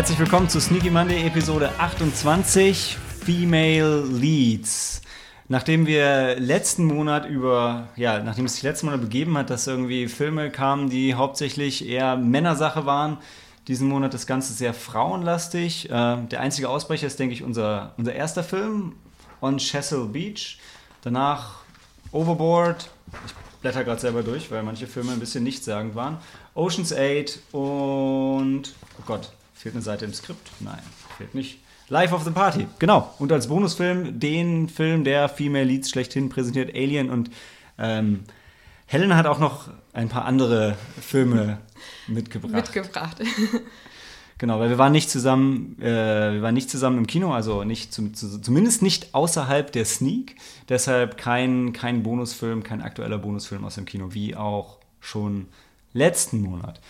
Herzlich willkommen zu Sneaky Monday Episode 28 Female Leads. Nachdem wir letzten Monat über, ja, nachdem es sich letzten Monat begeben hat, dass irgendwie Filme kamen, die hauptsächlich eher Männersache waren, diesen Monat das Ganze sehr frauenlastig. Äh, der einzige Ausbrecher ist, denke ich, unser, unser erster Film, On Chesil Beach. Danach Overboard. Ich blätter gerade selber durch, weil manche Filme ein bisschen nichtssagend waren. Ocean's 8 und, oh Gott, fehlt eine Seite im Skript? Nein, fehlt nicht. Life of the Party, genau. Und als Bonusfilm den Film, der Female Leads schlechthin präsentiert, Alien. Und ähm, Helena hat auch noch ein paar andere Filme mitgebracht. Mitgebracht. Genau, weil wir waren nicht zusammen, äh, wir waren nicht zusammen im Kino, also nicht zum, zu, zumindest nicht außerhalb der Sneak. Deshalb kein, kein Bonusfilm, kein aktueller Bonusfilm aus dem Kino, wie auch schon letzten Monat.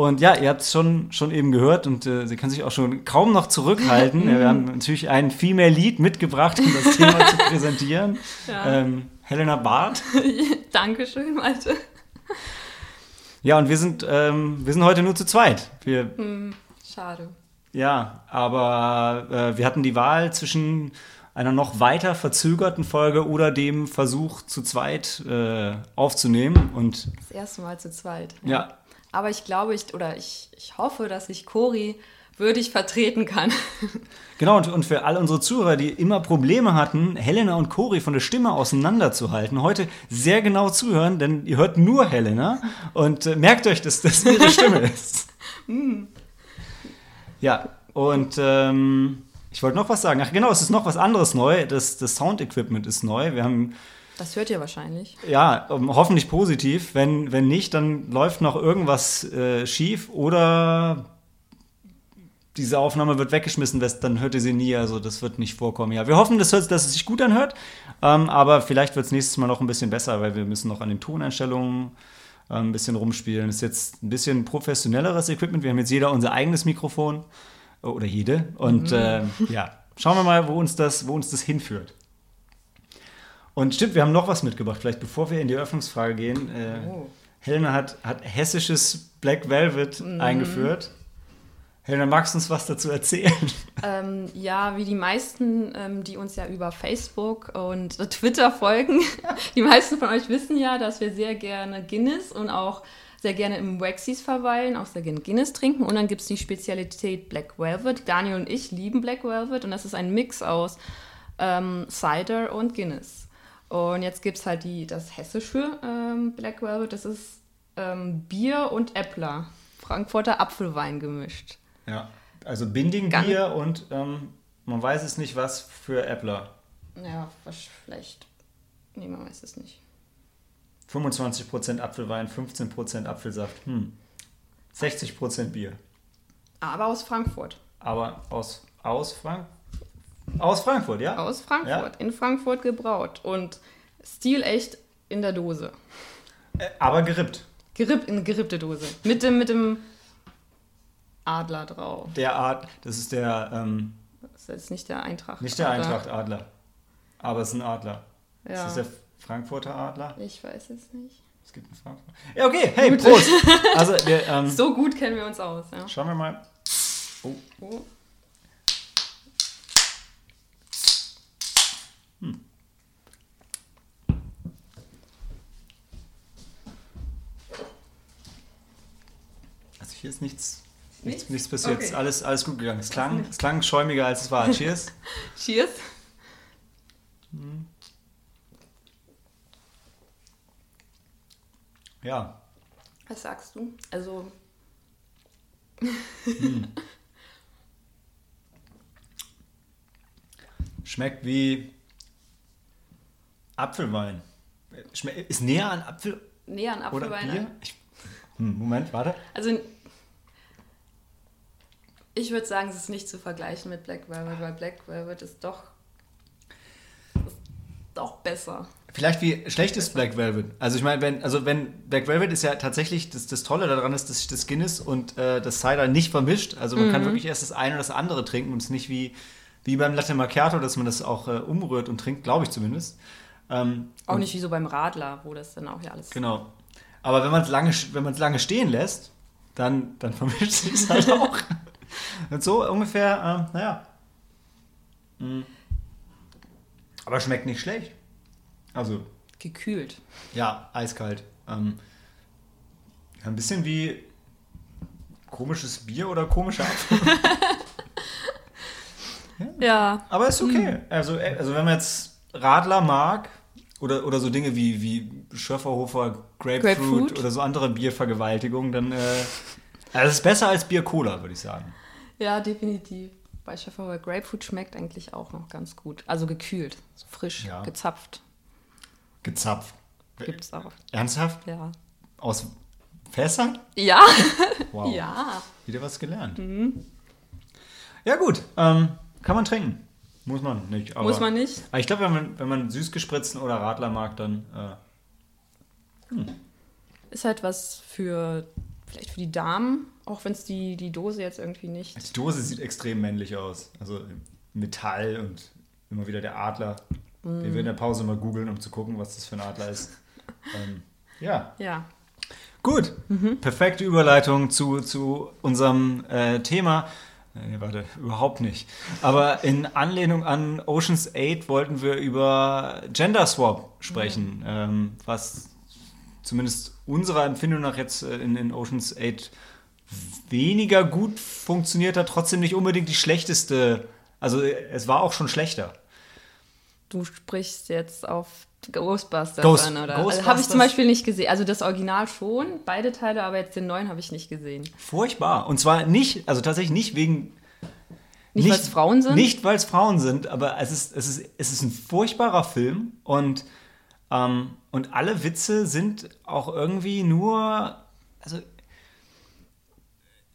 Und ja, ihr habt es schon, schon eben gehört und äh, sie kann sich auch schon kaum noch zurückhalten. wir haben natürlich ein Female Lead mitgebracht, um das Thema zu präsentieren. Ja. Ähm, Helena Barth. Dankeschön, Malte. Ja, und wir sind, ähm, wir sind heute nur zu zweit. Wir, hm, schade. Ja, aber äh, wir hatten die Wahl zwischen einer noch weiter verzögerten Folge oder dem Versuch zu zweit äh, aufzunehmen. Und das erste Mal zu zweit. Ja. Aber ich glaube, ich, oder ich, ich hoffe, dass ich Cori würdig vertreten kann. Genau, und, und für all unsere Zuhörer, die immer Probleme hatten, Helena und Cori von der Stimme auseinanderzuhalten, heute sehr genau zuhören, denn ihr hört nur Helena und äh, merkt euch, dass das ihre Stimme ist. Ja, und ähm, ich wollte noch was sagen. Ach genau, es ist noch was anderes neu. Das, das Sound-Equipment ist neu. Wir haben das hört ihr wahrscheinlich. Ja, hoffentlich positiv. Wenn, wenn nicht, dann läuft noch irgendwas äh, schief oder diese Aufnahme wird weggeschmissen, dann hört ihr sie nie. Also das wird nicht vorkommen. Ja, wir hoffen, dass, dass es sich gut anhört. Ähm, aber vielleicht wird es nächstes Mal noch ein bisschen besser, weil wir müssen noch an den Toneinstellungen äh, ein bisschen rumspielen. Das ist jetzt ein bisschen professionelleres Equipment. Wir haben jetzt jeder unser eigenes Mikrofon oder jede. Und mhm. äh, ja, schauen wir mal, wo uns das, wo uns das hinführt. Und stimmt, wir haben noch was mitgebracht. Vielleicht bevor wir in die Eröffnungsfrage gehen. Äh, oh. Helena hat, hat hessisches Black Velvet mhm. eingeführt. Helena, magst du uns was dazu erzählen? Ähm, ja, wie die meisten, ähm, die uns ja über Facebook und Twitter folgen, die meisten von euch wissen ja, dass wir sehr gerne Guinness und auch sehr gerne im Waxies verweilen, auch sehr gerne Guinness trinken. Und dann gibt es die Spezialität Black Velvet. Daniel und ich lieben Black Velvet und das ist ein Mix aus ähm, Cider und Guinness. Und jetzt gibt es halt die, das hessische ähm, Black Velvet, das ist ähm, Bier und Äppler. Frankfurter Apfelwein gemischt. Ja, also Bindingbier und ähm, man weiß es nicht, was für Äppler. Ja, was vielleicht. Nee, man weiß es nicht. 25% Apfelwein, 15% Apfelsaft. Hm. 60% Bier. Aber aus Frankfurt. Aber aus, aus Frankfurt? Aus Frankfurt, ja? Aus Frankfurt, ja. in Frankfurt gebraut. Und stilecht in der Dose. Äh, aber gerippt. Gerippt, in gerippte Dose. Mit dem, mit dem Adler drauf. Der Ad, das ist der. Ähm, das ist jetzt nicht der Eintracht. Nicht der Eintracht Adler. Aber es ist ein Adler. Ja. Ist das der Frankfurter Adler? Ich weiß es nicht. Es gibt einen Frankfurter. Ja, okay, hey, gut. Prost! Also, wir, ähm, so gut kennen wir uns aus. Ja. Schauen wir mal. Oh. oh. Hier ist nichts Nichts, nichts passiert. Okay. Alles, alles gut gegangen. Es klang, es klang schäumiger, als es war. Cheers. Cheers. Hm. Ja. Was sagst du? Also. Hm. Schmeckt wie Apfelwein. Ist näher an Apfel. Näher an Apfelwein. Oder Bier? Ich, hm, Moment, warte. Also ich würde sagen, es ist nicht zu vergleichen mit Black Velvet, weil Black Velvet ist doch, ist doch besser. Vielleicht wie schlechtes Black Velvet. Also ich meine, wenn, also wenn Black Velvet ist ja tatsächlich, das, das Tolle daran ist, dass sich das Guinness und äh, das Cider nicht vermischt. Also man mhm. kann wirklich erst das eine oder das andere trinken und es nicht wie, wie beim Latte Macchiato, dass man das auch äh, umrührt und trinkt, glaube ich zumindest. Ähm, auch nicht wie so beim Radler, wo das dann auch ja alles. Genau. Aber wenn man es lange, lange stehen lässt, dann, dann vermischt sich es halt auch. Und so ungefähr, äh, naja. Mhm. Aber schmeckt nicht schlecht. Also, Gekühlt. ja, eiskalt. Ähm, ja, ein bisschen wie komisches Bier oder komischer Apfel. Ja. Aber ist okay. Also, äh, also wenn man jetzt Radler mag oder, oder so Dinge wie, wie Schöfferhofer Grapefruit, Grapefruit. oder so andere Biervergewaltigungen, dann äh, also es ist besser als Bier Cola, würde ich sagen. Ja, definitiv. Bei Schäferhauer Grapefruit schmeckt eigentlich auch noch ganz gut. Also gekühlt, so frisch, Ja. gezapft. Gezapft. Gibt's auch. Ernsthaft? Ja. Aus Fässern? Ja. Wow. Ja. Wieder was gelernt. Ja, gut. Ähm, kann man trinken. Muss man nicht. Aber, Muss man nicht. Aber ich glaube, wenn man, wenn man süßgespritzten oder Radler mag, dann. Äh, Ist halt was für, vielleicht für die Damen, auch wenn es die, die Dose jetzt irgendwie nicht. die Dose sieht extrem männlich aus. Also Metall und immer wieder der Adler. Den wir in der Pause mal googeln, um zu gucken, was das für ein Adler ist. ähm, ja. Ja. Gut, perfekte Überleitung zu, zu unserem äh, Thema. Äh, Nee, warte, überhaupt nicht. Aber in Anlehnung an Oceans 8 wollten wir über Gender Swap sprechen, ähm, was zumindest unserer Empfindung nach jetzt äh, in, in Oceans 8 weniger gut funktioniert hat, trotzdem nicht unbedingt die schlechteste. Also äh, es war auch schon schlechter. Du sprichst jetzt auf Ghostbusters Ghost- an, oder? Ghostbusters? Also, habe ich zum Beispiel nicht gesehen. Also das Original schon, beide Teile, aber jetzt den neuen habe ich nicht gesehen. Furchtbar. Und zwar nicht, also tatsächlich nicht wegen Nicht, weil es Frauen sind? Nicht, weil es Frauen sind, aber es ist, es ist, es ist ein furchtbarer Film und, ähm, und alle Witze sind auch irgendwie nur, also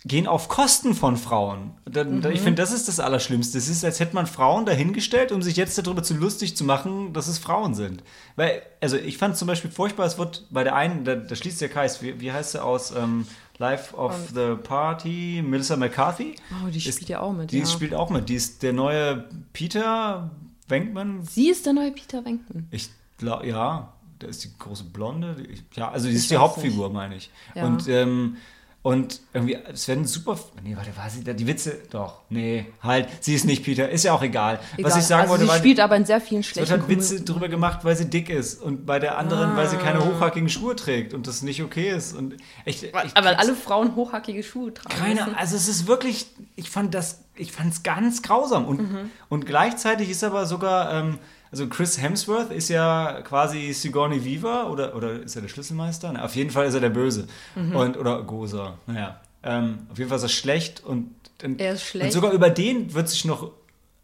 gehen auf Kosten von Frauen. Da, da, ich finde, das ist das Allerschlimmste. Es ist, als hätte man Frauen dahingestellt, um sich jetzt darüber zu lustig zu machen, dass es Frauen sind. Weil, also ich fand zum Beispiel furchtbar, es wird bei der einen, da, da schließt der Kreis, wie, wie heißt sie aus ähm, Life of the Party, Melissa McCarthy? Oh, die Ist- spielt ja auch mit. Die ja. spielt auch mit. Die ist der neue Peter Wenkman. Sie ist der neue Peter Venkman. Ich ja, da ist die große Blonde. Die, ja, also die Ich ist die Hauptfigur, meine ich. Ja. Und, ähm, und irgendwie, es werden super. Nee, warte, war sie da? Die Witze. Doch, nee, halt, sie ist nicht Peter. Ist ja auch egal. Was Egal. ich sagen also wollte, sie war. spielt aber in sehr vielen Es schlechten wird halt Witze drüber gemacht, weil sie dick ist und bei der anderen, weil sie keine Ah. hochhackigen Schuhe trägt und das nicht okay ist. Und echt, ich Aber alle Frauen hochhackige Schuhe tragen. keine, also es ist wirklich, ich fand das, ich fand es ganz grausam und, Mhm. und gleichzeitig ist aber sogar, ähm, also Chris Hemsworth ist ja quasi Sigourney Weaver oder, oder ist er der Schlüsselmeister? Na, auf jeden Fall ist er der Böse Mhm. und oder Gozer, naja, ähm, auf jeden Fall ist er schlecht und, und, Er ist schlecht. und sogar über den wird sich noch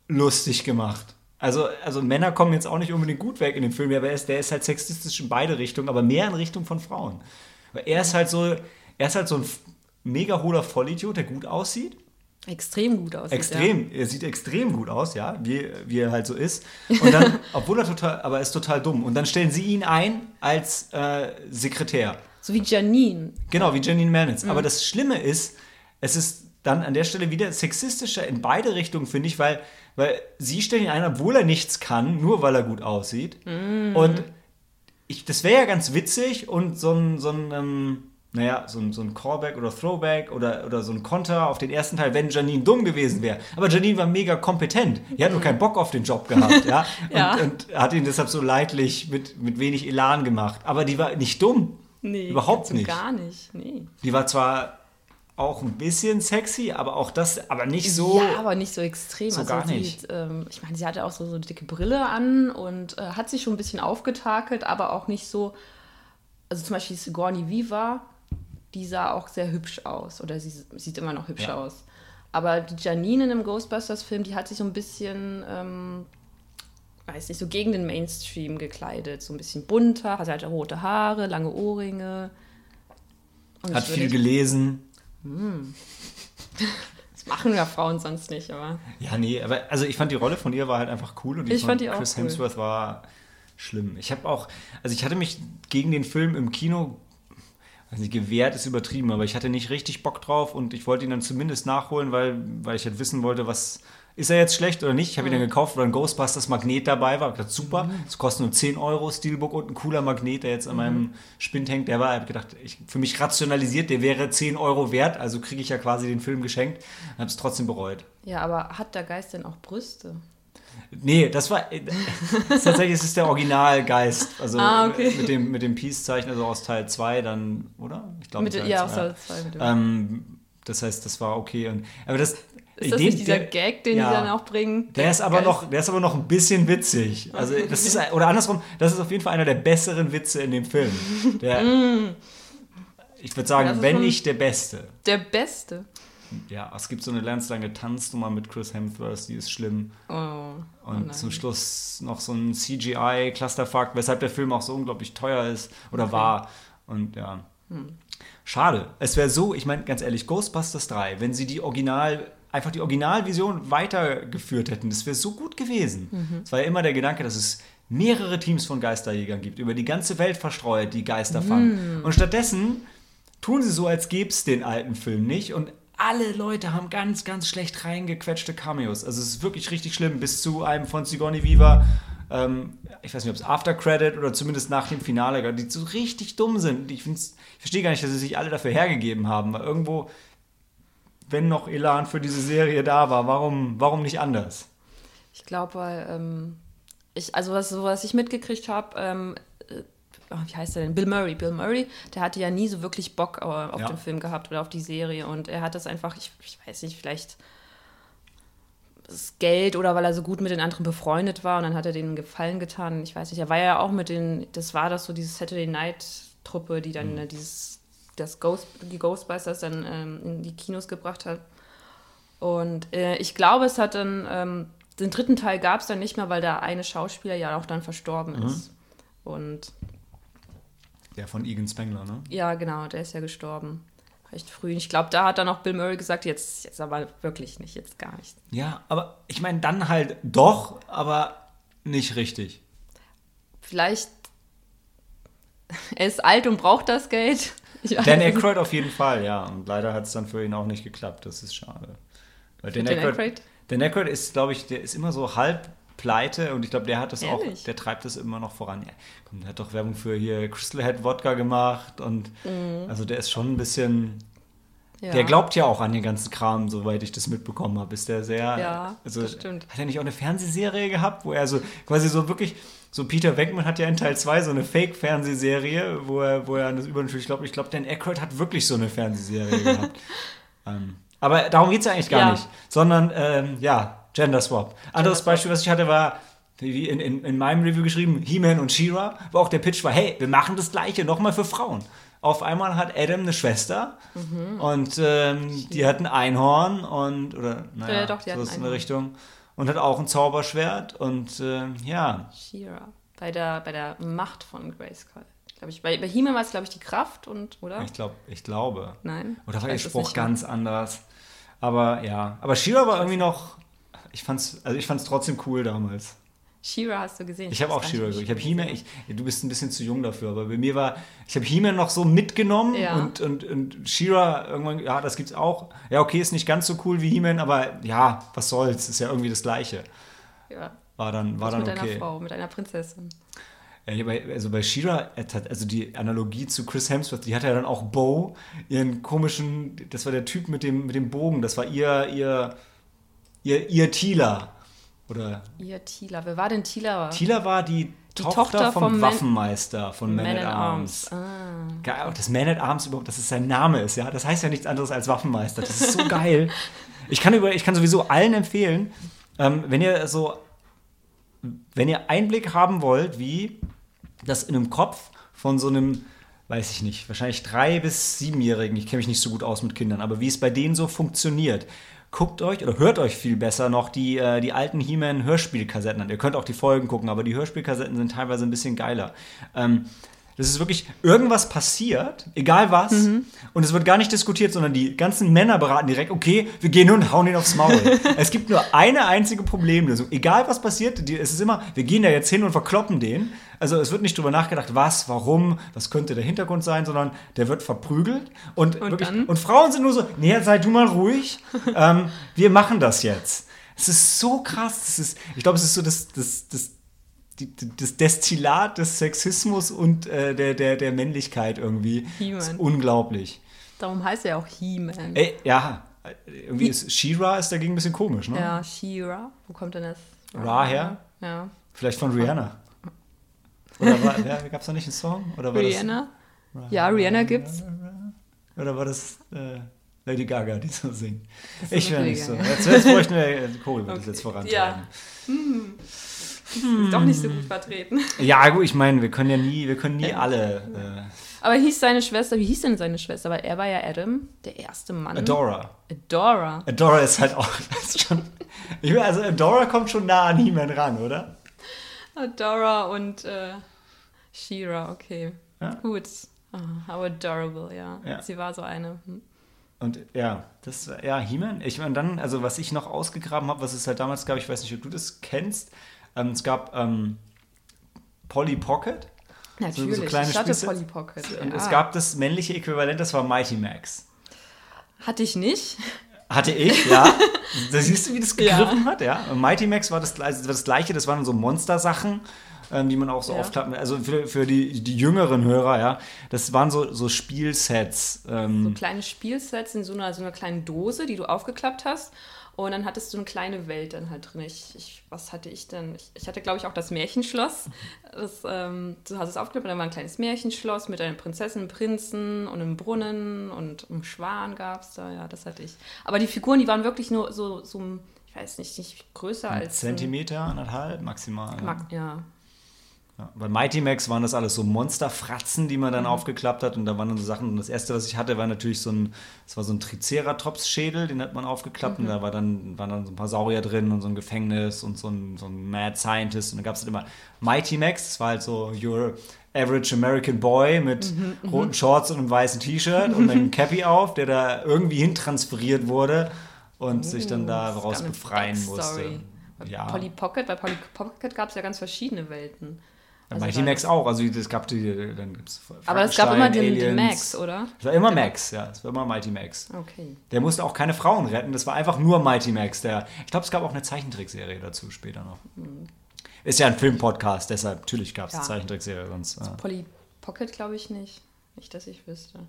lustig gemacht. Also, also Männer kommen jetzt auch nicht unbedingt gut weg in dem Film, aber er ist, der ist halt sexistisch in beide Richtungen, aber mehr in Richtung von Frauen. Weil er ist halt so, er ist halt so ein mega hohler Vollidiot, der gut aussieht. Extrem gut aussieht. Extrem, er sieht extrem gut aus, ja, wie, wie er halt so ist. Und dann, obwohl er total, aber er ist total dumm. Und dann stellen sie ihn ein als äh, Sekretär. So wie Janine. Genau, wie Janine Manitz. Mhm. Aber das Schlimme ist, es ist dann an der Stelle wieder sexistischer in beide Richtungen, finde ich, weil, weil sie stellen ihn ein, obwohl er nichts kann, nur weil er gut aussieht. Mhm. Und ich, das wäre ja ganz witzig und so ein, so ein ähm, naja, so ein, so ein Callback oder Throwback oder, oder so ein Konter auf den ersten Teil, wenn Janine dumm gewesen wäre. Aber Janine war mega kompetent. Die hat nur keinen Bock auf den Job gehabt, ja. Und, Ja. und hat ihn deshalb so leidlich mit, mit wenig Elan gemacht. Aber die war nicht dumm. Nee, Überhaupt nicht. Gar nicht. Nee. Die war zwar auch ein bisschen sexy, aber auch das, aber nicht so. Ja, aber nicht so extrem. so also gar nicht. Ähm, ich meine, sie hatte auch so, so eine dicke Brille an und äh, hat sich schon ein bisschen aufgetakelt, aber auch nicht so. Also zum Beispiel Sigourney Viva, die sah auch sehr hübsch aus. Oder sie sieht immer noch hübsch Ja. aus. Aber die Janine in dem Ghostbusters-Film, die hat sich so ein bisschen, ähm, weiß nicht, so gegen den Mainstream gekleidet. So ein bisschen bunter, hatte halt rote Haare, lange Ohrringe. Und hat ich viel gelesen. Das machen ja Frauen sonst nicht, aber. Ja, nee, aber also ich fand die Rolle von ihr war halt einfach cool und Ich von fand die auch Chris cool. Hemsworth war schlimm. Ich habe auch, also ich hatte mich gegen den Film im Kino, also gewährt ist übertrieben, aber ich hatte nicht richtig Bock drauf und ich wollte ihn dann zumindest nachholen, weil, weil ich halt wissen wollte, was ist er jetzt schlecht oder nicht? Ich habe ihn dann gekauft, weil ein Ghostbusters Magnet dabei war. Ich dachte, super, es kostet nur 10 Euro Steelbook und ein cooler Magnet, der jetzt an meinem Spind hängt. Der war, ich habe gedacht, ich, für mich rationalisiert, der wäre 10 Euro wert, also kriege ich ja quasi den Film geschenkt. Habe es trotzdem bereut. Ja, aber hat der Geist denn auch Brüste? Nee, das war äh, tatsächlich ist es der Originalgeist. Also Ah, okay. mit dem, mit dem Peace-Zeichen, also aus Teil 2 dann, oder? Ich glaube, Teil ja, aus Teil zwei mit dem. Ähm, das heißt, das war okay. Und, aber das, ist das den- nicht dieser der- Gag, den ja. die dann auch bringen? Der ist aber noch, der ist aber noch ein bisschen witzig. Also das ist oder andersrum, das ist auf jeden Fall einer der besseren Witze in dem Film. Der, ich würde Mm. Ja, das sagen, wenn nicht der beste. Der Beste. Ja, es gibt so eine lange Tanznummer mit Chris Hemsworth, die ist schlimm. Oh. Oh Und nein. zum Schluss noch so ein CGI-Clusterfuck, weshalb der Film auch so unglaublich teuer ist oder war. Und ja. Schade. Es wäre so, ich meine, ganz ehrlich, Ghostbusters 3, wenn sie die Original, einfach die Originalvision weitergeführt hätten, das wäre so gut gewesen. Es war ja immer der Gedanke, dass es mehrere Teams von Geisterjägern gibt, über die ganze Welt verstreut, die Geister fangen. Und stattdessen tun sie so, als gäbe es den alten Film nicht und alle Leute haben ganz, ganz schlecht reingequetschte Cameos. Also es ist wirklich richtig schlimm, bis zu einem von Sigourney Weaver, ähm, ich weiß nicht, ob es After Credit oder zumindest nach dem Finale, die so richtig dumm sind. Ich, ich verstehe gar nicht, dass sie sich alle dafür hergegeben haben, weil irgendwo, wenn noch Elan für diese Serie da war, warum, warum nicht anders? Ich glaube, weil ähm, ich, also was, was ich mitgekriegt habe, ähm, äh, oh, wie heißt er denn? Bill Murray. Bill Murray, der hatte ja nie so wirklich Bock äh, auf Ja. den Film gehabt oder auf die Serie und er hat das einfach, ich, ich weiß nicht, vielleicht das Geld oder weil er so gut mit den anderen befreundet war und dann hat er denen einen Gefallen getan. Ich weiß nicht, er war ja auch mit den, das war das so diese Saturday Night Truppe, die dann äh, dieses, das Ghost, die Ghostbusters dann ähm, in die Kinos gebracht hat. Und äh, ich glaube, es hat dann, ähm, den dritten Teil gab es dann nicht mehr, weil der eine Schauspieler ja auch dann verstorben ist. Und Der von Egan Spengler, ne? ja, genau, der ist ja gestorben. Recht früh. Ich glaube, da hat dann auch Bill Murray gesagt, jetzt, jetzt aber wirklich nicht, jetzt gar nicht. Ja, aber ich meine, dann halt doch, aber nicht richtig. Vielleicht, er ist alt und braucht das Geld. Dan. Aykroyd auf jeden Fall, ja. Und leider hat es dann für ihn auch nicht geklappt. Das ist schade. Weil Dan Dan Aykroyd? Dan Aykroyd ist, glaube ich, der ist immer so halb pleite und ich glaube, der hat das auch, Ehrlich? der treibt das immer noch voran. Ja, komm, der hat doch Werbung für hier Crystal Head Wodka gemacht und also der ist schon ein bisschen. Mhm. Ja. Der glaubt ja auch an den ganzen Kram, soweit ich das mitbekommen habe. Ist der sehr. Ja, also, das stimmt. Hat er nicht auch eine Fernsehserie gehabt, wo er so quasi so wirklich. So Peter Weckman hat ja in Teil 2 so eine Fake-Fernsehserie, wo er, wo er an das übernatürlich glaubt. Ich glaube, Dan Aykroyd hat wirklich so eine Fernsehserie gehabt. ähm, aber darum geht es ja eigentlich gar Ja. nicht. Sondern, ähm, ja, Gender Swap. Anderes Swap. Beispiel, was ich hatte, war, wie in, in, in meinem Review geschrieben, He-Man und She-Ra, wo auch der Pitch war, hey, wir machen das Gleiche nochmal für Frauen. Auf einmal hat Adam eine Schwester Mhm. und ähm, die hat ein Einhorn und, oder, naja, Ja, doch, die so ist in der. Richtung. Und hat auch ein Zauberschwert und äh, ja, She-Ra. Bei der, bei der Macht von Grayskull. Glaub ich. Bei, bei He-Man war es, glaube ich, die Kraft und, oder? ich, glaub, ich glaube. Nein. Oder war es Spruch ganz anders. Aber ja, aber She-Ra war irgendwie noch, ich fand's, also ich fand's trotzdem cool damals. She-Ra hast du gesehen? Ich habe auch geguckt. wie Ich habe He-Man, gesehen du bist ein bisschen zu jung dafür, aber bei mir war, ich habe He-Man noch so mitgenommen Ja. und, und, und She-Ra irgendwann, ja, das gibt's auch. Ja, okay, ist nicht ganz so cool wie He-Man, aber ja, was soll's, ist ja irgendwie das Gleiche. Ja. War dann, war dann mit deiner okay. Frau, mit einer Prinzessin. Ja, also bei hat- also die Analogie zu Chris Hemsworth, die hatte ja dann auch Bo, ihren komischen, das war der Typ mit dem, mit dem Bogen, das war ihr, ihr, ihr, ihr Tila. Oder Ihr Tila. Wer war denn Tila? Tila war die, Tochter, Tochter vom, vom Man- Waffenmeister von Man, at Arms. Ah. Geil, auch dass Man at Arms überhaupt, dass es sein Name ist, ja. Das heißt ja nichts anderes als Waffenmeister. Das ist so geil. Ich kann, über, ich kann sowieso allen empfehlen, ähm, wenn ihr so, wenn ihr Einblick haben wollt, wie das in einem Kopf von so einem, weiß ich nicht, wahrscheinlich drei- bis siebenjährigen, ich kenne mich nicht so gut aus mit Kindern, aber wie es bei denen so funktioniert. Guckt euch oder hört euch viel besser noch die, äh, die alten He-Man-Hörspielkassetten an. Ihr könnt auch die Folgen gucken, aber die Hörspielkassetten sind teilweise ein bisschen geiler. Ähm, Das ist wirklich, irgendwas passiert, egal was, Mhm. und es wird gar nicht diskutiert, sondern die ganzen Männer beraten direkt, okay, wir gehen hin und hauen ihn aufs Maul. es gibt nur eine einzige Problemlösung. Egal was passiert, die, es ist immer, wir gehen da jetzt hin und verkloppen den. Also es wird nicht drüber nachgedacht, was, warum, was könnte der Hintergrund sein, sondern der wird verprügelt. Und, Und wirklich, und Frauen sind nur so, nee, sei du mal ruhig, ähm, wir machen das jetzt. Es ist so krass. Ist, ich glaube, es ist so das, das, das, die, das Destillat des Sexismus und äh, der, der, der Männlichkeit irgendwie. Das ist unglaublich. Darum heißt er auch He-Man. Ey, ja, irgendwie ist She-Ra ist dagegen ein bisschen komisch, ne? Ja, She-Ra. Wo kommt denn das? Ra her? Ja. Vielleicht von Rihanna. Oder war, ja, gab es da nicht einen Song? Oder war Rihanna? Ja, Rihanna gibt's. Das, oder war das äh, Lady Gaga, die so singt? Ich Lady nicht so. Jetzt, jetzt bräuchten wir, äh, Cory wird das Okay. jetzt vorantreiben. Ja. Ist doch nicht so gut vertreten. Ja, gut, ich meine, wir können ja nie, wir können nie alle. Aber hieß seine Schwester, wie hieß denn seine Schwester? Weil er war ja Adam, der erste Mann. Äh, Adora. Adora. Adora ist halt auch ist schon. Ich meine, also Adora kommt schon nah an He-Man ran, oder? Adora und äh, She-Ra, okay. Ja. Gut. Ah, how adorable, ja. Ja. Sie war so eine. Hm. Und ja, das ja, He-Man. Ich meine, dann, also was ich noch ausgegraben habe, was es halt damals gab, ich weiß nicht, ob du das kennst. Ähm, es gab ähm, Polly Pocket. Natürlich, so kleine ich hatte Spielsets. Polly Pocket. Und ja. es gab das männliche Äquivalent, das war Mighty Max. Hatte ich nicht. Hatte ich, ja. da siehst du, wie das Ja. gegriffen hat, ja. Und Mighty Max war das, also das gleiche, das waren so Monster-Sachen, ähm, die man auch so Ja. aufklappen. Also für, für die, die jüngeren Hörer, ja, das waren so, so Spielsets. Ähm, So kleine Spielsets in so einer, so einer kleinen Dose, die du aufgeklappt hast. Und dann hattest du eine kleine Welt dann halt drin. Ich, ich, was hatte ich denn? Ich, ich hatte, glaube ich, auch das Märchenschloss. Das, ähm, du hast es aufgeklappt dann war ein kleines Märchenschloss mit einer Prinzessin, einem Prinzen und einem Brunnen und einem Schwan gab es da. Ja, das hatte ich. Aber die Figuren, die waren wirklich nur so, so ich weiß nicht, nicht größer ein als. Zentimeter, anderthalb maximal. Ein. Mag- ja. Ja, bei Mighty Max waren das alles so Monsterfratzen, die Mhm. man dann aufgeklappt hat. Und da waren dann so Sachen. Und das erste, was ich hatte, war natürlich so ein, das war so ein Triceratops-Schädel, den hat man aufgeklappt. Mhm. Und da war dann, waren dann so ein paar Saurier drin und so ein Gefängnis und so ein, so ein Mad Scientist. Und dann gab es halt immer Mighty Max, das war halt so your average American Boy mit Mhm, roten Shorts und einem weißen T-Shirt und einem Cappy auf, der da irgendwie hintransferiert wurde und sich dann da das ist raus gar eine befreien musste. Bei Ja. Polly Pocket, bei Polly Pocket gab es ja ganz verschiedene Welten. Bei Also Mighty da- Max auch. Also es gab die, dann gibt's Aber es gab immer den, den. Max, oder? Es war immer Max, ja. Es war immer Mighty Max. Okay. Der musste auch keine Frauen retten. Das war einfach nur Mighty Max. Der, ich glaube, es gab auch eine Zeichentrickserie dazu später noch. Ist ja ein Filmpodcast, deshalb natürlich gab es Ja. eine Zeichentrickserie sonst. Ja. Polly Pocket glaube ich nicht. Nicht, dass ich wüsste.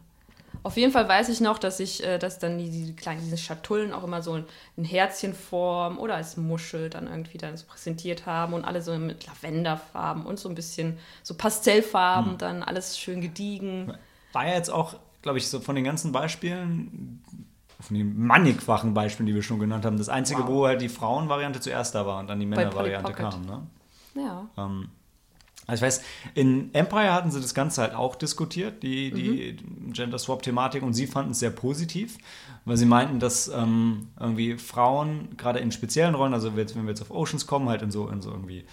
Auf jeden Fall weiß ich noch, dass ich, äh, dass dann die, diese kleinen, diese Schatullen auch immer so ein, ein Herzchenform oder als Muschel dann irgendwie dann so präsentiert haben und alle so mit Lavenderfarben und so ein bisschen so Pastellfarben, dann alles schön gediegen. War ja jetzt auch, glaube ich, so von den ganzen Beispielen, von den mannigfachen Beispielen, die wir schon genannt haben, das einzige, Wow. wo halt die Frauenvariante zuerst da war und dann die Männervariante kam. Ne? Ja. Ähm, also ich weiß, in Empire hatten sie das Ganze halt auch diskutiert, die, die Mhm. Gender Swap-Thematik, und sie fanden es sehr positiv, weil sie meinten, dass ähm, irgendwie Frauen, gerade in speziellen Rollen, also jetzt, wenn wir jetzt auf Oceans kommen, halt in so, in so irgendwie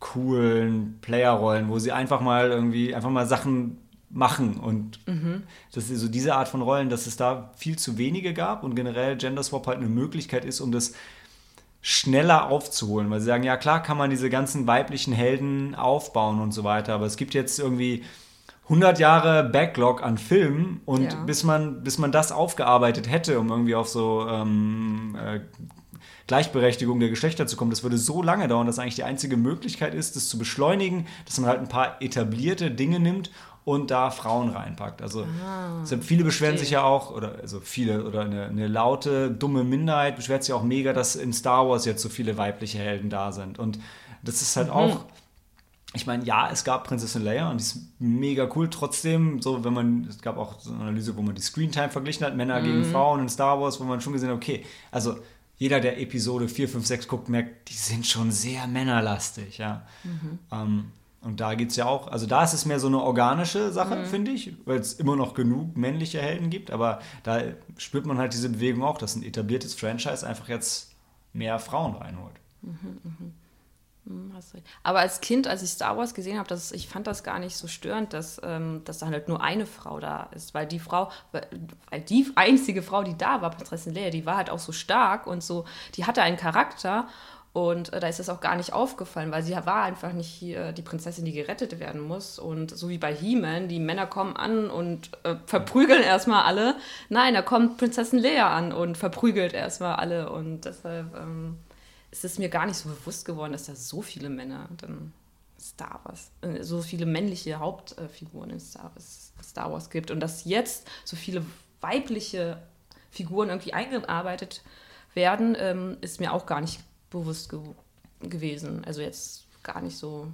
coolen Player-Rollen, wo sie einfach mal irgendwie, einfach mal Sachen machen und das ist so diese Art von Rollen, dass es da viel zu wenige gab und generell Gender Swap halt eine Möglichkeit ist, um das schneller aufzuholen, weil sie sagen, ja klar kann man diese ganzen weiblichen Helden aufbauen und so weiter, aber es gibt jetzt irgendwie 100 Jahre Backlog an Filmen und Ja. bis, man, bis man das aufgearbeitet hätte, um irgendwie auf so ähm, äh, Gleichberechtigung der Geschlechter zu kommen, das würde so lange dauern, dass eigentlich die einzige Möglichkeit ist, das zu beschleunigen, dass man halt ein paar etablierte Dinge nimmt und da Frauen reinpackt. Also deshalb viele beschweren sich ja auch, oder also viele, oder eine, eine laute, dumme Minderheit beschwert sich auch mega, dass in Star Wars jetzt so viele weibliche Helden da sind. Und das ist halt auch, ich meine, ja, es gab Prinzessin Leia und die ist mega cool. Trotzdem, so wenn man, es gab auch so eine Analyse, wo man die Screentime verglichen hat, Männer gegen Frauen in Star Wars, wo man schon gesehen hat, okay, also jeder, der Episode 4, 5, 6 guckt, merkt, die sind schon sehr männerlastig, ja. Ähm, und da geht es ja auch, also da ist es mehr so eine organische Sache, finde ich, weil es immer noch genug männliche Helden gibt, aber da spürt man halt diese Bewegung auch, dass ein etabliertes Franchise einfach jetzt mehr Frauen reinholt. Hm, hast recht. Aber als Kind, als ich Star Wars gesehen habe, das, ich fand das gar nicht so störend, dass, ähm, dass da halt nur eine Frau da ist. Weil die Frau, weil, weil die einzige Frau, die da war, Prinzessin Leia, die war halt auch so stark und so, die hatte einen Charakter. Und äh, da ist es auch gar nicht aufgefallen, weil sie war einfach nicht hier die Prinzessin, die gerettet werden muss. Und so wie bei He-Man, die Männer kommen an und äh, verprügeln erstmal alle. Nein, da kommt Prinzessin Leia an und verprügelt erstmal alle. Und deshalb ähm, ist es mir gar nicht so bewusst geworden, dass da so viele Männer dann Star Wars, äh, so viele männliche Hauptfiguren in Star Wars, Star Wars gibt. Und dass jetzt so viele weibliche Figuren irgendwie eingearbeitet werden, ähm, ist mir auch gar nicht bewusst ge gewesen. Also jetzt gar nicht so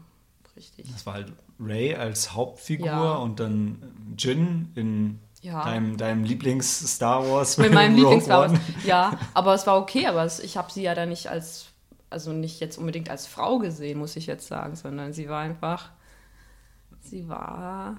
richtig. Das war halt Ray als Hauptfigur ja. und dann Jin in ja. deinem, deinem Lieblings-Star Wars. Mit meinem Lieblings-Star Wars. Ja, aber es war okay, aber es, ich habe sie ja dann nicht als, also nicht jetzt unbedingt als Frau gesehen, muss ich jetzt sagen, sondern sie war einfach, sie war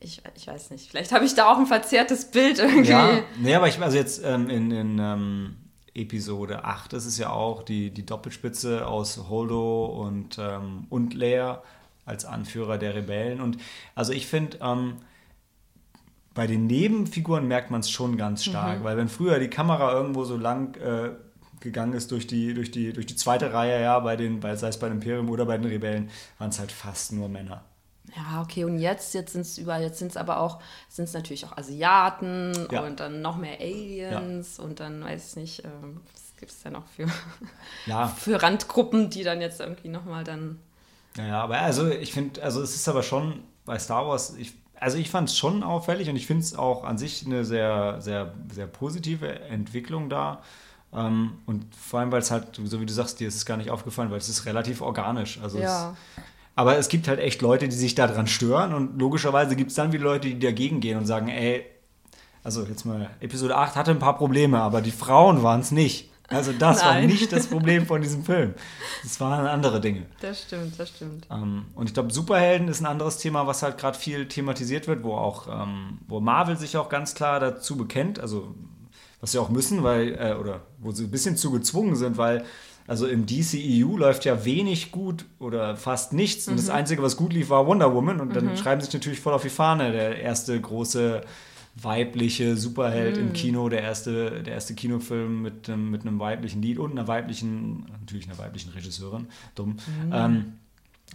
ich, ich, weiß nicht, vielleicht habe ich da auch ein verzerrtes Bild irgendwie. Ja, nee, aber ich, also jetzt ähm, in, in ähm, Episode 8 ist es ja auch die, die Doppelspitze aus Holdo und, ähm, und Leia als Anführer der Rebellen. Und also ich finde, ähm, bei den Nebenfiguren merkt man es schon ganz stark, mhm. weil wenn früher die Kamera irgendwo so lang äh, gegangen ist durch die, durch, die, durch die zweite Reihe, ja, bei den, bei, sei es bei dem Imperium oder bei den Rebellen, waren es halt fast nur Männer. Ja, okay, und jetzt, jetzt sind es überall, jetzt sind es aber auch, sind es natürlich auch Asiaten ja. und dann noch mehr Aliens ja. und dann weiß ich nicht, ähm, was gibt es da noch für, ja. für Randgruppen, die dann jetzt irgendwie nochmal dann. Ja, ja, aber also ich finde, also es ist aber schon bei Star Wars, ich, also ich fand es schon auffällig und ich finde es auch an sich eine sehr, sehr, sehr positive Entwicklung da. Ähm, und vor allem, weil es halt, so wie du sagst, dir ist es gar nicht aufgefallen, weil es ist relativ organisch. Also ja. es, aber es gibt halt echt Leute, die sich daran stören und logischerweise gibt es dann wieder Leute, die dagegen gehen und sagen, ey, also jetzt mal, Episode 8 hatte ein paar Probleme, aber die Frauen waren es nicht. Also das Nein. war nicht das Problem von diesem Film. Das waren andere Dinge. Das stimmt, das stimmt. Ähm, und ich glaube, Superhelden ist ein anderes Thema, was halt gerade viel thematisiert wird, wo auch, ähm, wo Marvel sich auch ganz klar dazu bekennt, also was sie auch müssen, weil, äh, oder wo sie ein bisschen zu gezwungen sind, weil also im DCEU läuft ja wenig gut oder fast nichts. Mhm. Und das mhm. Einzige, was gut lief, war Wonder Woman. Und dann mhm. schreiben sich natürlich voll auf die Fahne. Der erste große weibliche Superheld mhm. im Kino, der erste, der erste Kinofilm mit, mit einem weiblichen Lied und einer weiblichen, natürlich einer weiblichen Regisseurin, dumm. Mhm. Ähm,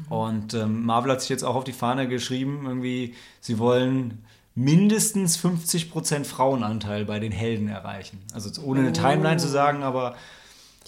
und ähm, Marvel hat sich jetzt auch auf die Fahne geschrieben, irgendwie, sie wollen mindestens 50% Frauenanteil bei den Helden erreichen. Also ohne eine Timeline zu sagen, aber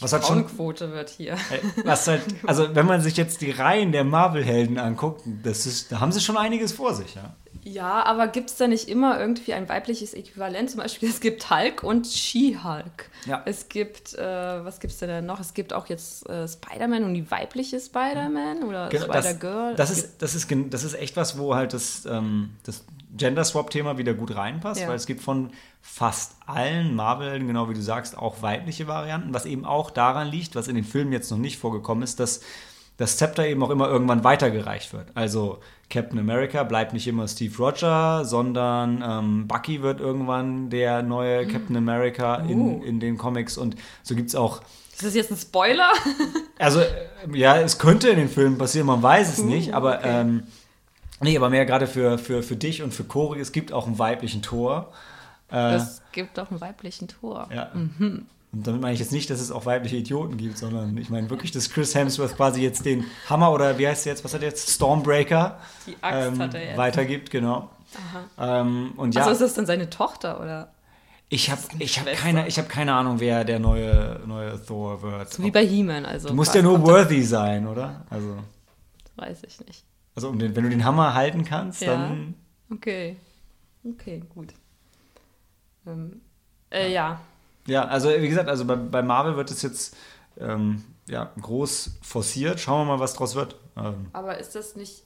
was hat Frauenquote wird hier. Was halt, also wenn man sich jetzt die Reihen der Marvel-Helden anguckt, das ist, da haben sie schon einiges vor sich, ja. Ja, aber gibt es da nicht immer irgendwie ein weibliches Äquivalent? Zum Beispiel, es gibt Hulk und She-Hulk. Ja. Es gibt, äh, was gibt es denn noch? Es gibt auch jetzt äh, Spider-Man und die weibliche Spider-Man oder genau, Spider-Girl. Das, das, ist, das, ist, das ist echt was, wo halt das, ähm, das Gender-Swap-Thema wieder gut reinpasst, ja. weil es gibt von fast allen Marvel, genau wie du sagst, auch weibliche Varianten, was eben auch daran liegt, was in den Filmen jetzt noch nicht vorgekommen ist, dass das Zepter eben auch immer irgendwann weitergereicht wird. Also Captain America bleibt nicht immer Steve Roger, sondern ähm, Bucky wird irgendwann der neue hm. Captain America in, uh. in den Comics und so gibt es auch. Ist das jetzt ein Spoiler? also, äh, ja, es könnte in den Filmen passieren, man weiß es uh, nicht, aber okay. ähm, nee, aber mehr gerade für, für, für dich und für Cory, es gibt auch einen weiblichen Tor. Äh, es gibt auch einen weiblichen Tor. Ja. Mhm. Und damit meine ich jetzt nicht, dass es auch weibliche Idioten gibt, sondern ich meine wirklich, dass Chris Hemsworth quasi jetzt den Hammer oder wie heißt er jetzt, was hat er jetzt? Stormbreaker Die Axt ähm, hat er jetzt. weitergibt, genau. Ähm, und ja, also ist das dann seine Tochter oder? Ich habe ich hab keine, hab keine Ahnung, wer der neue, neue Thor wird. So wie bei He-Man. Also du musst ja nur worthy sein, oder? Also, das weiß ich nicht. Also um den, wenn du den Hammer halten kannst, ja. dann. Okay. Okay, gut. Ähm, äh, ja. ja. Ja, also wie gesagt, also bei, bei Marvel wird es jetzt ähm, ja, groß forciert. Schauen wir mal, was draus wird. Ähm. Aber ist das nicht,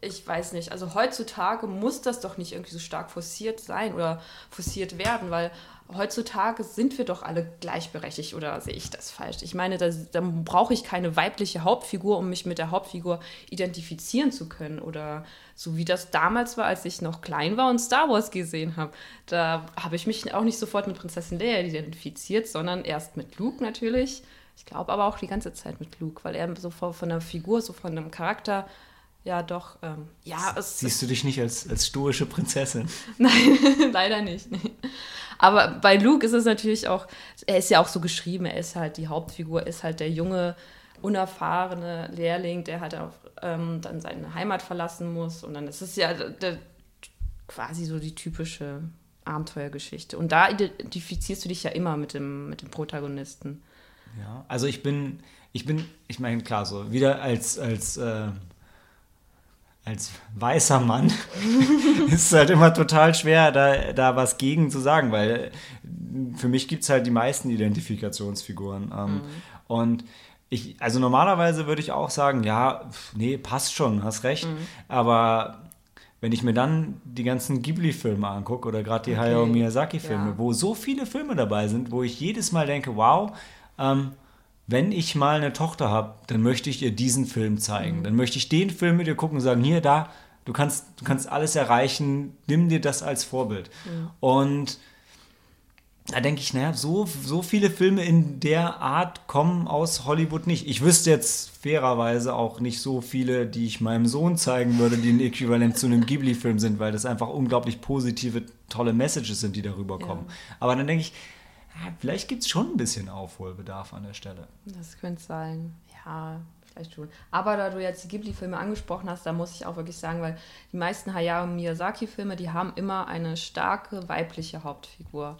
ich weiß nicht, also heutzutage muss das doch nicht irgendwie so stark forciert sein oder forciert werden, weil heutzutage sind wir doch alle gleichberechtigt oder sehe ich das falsch? Ich meine, da, da brauche ich keine weibliche Hauptfigur, um mich mit der Hauptfigur identifizieren zu können oder so wie das damals war, als ich noch klein war und Star Wars gesehen habe. Da habe ich mich auch nicht sofort mit Prinzessin Leia identifiziert, sondern erst mit Luke natürlich. Ich glaube aber auch die ganze Zeit mit Luke, weil er so von, der Figur, so von dem Charakter, ja doch, ähm, ja. Es, Siehst du dich nicht als, als stoische Prinzessin? Nein, leider nicht. Aber bei Luke ist es natürlich auch, er ist ja auch so geschrieben, er ist halt die Hauptfigur, ist halt der junge, unerfahrene Lehrling, der halt auch ähm, dann seine Heimat verlassen muss. Und dann ist es ja der, quasi so die typische Abenteuergeschichte. Und da identifizierst du dich ja immer mit dem, mit dem Protagonisten. Ja, also ich bin, ich bin, ich meine, klar, so wieder als, als, äh, als weißer Mann ist es halt immer total schwer, da, da was gegen zu sagen, weil für mich gibt es halt die meisten Identifikationsfiguren. Ähm, mhm. Und ich, also normalerweise würde ich auch sagen, ja, nee, passt schon, hast recht. Mhm. Aber wenn ich mir dann die ganzen Ghibli-Filme angucke oder gerade die okay. Hayao Miyazaki-Filme, ja. wo so viele Filme dabei sind, wo ich jedes Mal denke, wow, ähm, wenn ich mal eine Tochter habe, dann möchte ich ihr diesen Film zeigen. Mhm. Dann möchte ich den Film mit ihr gucken und sagen, hier, da, du kannst, du kannst alles erreichen, nimm dir das als Vorbild. Mhm. Und da denke ich, naja, so, so viele Filme in der Art kommen aus Hollywood nicht. Ich wüsste jetzt fairerweise auch nicht so viele, die ich meinem Sohn zeigen würde, die ein Äquivalent zu einem Ghibli-Film sind, weil das einfach unglaublich positive, tolle Messages sind, die darüber kommen. Ja. Aber dann denke ich, vielleicht gibt es schon ein bisschen Aufholbedarf an der Stelle. Das könnte sein, ja, vielleicht schon. Aber da du jetzt die Ghibli-Filme angesprochen hast, da muss ich auch wirklich sagen, weil die meisten Hayao Miyazaki-Filme, die haben immer eine starke weibliche Hauptfigur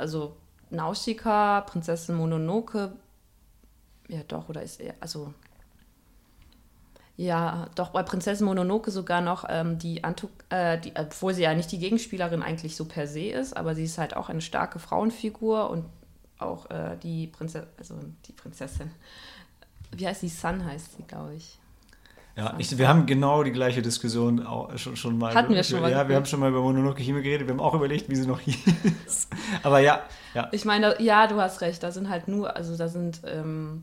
also Nausicaa, Prinzessin Mononoke, ja doch, oder ist er, also ja, doch bei Prinzessin Mononoke sogar noch ähm, die, Antuk, äh, die, obwohl sie ja nicht die Gegenspielerin eigentlich so per se ist, aber sie ist halt auch eine starke Frauenfigur und auch äh, die Prinzessin, also die Prinzessin, wie heißt sie? Sun heißt sie, glaube ich. Ja, ich, wir haben genau die gleiche Diskussion auch schon, schon mal. Hatten wir schon mal. Ja, wir haben schon mal über Mononoke Hime geredet. Wir haben auch überlegt, wie sie noch hieß. Aber ja, ja. Ich meine, ja, du hast recht. Da sind halt nur, also da sind ähm,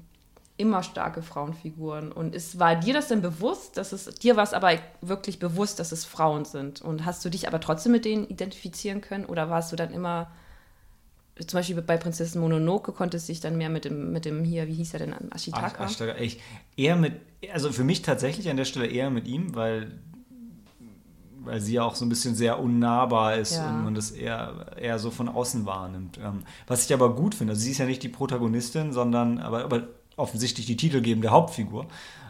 immer starke Frauenfiguren. Und ist, war dir das denn bewusst, dass es, dir war es aber wirklich bewusst, dass es Frauen sind? Und hast du dich aber trotzdem mit denen identifizieren können? Oder warst du dann immer zum Beispiel bei Prinzessin Mononoke konnte es sich dann mehr mit dem, mit dem hier, wie hieß er denn, Ashitaka? Ashitaka, ich, eher mit, also für mich tatsächlich an der Stelle eher mit ihm, weil, weil sie ja auch so ein bisschen sehr unnahbar ist ja. und man das eher, eher so von außen wahrnimmt. Ähm, was ich aber gut finde, also sie ist ja nicht die Protagonistin, sondern aber, aber offensichtlich die titelgebende Hauptfigur.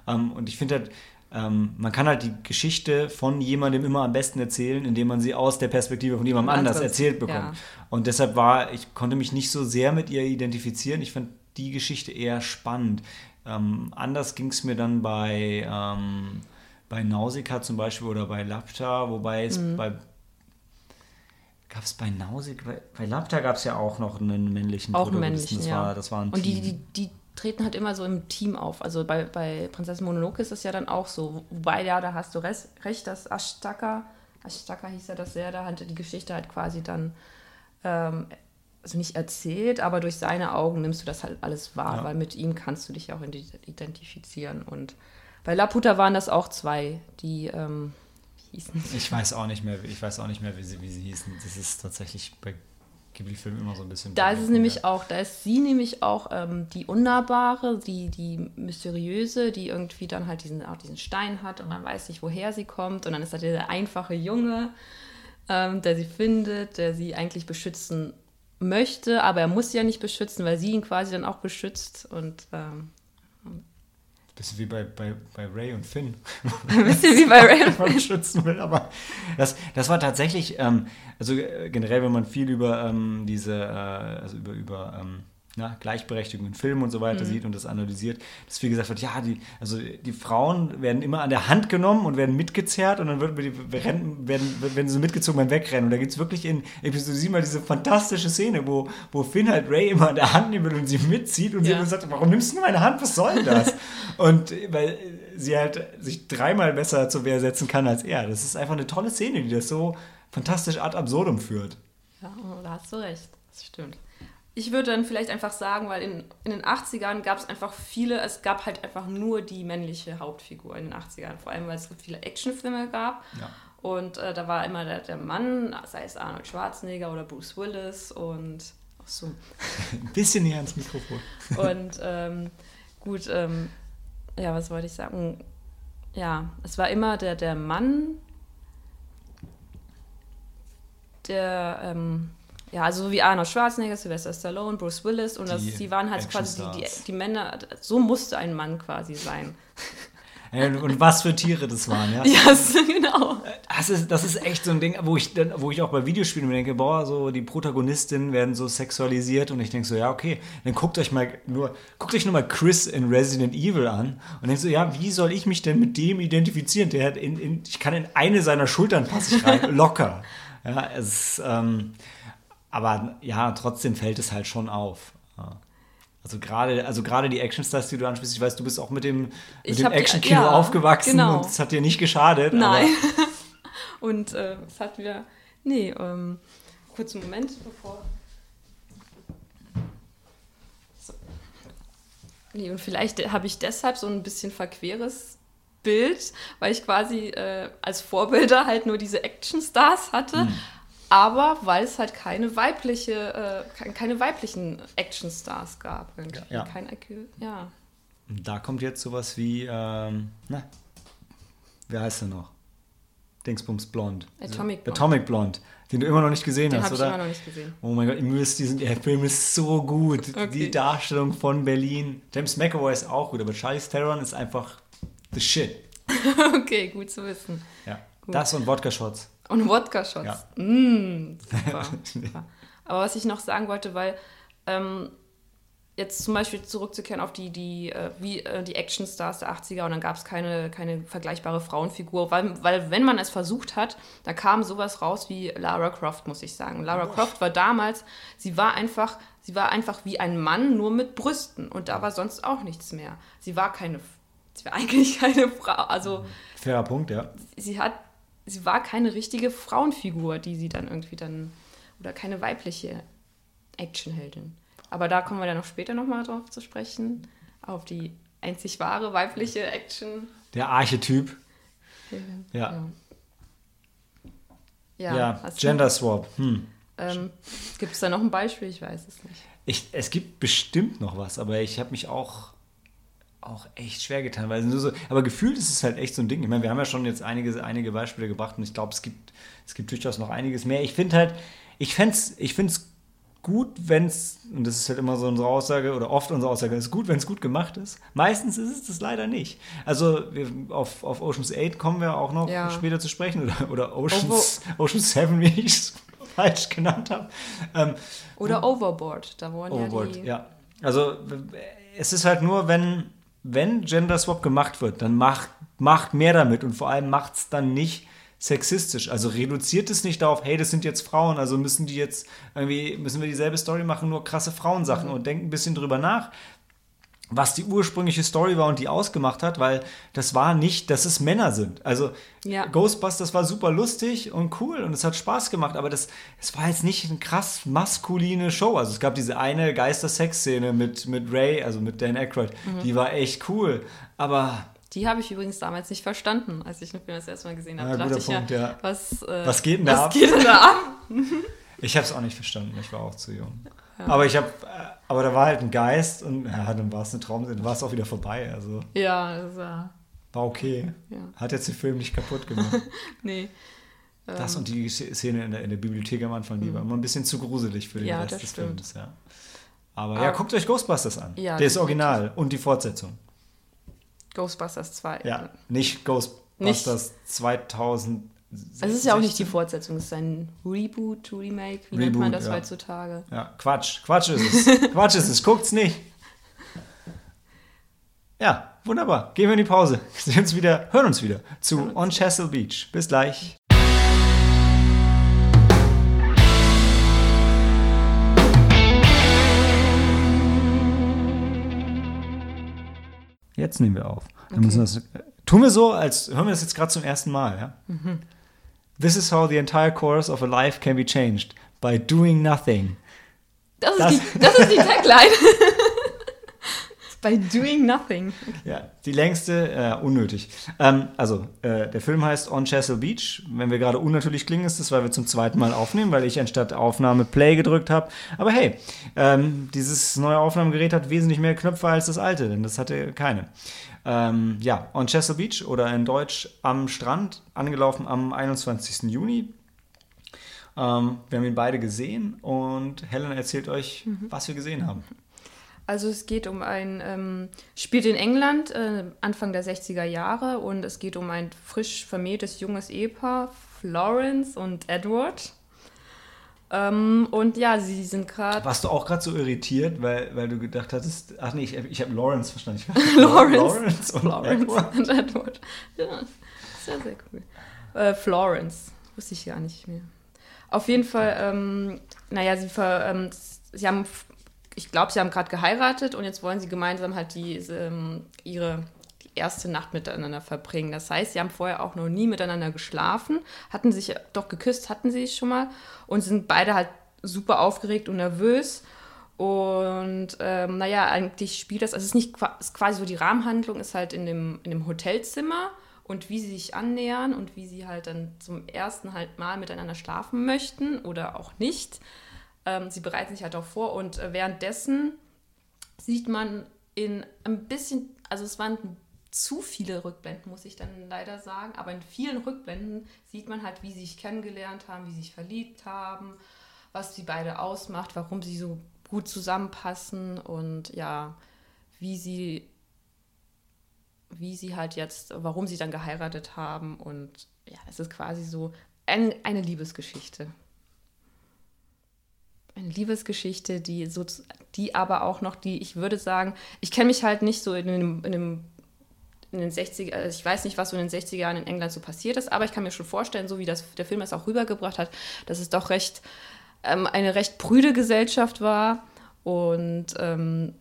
Ähm, und ich finde halt, ähm, man kann halt die Geschichte von jemandem immer am besten erzählen, indem man sie aus der Perspektive von jemandem anders erzählt bekommt. Ja. Und deshalb war, ich konnte mich nicht so sehr mit ihr identifizieren. Ich fand die Geschichte eher spannend. Ähm, anders ging es mir dann bei, ähm, bei Nausicaa zum Beispiel oder bei Lapta, wobei es mhm. bei Gab es bei Nausicaa, bei, bei Lapta gab es ja auch noch einen männlichen auch Protagonisten. Männlichen, das, war, das war ein Und Team. die, die, die treten halt immer so im Team auf. Also bei, bei Prinzessin Mononoke ist das ja dann auch so. Wobei, ja, da hast du recht, dass Ashtaka, Ashtaka hieß ja das sehr, da hat die Geschichte halt quasi dann, ähm, also nicht erzählt, aber durch seine Augen nimmst du das halt alles wahr, ja. weil mit ihm kannst du dich auch identifizieren. Und bei Laputa waren das auch zwei, die ähm, hießen. Ich weiß auch nicht mehr, ich weiß auch nicht mehr, wie sie, wie sie hießen. Das ist tatsächlich bei Ghibli-Film immer so ein bisschen. Da ist es nämlich auch, da ist sie nämlich auch ähm, die Unnahbare, die, die Mysteriöse, die irgendwie dann halt diesen, auch diesen Stein hat und man weiß nicht, woher sie kommt. Und dann ist da der einfache Junge, ähm, der sie findet, der sie eigentlich beschützen möchte, aber er muss sie ja nicht beschützen, weil sie ihn quasi dann auch beschützt. Und ähm, Bisschen wie bei, bei, bei Ray und Finn. Ein bisschen wie bei Ray und Finn. schützen will, aber das, das war tatsächlich, ähm, also äh, generell, wenn man viel über ähm, diese, äh, also über, über ähm, na, Gleichberechtigung in Filmen und so weiter mhm. sieht und das analysiert, dass viel gesagt wird, ja, die, also die Frauen werden immer an der Hand genommen und werden mitgezerrt und dann wird, werden, werden, werden sie mitgezogen beim Wegrennen. Und da gibt es wirklich in Episode 7 mal diese fantastische Szene, wo, wo Finn halt Ray immer an der Hand nimmt und sie mitzieht und ja. sie sagt, warum nimmst du meine Hand, was soll denn das? und weil sie halt sich dreimal besser zur Wehr setzen kann als er. Das ist einfach eine tolle Szene, die das so fantastisch ad absurdum führt. Ja, da hast du recht. Das stimmt ich würde dann vielleicht einfach sagen, weil in, in den 80ern gab es einfach viele, es gab halt einfach nur die männliche Hauptfigur in den 80ern, vor allem weil es so viele Actionfilme gab. Ja. Und äh, da war immer der, der Mann, sei es Arnold Schwarzenegger oder Bruce Willis und so. Ein bisschen näher ans Mikrofon. Und ähm, gut, ähm, ja, was wollte ich sagen? Ja, es war immer der, der Mann, der, ähm, ja, also so wie Arnold Schwarzenegger, Sylvester Stallone, Bruce Willis und das, Die die waren halt quasi die, die, die Männer, so musste ein Mann quasi sein. Und was für Tiere das waren, ja. Ja, so, genau. Das ist, das ist echt so ein Ding, wo ich, dann, wo ich auch bei Videospielen mir denke, boah, so die Protagonistinnen werden so sexualisiert und ich denke so, ja, okay, dann guckt euch mal nur, guckt euch nur mal Chris in Resident Evil an und denkt so, ja, wie soll ich mich denn mit dem identifizieren? Der hat in, in ich kann in eine seiner Schultern passe ich rein, locker. Ja, es, ähm, aber ja, trotzdem fällt es halt schon auf. Ja. Also gerade, also gerade die Actionstars, die du ansprichst, ich weiß, du bist auch mit dem, mit dem Action-Kino ja, aufgewachsen genau. und es hat dir nicht geschadet. Nein. Und äh, es hat wieder. Nee, ähm, kurzen Moment, bevor. So. Nee, und vielleicht habe ich deshalb so ein bisschen verqueres Bild, weil ich quasi äh, als Vorbilder halt nur diese Actionstars hatte. Hm. Aber weil es halt keine weibliche, äh, ke- keine weiblichen Actionstars gab. Irgendwie. Ja. Kein ja. Da kommt jetzt sowas wie, ähm, na, wer heißt er noch? Dingsbums Blond. Atomic Blonde. Atomic Blond, den du immer noch nicht gesehen Den hast, habe ich oder? immer noch nicht gesehen. Oh mein Gott, ihr müsst diesen, der Film ist so gut. Okay. Die Darstellung von Berlin. James McAvoy ist auch gut, aber Charlize Theron ist einfach the shit. okay, gut zu wissen. Ja. Das und Wodka-Shots. Und Wodka-Shots. Ja. Mm, super, super. Aber was ich noch sagen wollte, weil ähm, jetzt zum Beispiel zurückzukehren auf die, die, äh, wie, äh, die Actionstars der 80er und dann gab es keine, keine vergleichbare Frauenfigur, weil, weil wenn man es versucht hat, da kam sowas raus wie Lara Croft, muss ich sagen. Lara Croft war damals, sie war einfach, sie war einfach wie ein Mann, nur mit Brüsten und da war sonst auch nichts mehr. Sie war keine, sie war eigentlich keine Frau, also Fairer Punkt, ja. sie hat, sie war keine richtige Frauenfigur, die sie dann irgendwie dann, oder keine weibliche Actionheldin. Aber da kommen wir dann noch später nochmal drauf zu sprechen, auf die einzig wahre weibliche Action. Der Archetyp. Ja. Ja, Ja, Gender Swap. Hm. Ähm, Gibt es da noch ein Beispiel? Ich weiß es nicht. Ich, es gibt bestimmt noch was, aber ich habe mich auch, auch echt schwer getan. Weil nur so, aber gefühlt ist es halt echt so ein Ding. Ich meine, wir haben ja schon jetzt einige, einige Beispiele gebracht und ich glaube, es gibt, es gibt durchaus noch einiges mehr. Ich finde halt, ich fände es ich find's gut, wenn es, und das ist halt immer so unsere Aussage, oder oft unsere Aussage, es ist gut, wenn es gut gemacht ist. Meistens ist es das leider nicht. Also wir, auf, auf Oceans 8 kommen wir auch noch Ja. später zu sprechen, oder, oder Oceans, Oceans 7, wie ich es falsch genannt habe. Ähm, Oder Overboard, da wurden Overboard, ja die... ja. Also es ist halt nur, wenn, wenn Gender Swap gemacht wird, dann macht, macht mehr damit und vor allem macht es dann nicht sexistisch. Also reduziert es nicht darauf, hey, das sind jetzt Frauen, also müssen die jetzt irgendwie, müssen wir dieselbe Story machen, nur krasse Frauensachen und denken ein bisschen drüber nach, was die ursprüngliche Story war und die ausgemacht hat, weil das war nicht, dass es Männer sind. Also Ja. Ghostbusters war super lustig und cool und es hat Spaß gemacht, aber das, es war jetzt nicht eine krass maskuline Show. Also es gab diese eine Geister-Sex-Szene mit, mit Ray, also mit Dan Aykroyd, Mhm. die war echt cool, aber Die habe ich übrigens damals nicht verstanden, als ich den Film das erste Mal gesehen habe. Ja, dachte ich Punkt, ja, ja. was, äh, Was geht denn da was ab? geht denn da ab? ich habe es auch nicht verstanden, ich war auch zu jung. Aber ich habe, aber da war halt ein Geist und ja, dann war es eine Traum, dann war es auch wieder vorbei. Also Ja, das war, war okay. Ja. Hat jetzt den Film nicht kaputt gemacht. nee. Das und die Szene in der, in der Bibliothek am Anfang, die war immer ein bisschen zu gruselig für den Mhm. Ja, Rest das des stimmt. Films. Ja. Aber ja, guckt euch Ghostbusters an. Ja, der ist original und die Fortsetzung. Ghostbusters 2. Ja, nicht Ghostbusters 2000. Es ist ja auch nicht die Fortsetzung, es ist ein Reboot, Remake, wie nennt man Reboot, das ja. heutzutage? Ja, Quatsch. Quatsch ist es. Quatsch ist es. Guckt's nicht. Ja, wunderbar. Gehen wir in die Pause. Sehen uns wieder, hören uns wieder zu On Chesil Beach. Bis gleich. Jetzt nehmen wir auf. Dann müssen wir das, tun wir so, als hören wir das jetzt gerade zum ersten Mal. Ja? This is how the entire course of a life can be changed. By doing nothing. Das ist, Das- die, das ist die Tagline. By doing nothing. Ja, die längste, äh, unnötig. Ähm, also, äh, der Film heißt On Chesil Beach. Wenn wir gerade unnatürlich klingen, ist das, weil wir zum zweiten Mal aufnehmen, weil ich anstatt Aufnahme Play gedrückt habe. Aber hey, ähm, dieses neue Aufnahmegerät hat wesentlich mehr Knöpfe als das alte, denn das hatte keine. Ähm, ja, On Chesil Beach oder in Deutsch am Strand, angelaufen am 21. Juni. Ähm, wir haben ihn beide gesehen und Helen erzählt euch, mhm. was wir gesehen haben. Also es geht um ein, ähm, spielt in England äh, Anfang der 60er Jahre und es geht um ein frisch vermähltes junges Ehepaar, Florence und Edward. Ähm, und ja, sie sind gerade. Warst du auch gerade so irritiert, weil, weil du gedacht hattest, ach nee, ich, ich habe Lawrence verstanden. Lawrence, Lawrence und Florence Edward. und Edward. Ja, sehr, sehr cool. Äh, Florence, wusste ich gar nicht mehr. Auf jeden Fall, ähm, naja, sie, ver, ähm, sie haben ich glaube, sie haben gerade geheiratet und jetzt wollen sie gemeinsam halt die, ähm, ihre erste Nacht miteinander verbringen. Das heißt, sie haben vorher auch noch nie miteinander geschlafen, hatten sich doch geküsst, hatten sie schon mal und sind beide halt super aufgeregt und nervös. Und ähm, naja, eigentlich spielt das, also es ist nicht ist quasi so die Rahmenhandlung, ist halt in dem, in dem Hotelzimmer und wie sie sich annähern und wie sie halt dann zum ersten halt mal miteinander schlafen möchten oder auch nicht. Ähm, sie bereiten sich halt auch vor und äh, währenddessen sieht man in ein bisschen, also es waren zu viele Rückblenden, muss ich dann leider sagen, aber in vielen Rückblenden sieht man halt, wie sie sich kennengelernt haben, wie sie sich verliebt haben, was sie beide ausmacht, warum sie so gut zusammenpassen und ja, wie sie wie sie halt jetzt, warum sie dann geheiratet haben. Und ja, es ist quasi so ein, eine Liebesgeschichte. Eine Liebesgeschichte, die so, die aber auch noch, die, ich würde sagen, ich kenne mich halt nicht so in dem, in dem in den 60er, also ich weiß nicht, was so in den 60er Jahren in England so passiert ist, aber ich kann mir schon vorstellen, so wie das, der Film es auch rübergebracht hat, dass es doch recht ähm, eine recht prüde Gesellschaft war. Und ähm,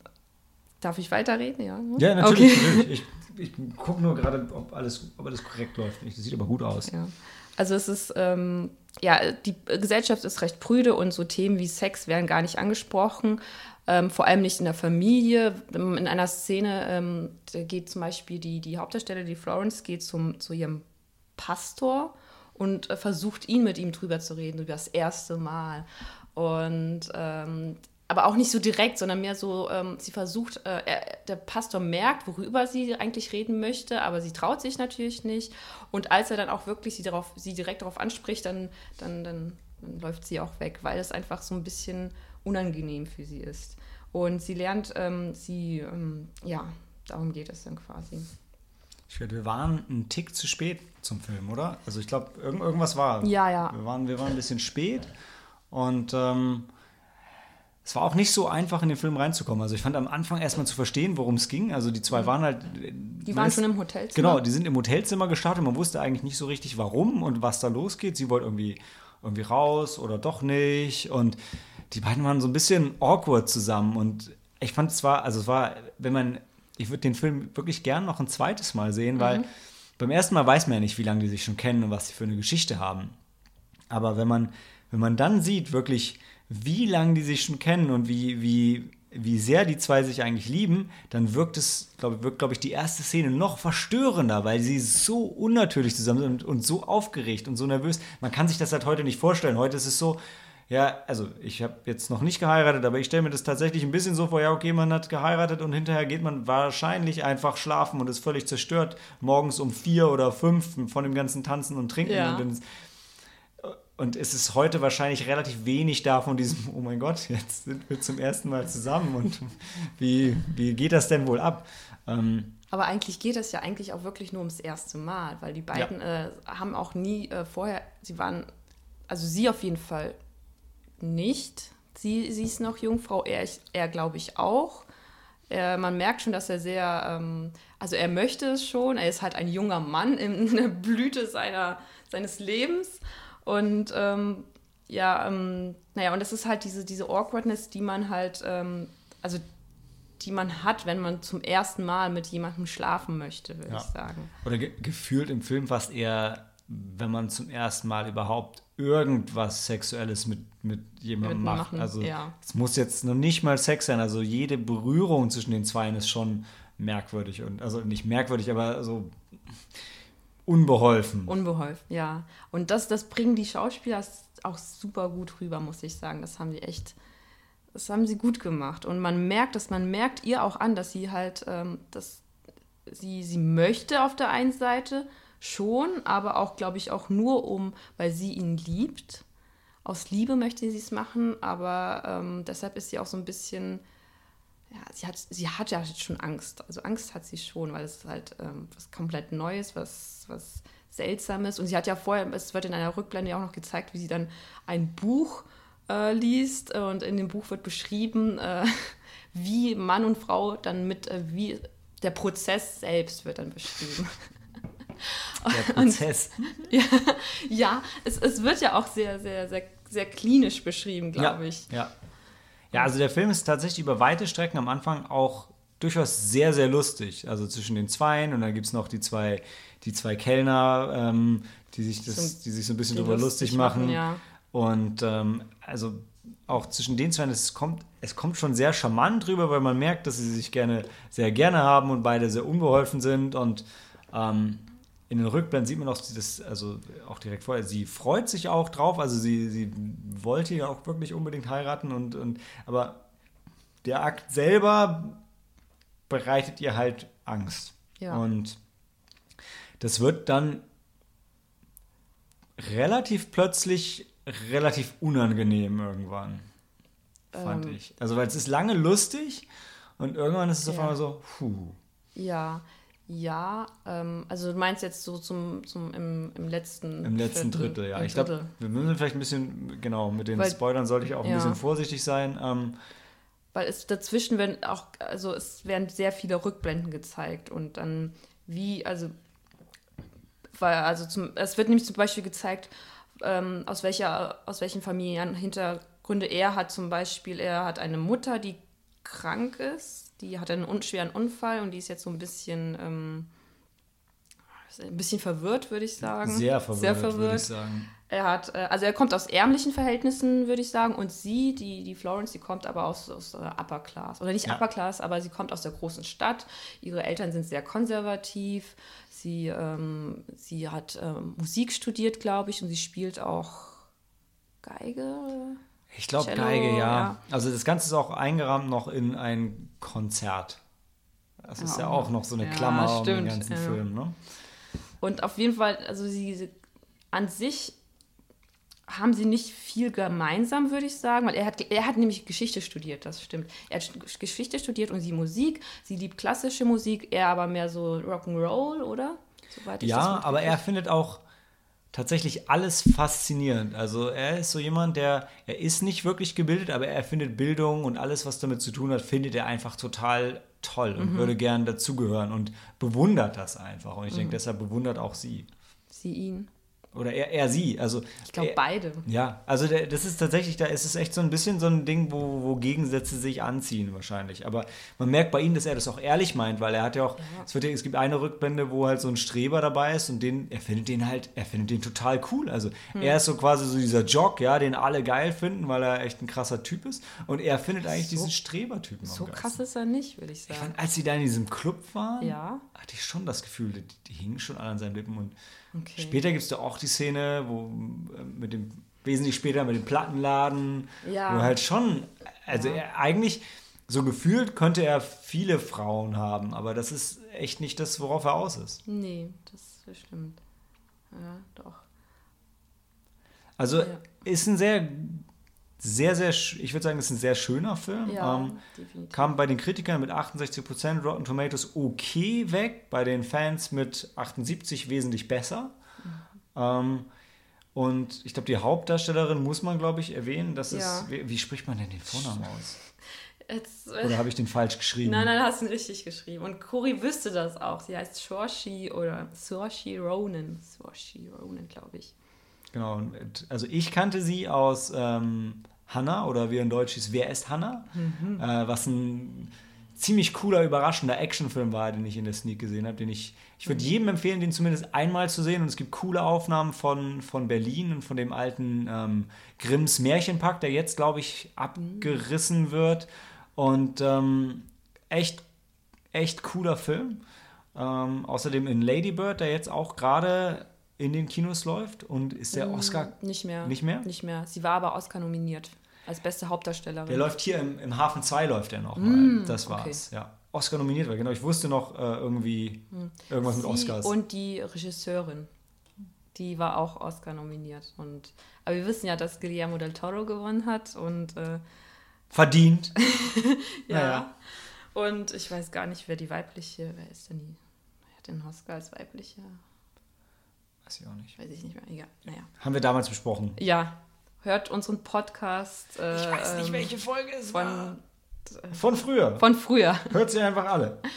darf ich weiterreden? Ja, ne? ja natürlich. Okay. natürlich. Ich, ich gucke nur gerade, ob alles, ob alles korrekt läuft. Das sieht aber gut aus. Ja. Also es ist, ähm, ja, die Gesellschaft ist recht prüde und so Themen wie Sex werden gar nicht angesprochen. Ähm, vor allem nicht in der Familie. In einer Szene ähm, geht zum Beispiel die, die Hauptdarsteller, die Florence, geht zum, zu ihrem Pastor und äh, versucht ihn mit ihm drüber zu reden, über das erste Mal. Und ähm, aber auch nicht so direkt, sondern mehr so, ähm, sie versucht, äh, er, der Pastor merkt, worüber sie eigentlich reden möchte, aber sie traut sich natürlich nicht. Und als er dann auch wirklich sie, darauf, sie direkt darauf anspricht, dann, dann, dann, dann läuft sie auch weg, weil es einfach so ein bisschen unangenehm für sie ist. Und sie lernt, ähm, sie, ähm, ja, darum geht es dann quasi. Ich werde, wir waren einen Tick zu spät zum Film, oder? Also ich glaube, irgend, irgendwas war. Ja, ja. Wir waren, wir waren ein bisschen spät und ähm, es war auch nicht so einfach, in den Film reinzukommen. Also ich fand am Anfang erstmal zu verstehen, worum es ging. Also die zwei mhm. waren halt. Die waren ist, schon im Hotelzimmer. Genau, die sind im Hotelzimmer gestartet. Man wusste eigentlich nicht so richtig, warum und was da losgeht. Sie wollte irgendwie, irgendwie raus oder doch nicht. Und die beiden waren so ein bisschen awkward zusammen. Und ich fand es zwar, also es war, wenn man, ich würde den Film wirklich gern noch ein zweites Mal sehen, weil mhm. beim ersten Mal weiß man ja nicht, wie lange die sich schon kennen und was sie für eine Geschichte haben. Aber wenn man, wenn man dann sieht, wirklich wie lange die sich schon kennen und wie, wie, wie sehr die zwei sich eigentlich lieben, dann wirkt es, glaube wirkt, glaube ich, die erste Szene noch verstörender, weil sie so unnatürlich zusammen sind und, und so aufgeregt und so nervös. Man kann sich das halt heute nicht vorstellen. Heute ist es so, ja, also ich habe jetzt noch nicht geheiratet, aber ich stelle mir das tatsächlich ein bisschen so vor, ja, okay, man hat geheiratet und hinterher geht man wahrscheinlich einfach schlafen und ist völlig zerstört, morgens um vier oder fünf von dem ganzen Tanzen und Trinken. Ja. Und und es ist heute wahrscheinlich relativ wenig da von diesem, oh mein Gott, jetzt sind wir zum ersten Mal zusammen und wie, wie geht das denn wohl ab? Ähm, aber eigentlich geht es ja eigentlich auch wirklich nur ums erste Mal, weil die beiden ja. äh, haben auch nie äh, vorher, sie waren, also sie auf jeden Fall nicht. Sie, sie ist noch Jungfrau, er, er glaube ich auch. Er, man merkt schon, dass er sehr, ähm, also er möchte es schon, er ist halt ein junger Mann in der Blüte seiner, seines Lebens und ähm, ja, ähm, naja, und das ist halt diese, diese Awkwardness, die man halt, ähm, also die man hat, wenn man zum ersten Mal mit jemandem schlafen möchte, würde ja. ich sagen. Oder ge gefühlt im Film fast eher, wenn man zum ersten Mal überhaupt irgendwas Sexuelles mit, mit jemandem Mit macht. machen, also ja. es muss jetzt noch nicht mal Sex sein. Also jede Berührung zwischen den Zweien ist schon merkwürdig und also nicht merkwürdig, aber so unbeholfen. Unbeholfen, ja. Und das, das bringen die Schauspieler auch super gut rüber, muss ich sagen. Das haben die echt, das haben sie gut gemacht. Und man merkt das, man merkt ihr auch an, dass sie halt, ähm, dass sie, sie möchte auf der einen Seite schon, aber auch, glaube ich, auch nur um, weil sie ihn liebt. Aus Liebe möchte sie es machen, aber ähm, deshalb ist sie auch so ein bisschen, ja, sie hat, sie hat ja schon Angst. Also Angst hat sie schon, weil es halt ähm, was komplett Neues, was, was Seltsames. Und sie hat ja vorher, es wird in einer Rückblende ja auch noch gezeigt, wie sie dann ein Buch äh, liest und in dem Buch wird beschrieben, äh, wie Mann und Frau dann mit, äh, wie der Prozess selbst wird dann beschrieben. Der Prozess. ja, ja es, es wird ja auch sehr, sehr, sehr, sehr klinisch beschrieben, glaube ja, ich. Ja. ja, also der Film ist tatsächlich über weite Strecken am Anfang auch durchaus sehr, sehr lustig. Also zwischen den Zweien und dann gibt es noch die zwei, die zwei Kellner, ähm, die, sich das, die sich so ein bisschen drüber lustig, lustig machen. machen, ja. Und ähm, also auch zwischen den zwei, es kommt, es kommt schon sehr charmant drüber, weil man merkt, dass sie sich gerne, sehr gerne haben und beide sehr unbeholfen sind. Und ähm, in den Rückblenden sieht man auch das, also auch direkt vorher, sie freut sich auch drauf, also sie, sie wollte ja auch wirklich unbedingt heiraten und, und aber der Akt selber bereitet ihr halt Angst. Ja. Und das wird dann relativ plötzlich relativ unangenehm irgendwann, fand Ähm. ich. Also weil es ist lange lustig und irgendwann ist es auf Ja. einmal so, puh. Ja, ja, ähm, also du meinst jetzt so zum, zum im, im letzten Im letzten Viertel, Drittel, ja. Ich glaube, wir müssen vielleicht ein bisschen, genau, mit den Weil- Spoilern sollte ich auch ein ja. bisschen vorsichtig sein. Ähm, Weil es dazwischen werden auch, also es werden sehr viele Rückblenden gezeigt und dann wie, also, weil, also zum, es wird nämlich zum Beispiel gezeigt, ähm, aus welcher, aus welchen Familienhintergründe er hat. Zum Beispiel, er hat eine Mutter, die krank ist, die hat einen schweren Unfall und die ist jetzt so ein bisschen, ähm, ein bisschen verwirrt, würde ich sagen. sehr verwirrt, Sehr würde verwirrt. ich sagen. Er hat, äh, also er kommt aus ärmlichen Verhältnissen, würde ich sagen, und sie, die, die Florence, die kommt aber aus, aus Upper Class. Oder nicht Ja. Upper Class, aber sie kommt aus der großen Stadt. Ihre Eltern sind sehr konservativ. Sie, ähm, sie hat ähm, Musik studiert, glaube ich, und sie spielt auch Geige. Ich glaube Geige, ja. ja. Also das Ganze ist auch eingerahmt noch in ein Konzert. Das ist Ja, ja auch noch so eine Ja, Klammer um den stimmt, ganzen ja. Film, ne? Und auf jeden Fall, also sie, an sich haben sie nicht viel gemeinsam, würde ich sagen, weil er hat, er hat nämlich Geschichte studiert, das stimmt. Er hat Geschichte studiert und sie Musik. Sie liebt klassische Musik, er aber mehr so Rock'n'Roll, oder? Ja, aber er findet auch tatsächlich alles faszinierend. Also er ist so jemand, der, er ist nicht wirklich gebildet, aber er findet Bildung und alles, was damit zu tun hat, findet er einfach total toll und Mhm. würde gern dazugehören und bewundert das einfach. Und ich Mhm. denke, deshalb bewundert auch sie. Sie ihn. Oder er, er sie. Also Ich glaube, beide. Ja, also der, das ist tatsächlich, da ist es echt so ein bisschen so ein Ding, wo, wo Gegensätze sich anziehen wahrscheinlich. Aber man merkt bei ihm, dass er das auch ehrlich meint, weil er hat ja auch, es, wird ja, es gibt eine Rückblende, wo halt so ein Streber dabei ist und den, er findet den halt, er findet den total cool. Also Hm. er ist so quasi so dieser Jock, ja, den alle geil finden, weil er echt ein krasser Typ ist. Und er findet eigentlich diesen Strebertypen. So krass ist er nicht, würde ich Ich sagen. fand, als sie da in diesem Club waren, Ja. hatte ich schon das Gefühl, die, die hingen schon alle an seinen Lippen. Und Okay. später gibt es da auch die Szene, wo äh, mit dem, wesentlich später mit dem Plattenladen, Ja. wo halt schon, also Ja. er eigentlich so gefühlt könnte er viele Frauen haben, aber das ist echt nicht das, worauf er aus ist. Nee, das stimmt. Ja, doch. Also Ja. ist ein sehr, sehr, sehr, ich würde sagen, ist ein sehr schöner Film. Ja, Ähm, kam bei den Kritikern mit 68% Rotten Tomatoes okay weg, bei den Fans mit 78 wesentlich besser. Ähm, und ich glaube, die Hauptdarstellerin muss man, glaube ich, erwähnen. Das ist, Ja. wie, wie spricht man denn den Vornamen aus? Jetzt, äh, Oder habe ich den falsch geschrieben? Nein, nein, hast du ihn richtig geschrieben. Und Cory wüsste das auch. Sie heißt Saoirse oder Saoirse Ronan. Saoirse Ronan, glaube ich. Genau. Also ich kannte sie aus ähm, Hannah oder wie in Deutsch ist Wer ist Hannah? Mhm. Äh, was ein ziemlich cooler, überraschender Actionfilm war, den ich in der Sneak gesehen habe, den ich, ich würde jedem empfehlen, den zumindest einmal zu sehen. Und es gibt coole Aufnahmen von, von Berlin und von dem alten ähm, Grimms Märchenpark, der jetzt, glaube ich, abgerissen wird. Und ähm, echt, echt cooler Film. Ähm, außerdem in Lady Bird, der jetzt auch gerade in den Kinos läuft. Und ist der Oscar Nicht mehr. nicht mehr? Nicht mehr. Sie war aber Oscar nominiert als beste Hauptdarstellerin. Der läuft hier im, im Hafen 2 läuft der noch mal. Mm, das okay. war's, ja. Oscar nominiert war, genau. Ich wusste noch äh, irgendwie irgendwas mit Hm. Sie Oscars. Und die Regisseurin. Die war auch Oscar nominiert. Und, aber wir wissen ja, dass Guillermo del Toro gewonnen hat. Und äh, Verdient. ja. Naja. Und ich weiß gar nicht, wer die weibliche, wer ist denn die? Wer hat den Oscar als weibliche? Weiß ich auch nicht. Weiß ich nicht mehr. Egal. Naja. Haben wir damals besprochen. Ja. Hört unseren Podcast. Äh, ähm, Folge es von, Von früher. von früher. Hört sie einfach alle.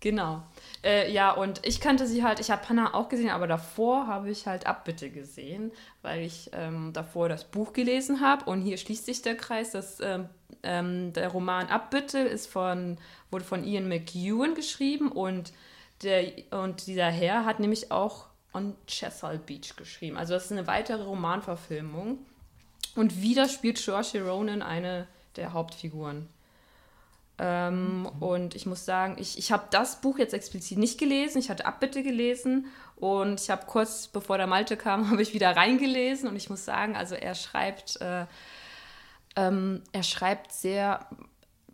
Genau. Äh, ja, und ich kannte sie halt, ich habe Hannah auch gesehen, aber davor habe ich halt Abbitte gesehen, weil ich ähm, davor das Buch gelesen habe und hier schließt sich der Kreis. Das, ähm, ähm, der Roman Abbitte ist von, wurde von Ian McEwan geschrieben und, der, und dieser Herr hat nämlich auch On Chesapeake Beach geschrieben. Also das ist eine weitere Romanverfilmung. Und wieder spielt Saoirse Ronan eine der Hauptfiguren. Ähm, Und ich muss sagen, ich, ich habe das Buch jetzt explizit nicht gelesen. Ich hatte Abbitte gelesen und ich habe kurz bevor der Malte kam, habe ich wieder reingelesen und ich muss sagen, also er schreibt, äh, ähm, er schreibt sehr,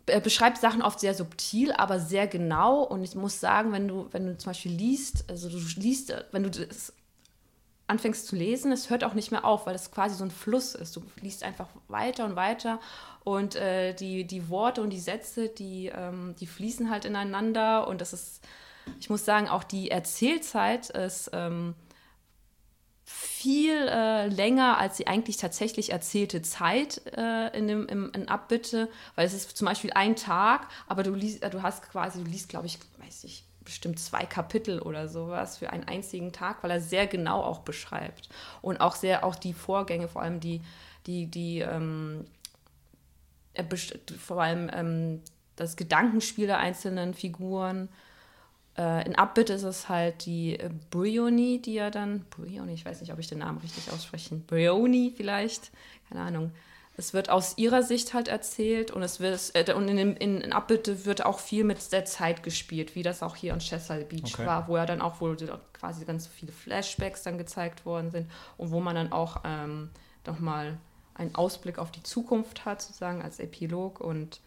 beschreibt Sachen oft sehr subtil, aber sehr genau und ich muss sagen, wenn du, wenn du zum Beispiel liest, also du liest, äh, wenn du das anfängst zu lesen, es hört auch nicht mehr auf, weil das quasi so ein Fluss ist. Du liest einfach weiter und weiter und äh, die, die Worte und die Sätze, die, ähm, die fließen halt ineinander und das ist, ich muss sagen, auch die Erzählzeit ist ähm, viel äh, länger als die eigentlich tatsächlich erzählte Zeit äh, in dem im, in Abbitte, weil es ist zum Beispiel ein Tag, aber du liest, äh, du hast quasi, du liest, glaube ich, weiß ich, bestimmt zwei Kapitel oder sowas für einen einzigen Tag, weil er sehr genau auch beschreibt und auch sehr auch die Vorgänge, vor allem die die die ähm, vor allem ähm, das Gedankenspiel der einzelnen Figuren. Äh, in Abbitte ist es halt die äh, Brioni, die ja dann, Brioni, ich weiß nicht, ob ich den Namen richtig ausspreche, Brioni vielleicht, keine Ahnung. Es wird aus ihrer Sicht halt erzählt und es wird äh, und in, in, in Abbitte wird auch viel mit der Zeit gespielt, wie das auch hier on Chesapeake Beach Okay. war, wo ja dann auch wohl quasi ganz viele Flashbacks dann gezeigt worden sind und wo man dann auch ähm, nochmal einen Ausblick auf die Zukunft hat, sozusagen als Epilog und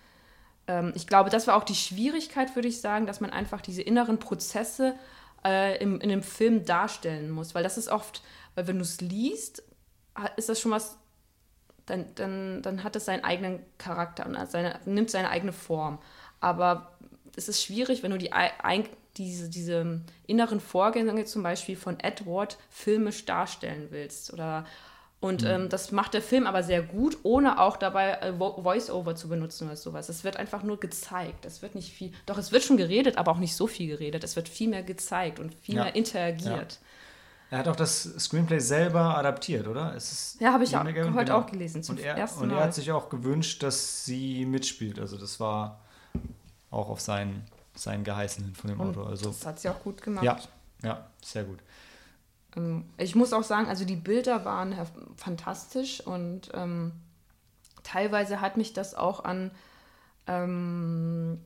ähm, ich glaube, das war auch die Schwierigkeit, würde ich sagen, dass man einfach diese inneren Prozesse äh, im, in dem Film darstellen muss. Weil das ist oft, weil wenn du es liest, ist das schon was, dann, dann, dann hat es seinen eigenen Charakter und seine, nimmt seine eigene Form. Aber es ist schwierig, wenn du die, ei- ein, diese, diese inneren Vorgänge zum Beispiel von Edward filmisch darstellen willst. Oder, und ähm, das macht der Film aber sehr gut, ohne auch dabei äh, Vo- Voice-Over zu benutzen oder sowas. Es wird einfach nur gezeigt. Es wird nicht viel, doch es wird schon geredet, aber auch nicht so viel geredet. Es wird viel mehr gezeigt und viel Ja. mehr interagiert. Er hat auch das Screenplay selber adaptiert, oder? Ja, habe ich auch, heute genau. auch gelesen, zum und er, ersten und Mal. er hat sich auch gewünscht, dass sie mitspielt. Also das war auch auf seinen, seinen Geheißen hin von dem Und Autor. Also das hat sie auch gut gemacht. ja, ja, sehr gut. Ähm, Ich muss auch sagen, also die Bilder waren fantastisch und ähm, teilweise hat mich das auch an ähm,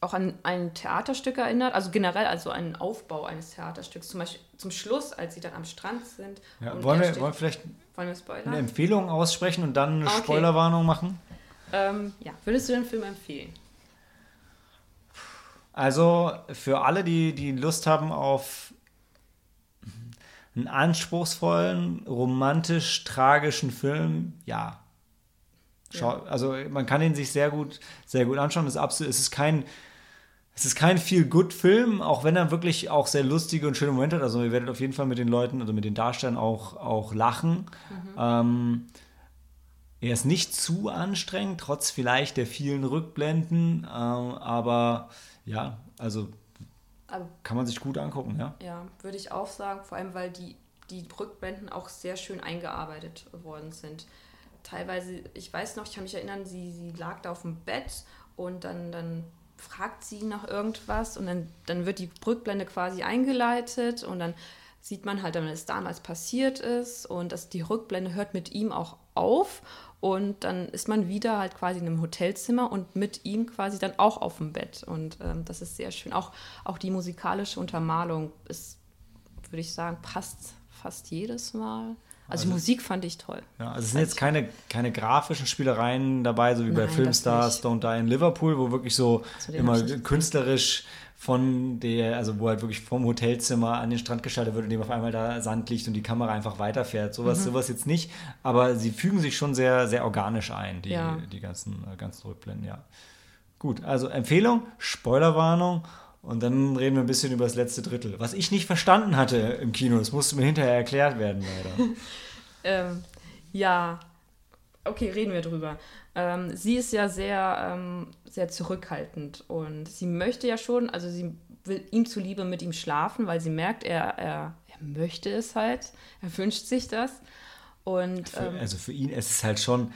auch an ein Theaterstück erinnert, also generell also einen Aufbau eines Theaterstücks. Zum Beispiel zum Schluss, als sie dann am Strand sind. Ja, wollen, wir, steht- wollen wir vielleicht wollen wir eine Empfehlung aussprechen und dann eine Okay. Spoilerwarnung machen? Ähm, ja, würdest du den Film empfehlen? Also für alle, die, die Lust haben auf einen anspruchsvollen, romantisch-tragischen Film, ja. Schau, Also man kann ihn sich sehr gut, sehr gut anschauen. Es ist, absolut, es ist kein, es ist kein Feel-Good-Film, auch wenn er wirklich auch sehr lustige und schöne Momente hat. Also ihr werdet auf jeden Fall mit den Leuten, also mit den Darstellern auch, auch lachen. Ähm, er ist nicht zu anstrengend, trotz vielleicht der vielen Rückblenden, ähm, aber ja, also Aber kann man sich gut angucken, ja. Ja, würde ich auch sagen, vor allem weil die, die Rückblenden auch sehr schön eingearbeitet worden sind. Teilweise, ich weiß noch, ich kann mich erinnern, sie, sie lag da auf dem Bett und dann, dann fragt sie nach irgendwas und dann, dann wird die Rückblende quasi eingeleitet und dann sieht man halt, wenn es damals passiert ist und dass die Rückblende hört mit ihm auch auf und dann ist man wieder halt quasi in einem Hotelzimmer und mit ihm quasi dann auch auf dem Bett und ähm, das ist sehr schön. Auch, auch die musikalische Untermalung ist, würde ich sagen, passt fast jedes Mal. Also, also Musik fand ich toll. Ja, also es sind jetzt keine, keine grafischen Spielereien dabei, so wie Nein, bei Filmstars Don't Die in Liverpool, wo wirklich so immer künstlerisch von der, also wo halt wirklich vom Hotelzimmer an den Strand gestaltet wird, in dem auf einmal da Sand liegt und die Kamera einfach weiterfährt. Sowas, mhm. sowas jetzt nicht, aber sie fügen sich schon sehr, sehr organisch ein, die, ja. die ganzen, äh, ganzen Rückblenden, ja. Gut, also Empfehlung, Spoilerwarnung und dann reden wir ein bisschen über das letzte Drittel. Was ich nicht verstanden hatte im Kino, das musste mir hinterher erklärt werden, leider. ähm, ja, okay, reden wir drüber. Ähm, sie ist ja sehr, ähm, sehr zurückhaltend und sie möchte ja schon, also sie will ihm zuliebe mit ihm schlafen, weil sie merkt, er, er, er möchte es halt, er wünscht sich das. Und, für, ähm, also für ihn ist es halt schon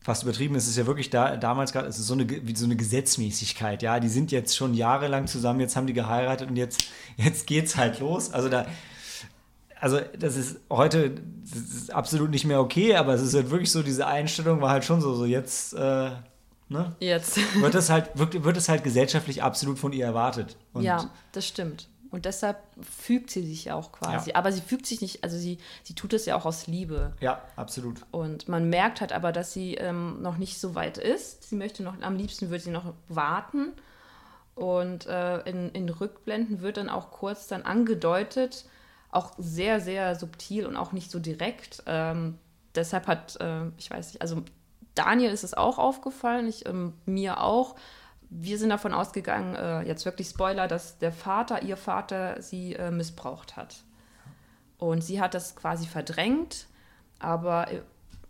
fast übertrieben. Es ist ja wirklich da, damals gerade, es ist so eine, wie so eine Gesetzmäßigkeit. Ja, die sind jetzt schon jahrelang zusammen, jetzt haben die geheiratet und jetzt, jetzt es halt los. Also da, also das ist heute das ist absolut nicht mehr okay, aber es ist halt wirklich so, diese Einstellung war halt schon so, so jetzt, äh, ne? Jetzt. Wird es halt, wird, wird es halt gesellschaftlich absolut von ihr erwartet. Und ja, das stimmt. Und deshalb fügt sie sich ja auch quasi. Ja. Aber sie fügt sich nicht, also sie, sie tut es ja auch aus Liebe. Ja, absolut. Und man merkt halt aber, dass sie ähm, noch nicht so weit ist. Sie möchte noch, am liebsten würde sie noch warten. Und äh, in, in Rückblenden wird dann auch kurz dann angedeutet, auch sehr, sehr subtil und auch nicht so direkt. Ähm, deshalb hat, äh, ich weiß nicht, also Daniel ist es auch aufgefallen, ich, ähm, mir auch, wir sind davon ausgegangen, äh, jetzt wirklich Spoiler, dass der Vater, ihr Vater, sie äh, missbraucht hat. Und sie hat das quasi verdrängt, aber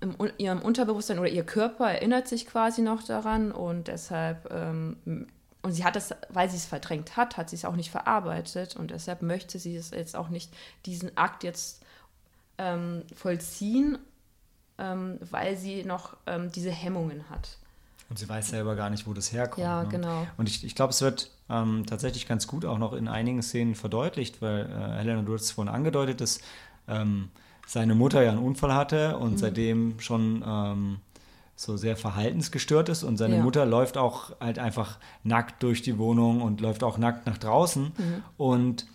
im, ihrem Unterbewusstsein oder ihr Körper erinnert sich quasi noch daran und deshalb, ähm, und sie hat das, weil sie es verdrängt hat, hat sie es auch nicht verarbeitet und deshalb möchte sie es jetzt auch nicht, diesen Akt jetzt ähm, vollziehen, ähm, weil sie noch ähm, diese Hemmungen hat. Und sie weiß selber gar nicht, wo das herkommt. Ja, ne? genau. Und ich, ich glaube, es wird ähm, tatsächlich ganz gut auch noch in einigen Szenen verdeutlicht, weil äh, Helena, du hast es vorhin angedeutet, dass ähm, seine Mutter ja einen Unfall hatte und mhm. seitdem schon ähm, so sehr verhaltensgestört ist und seine ja. Mutter läuft auch halt einfach nackt durch die Wohnung und läuft auch nackt nach draußen mhm. und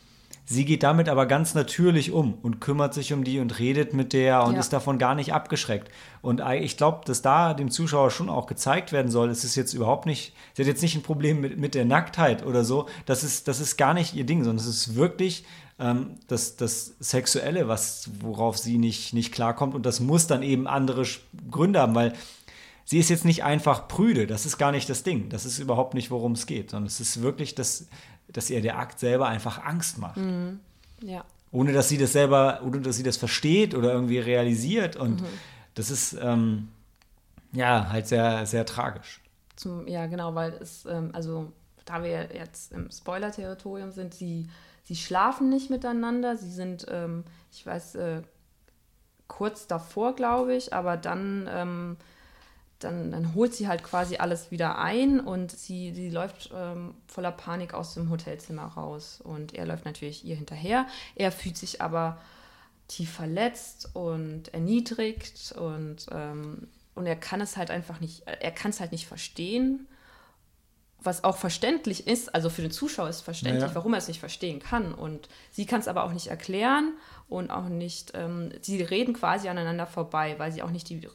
Sie geht damit aber ganz natürlich um und kümmert sich um die und redet mit der und ja. ist davon gar nicht abgeschreckt. Und ich glaube, dass da dem Zuschauer schon auch gezeigt werden soll, es ist jetzt überhaupt nicht, sie hat jetzt nicht ein Problem mit, mit der Nacktheit oder so. Das ist, das ist gar nicht ihr Ding, sondern es ist wirklich ähm, das, das Sexuelle, was, worauf sie nicht, nicht klarkommt. Und das muss dann eben andere Gründe haben, weil sie ist jetzt nicht einfach prüde, das ist gar nicht das Ding. Das ist überhaupt nicht, worum es geht, sondern es ist wirklich das dass ihr der Akt selber einfach Angst macht. Mhm. Ja. Ohne dass sie das selber, ohne dass sie das versteht oder irgendwie realisiert. Und mhm. das ist ähm, ja halt sehr, sehr tragisch. Zum, ja, genau, weil es, ähm, also da wir jetzt im Spoiler-Territorium sind, sie, sie schlafen nicht miteinander, sie sind, ähm, ich weiß, äh, kurz davor, glaube ich, aber dann ähm, dann, dann holt sie halt quasi alles wieder ein und sie, sie läuft ähm, voller Panik aus dem Hotelzimmer raus. Und er läuft natürlich ihr hinterher. Er fühlt sich aber tief verletzt und erniedrigt und, ähm, und er kann es halt einfach nicht, er kann es halt nicht verstehen. Was auch verständlich ist, also für den Zuschauer ist verständlich, ja. warum er es nicht verstehen kann. Und sie kann es aber auch nicht erklären und auch nicht, ähm, sie reden quasi aneinander vorbei, weil sie auch nicht die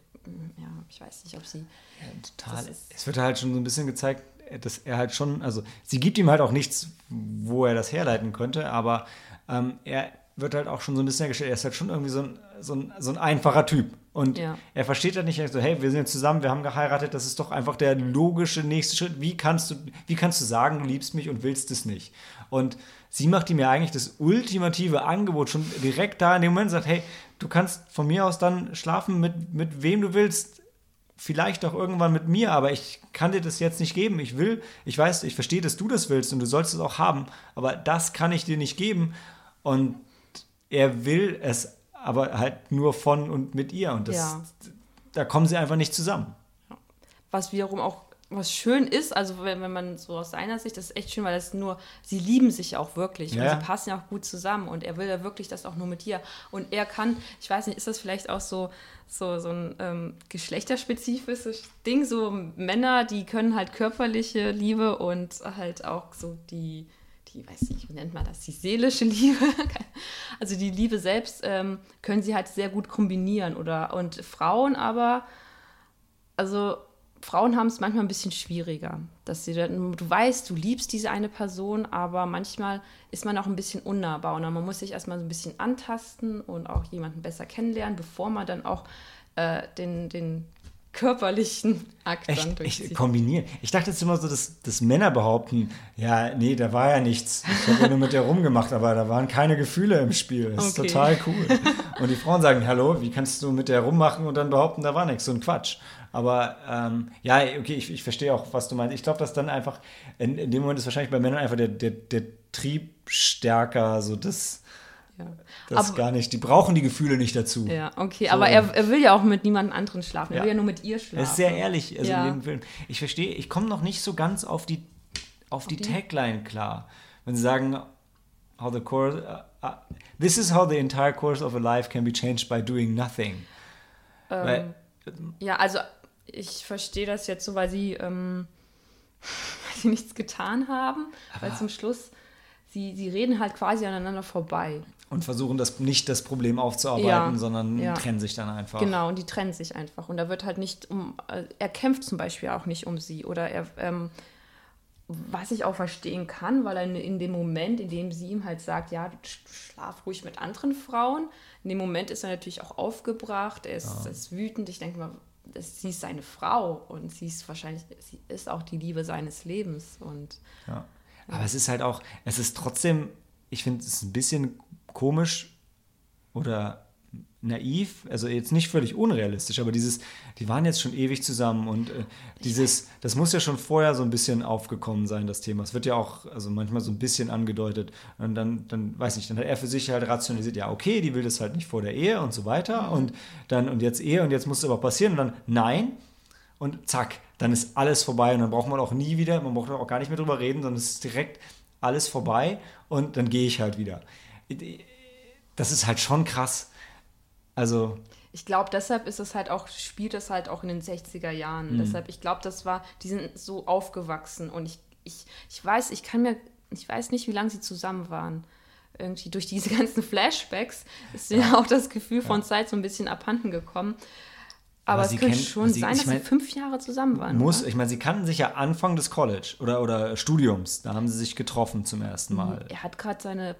ja, ich weiß nicht, ob sie. Ja, total. Es wird halt schon so ein bisschen gezeigt, dass er halt schon, also sie gibt ihm halt auch nichts, wo er das herleiten könnte, aber ähm, er wird halt auch schon so ein bisschen hergestellt, er ist halt schon irgendwie so ein, so ein, so ein einfacher Typ. Und ja. er versteht halt nicht so, hey, wir sind jetzt zusammen, wir haben geheiratet, das ist doch einfach der logische nächste Schritt. Wie kannst du, wie kannst du sagen, du liebst mich und willst es nicht? Und sie macht ihm ja eigentlich das ultimative Angebot schon direkt da in dem Moment, sagt, hey, du kannst von mir aus dann schlafen mit, mit wem du willst, vielleicht auch irgendwann mit mir, aber ich kann dir das jetzt nicht geben. Ich will, ich weiß, ich verstehe, dass du das willst und du sollst es auch haben, aber das kann ich dir nicht geben. Und er will es aber halt nur von und mit ihr und das, ja. da kommen sie einfach nicht zusammen. Was wiederum auch was schön ist, also wenn, wenn man so aus seiner Sicht, das ist echt schön, weil das nur, sie lieben sich auch wirklich Ja. und sie passen ja auch gut zusammen und er will ja wirklich das auch nur mit dir. Und er kann, ich weiß nicht, ist das vielleicht auch so, so, so ein ähm, geschlechterspezifisches Ding, so Männer, die können halt körperliche Liebe und halt auch so die, die, weiß nicht, wie nennt man das, die seelische Liebe, also die Liebe selbst ähm, können sie halt sehr gut kombinieren oder, und Frauen aber, also Frauen haben es manchmal ein bisschen schwieriger, dass sie dann, du weißt, du liebst diese eine Person, aber manchmal ist man auch ein bisschen unnahbar. Und man muss sich erstmal so ein bisschen antasten und auch jemanden besser kennenlernen, bevor man dann auch äh, den, den körperlichen Akt dann Echt, durchzieht. echt kombinieren. Ich dachte jetzt immer so, dass, dass Männer behaupten, ja, nee, da war ja nichts. Ich habe ja nur mit der rumgemacht, aber da waren keine Gefühle im Spiel. Das ist Okay. total cool. Und die Frauen sagen, hallo, wie kannst du mit der rummachen und dann behaupten, da war nichts, so ein Quatsch. Aber ähm, ja, okay, ich, ich verstehe auch, was du meinst. Ich glaube, dass dann einfach, in, in dem Moment ist wahrscheinlich bei Männern einfach der, der, der Trieb stärker, so das, ja. das Aber- gar nicht. Die brauchen die Gefühle nicht dazu. Ja, okay, So. aber er, er will ja auch mit niemandem anderen schlafen. Er Ja. will ja nur mit ihr schlafen. Das ist sehr ehrlich, also Ja. in dem Film. Ich verstehe, ich komme noch nicht so ganz auf die, auf die, die? Tagline klar. Wenn sie sagen, how the course, uh, uh, this is how the entire course of a life can be changed by doing nothing. Weil, Ja, also ich verstehe das jetzt so, weil sie, ähm, weil sie nichts getan haben, weil zum Schluss, sie, sie reden halt quasi aneinander vorbei. Und versuchen das nicht das Problem aufzuarbeiten, Ja, sondern ja. trennen sich dann einfach. Genau, und die trennen sich einfach. Und da wird halt nicht um, äh, er kämpft zum Beispiel auch nicht um sie. Oder er, ähm, was ich auch verstehen kann, weil er in, dem Moment, in dem sie ihm halt sagt, ja, schlaf ruhig mit anderen Frauen, in dem Moment ist er natürlich auch aufgebracht, er ist, ist wütend. Ich denke mal, das, sie ist seine Frau und sie ist wahrscheinlich, sie ist auch die Liebe seines Lebens. Und Ja. Aber es ist halt auch, es ist trotzdem, ich finde es ein bisschen komisch oder naiv, also jetzt nicht völlig unrealistisch, aber dieses, die waren jetzt schon ewig zusammen und äh, dieses, das muss ja schon vorher so ein bisschen aufgekommen sein, das Thema. Es wird ja auch, also manchmal so ein bisschen angedeutet und dann, dann weiß ich, dann hat er für sich halt rationalisiert, ja, okay, die will das halt nicht vor der Ehe und so weiter und dann, und jetzt Ehe und jetzt muss es aber passieren und dann, nein, und zack, dann ist alles vorbei und dann braucht man auch nie wieder, man braucht auch gar nicht mehr drüber reden, sondern es ist direkt alles vorbei und dann gehe ich halt wieder. Das ist halt schon krass. Also, Ich glaube, deshalb ist es halt auch, spielt es halt auch in den 60er Jahren. Mhm. Deshalb, ich glaube, das war, die sind so aufgewachsen und ich, ich, ich weiß, ich kann mir, ich weiß nicht, wie lange sie zusammen waren. Irgendwie durch diese ganzen Flashbacks ist mir auch das Gefühl von Zeit so ein bisschen abhanden gekommen. Aber, Aber es könnte kennt- schon sie- sein, ich dass mein, sie fünf Jahre zusammen waren. muss, oder? ich meine, sie kannten sich ja Anfang des College oder, oder Studiums, da haben sie sich getroffen zum ersten Mal. Er hat gerade seine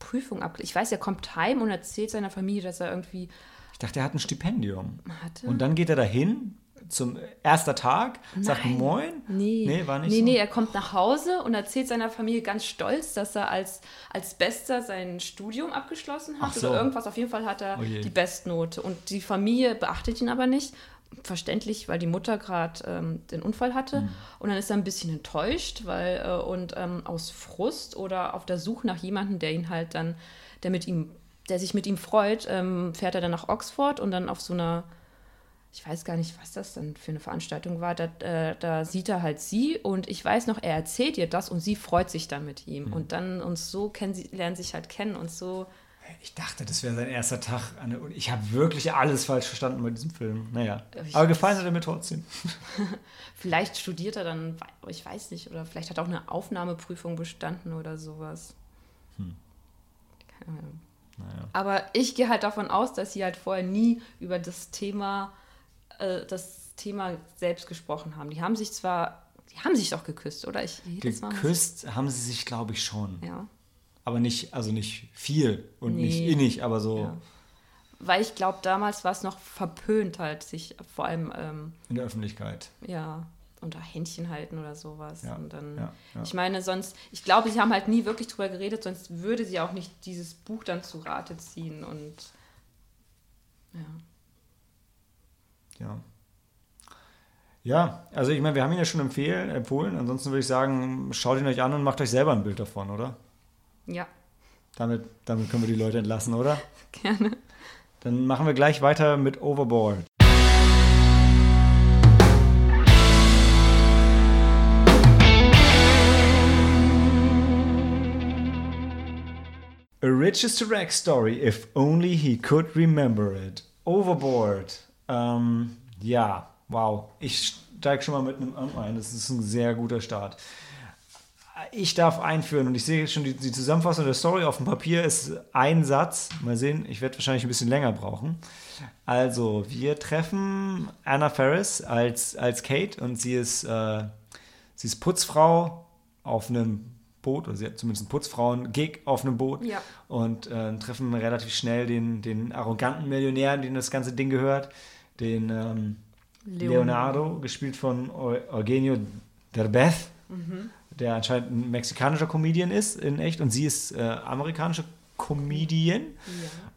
Prüfung abgelegt. Ich weiß, er kommt heim und erzählt seiner Familie, dass er irgendwie Ich dachte, er hat ein Stipendium. hatte. Und dann geht er dahin zum erster Tag, sagt Nein. Moin. Nee. Nee, war nicht nee, so. nee, er kommt nach Hause und erzählt seiner Familie ganz stolz, dass er als, als Bester sein Studium abgeschlossen hat Ach so. oder irgendwas. Auf jeden Fall hat er Oh die Bestnote. Und die Familie beachtet ihn aber nicht. Verständlich, weil die Mutter gerade ähm, den Unfall hatte. Hm. Und dann ist er ein bisschen enttäuscht, weil äh, und ähm, aus Frust oder auf der Suche nach jemandem, der ihn halt dann, der mit ihm, der sich mit ihm freut, ähm, fährt er dann nach Oxford und dann auf so einer ich weiß gar nicht, was das dann für eine Veranstaltung war, da, äh, da sieht er halt sie und ich weiß noch, er erzählt ihr das und sie freut sich dann mit ihm. Hm. Und dann uns so kennen sie, lernen sich halt kennen und so. Ich dachte, das wäre sein erster Tag an der Uni. Ich habe wirklich alles falsch verstanden bei diesem Film. Naja. Ich Aber gefallen hat er mir trotzdem. Vielleicht studiert er dann, ich weiß nicht, oder vielleicht hat er auch eine Aufnahmeprüfung bestanden oder sowas. Keine Ahnung. Naja. Aber ich gehe halt davon aus, dass sie halt vorher nie über das Thema, äh, das Thema selbst gesprochen haben. Die haben sich zwar, die haben sich doch geküsst, oder? Ich, Geküsst haben sie sich, glaube ich, schon. Ja. Aber nicht, also nicht viel und nicht Nee. innig, aber so Ja. Weil ich glaube, damals war es noch verpönt, halt sich vor allem, ähm, in der Öffentlichkeit. ja, unter Händchen halten oder sowas. Ja, Und dann, ja, ja. ich meine, sonst, ich glaube, sie haben halt nie wirklich drüber geredet, sonst würde sie auch nicht dieses Buch dann zu Rate ziehen und ja. Ja. Ja, also ich meine, wir haben ihn ja schon empfehlen, empfohlen. Ansonsten würde ich sagen, schaut ihn euch an und macht euch selber ein Bild davon, oder? Ja. Damit, damit können wir die Leute entlassen, oder? Gerne. Dann machen wir gleich weiter mit Overboard. A richest rack story, if only he could remember it. Overboard. Ähm, ja, wow. Ich steige schon mal mit einem Amp ein. Das ist ein sehr guter Start. Ich darf einführen und ich sehe schon die, die Zusammenfassung der Story auf dem Papier ist ein Satz. Mal sehen, ich werde wahrscheinlich ein bisschen länger brauchen. Also, wir treffen Anna Ferris als, als Kate und sie ist, äh, sie ist Putzfrau auf einem Boot, oder sie hat zumindest einen Putzfrauen-Gig auf einem Boot Ja. und äh, treffen relativ schnell den, den arroganten Millionär, dem das ganze Ding gehört, den ähm, Leonardo, gespielt von Eu- Eugenio Derbez, der anscheinend ein mexikanischer Comedian ist in echt und sie ist äh, amerikanische Comedian.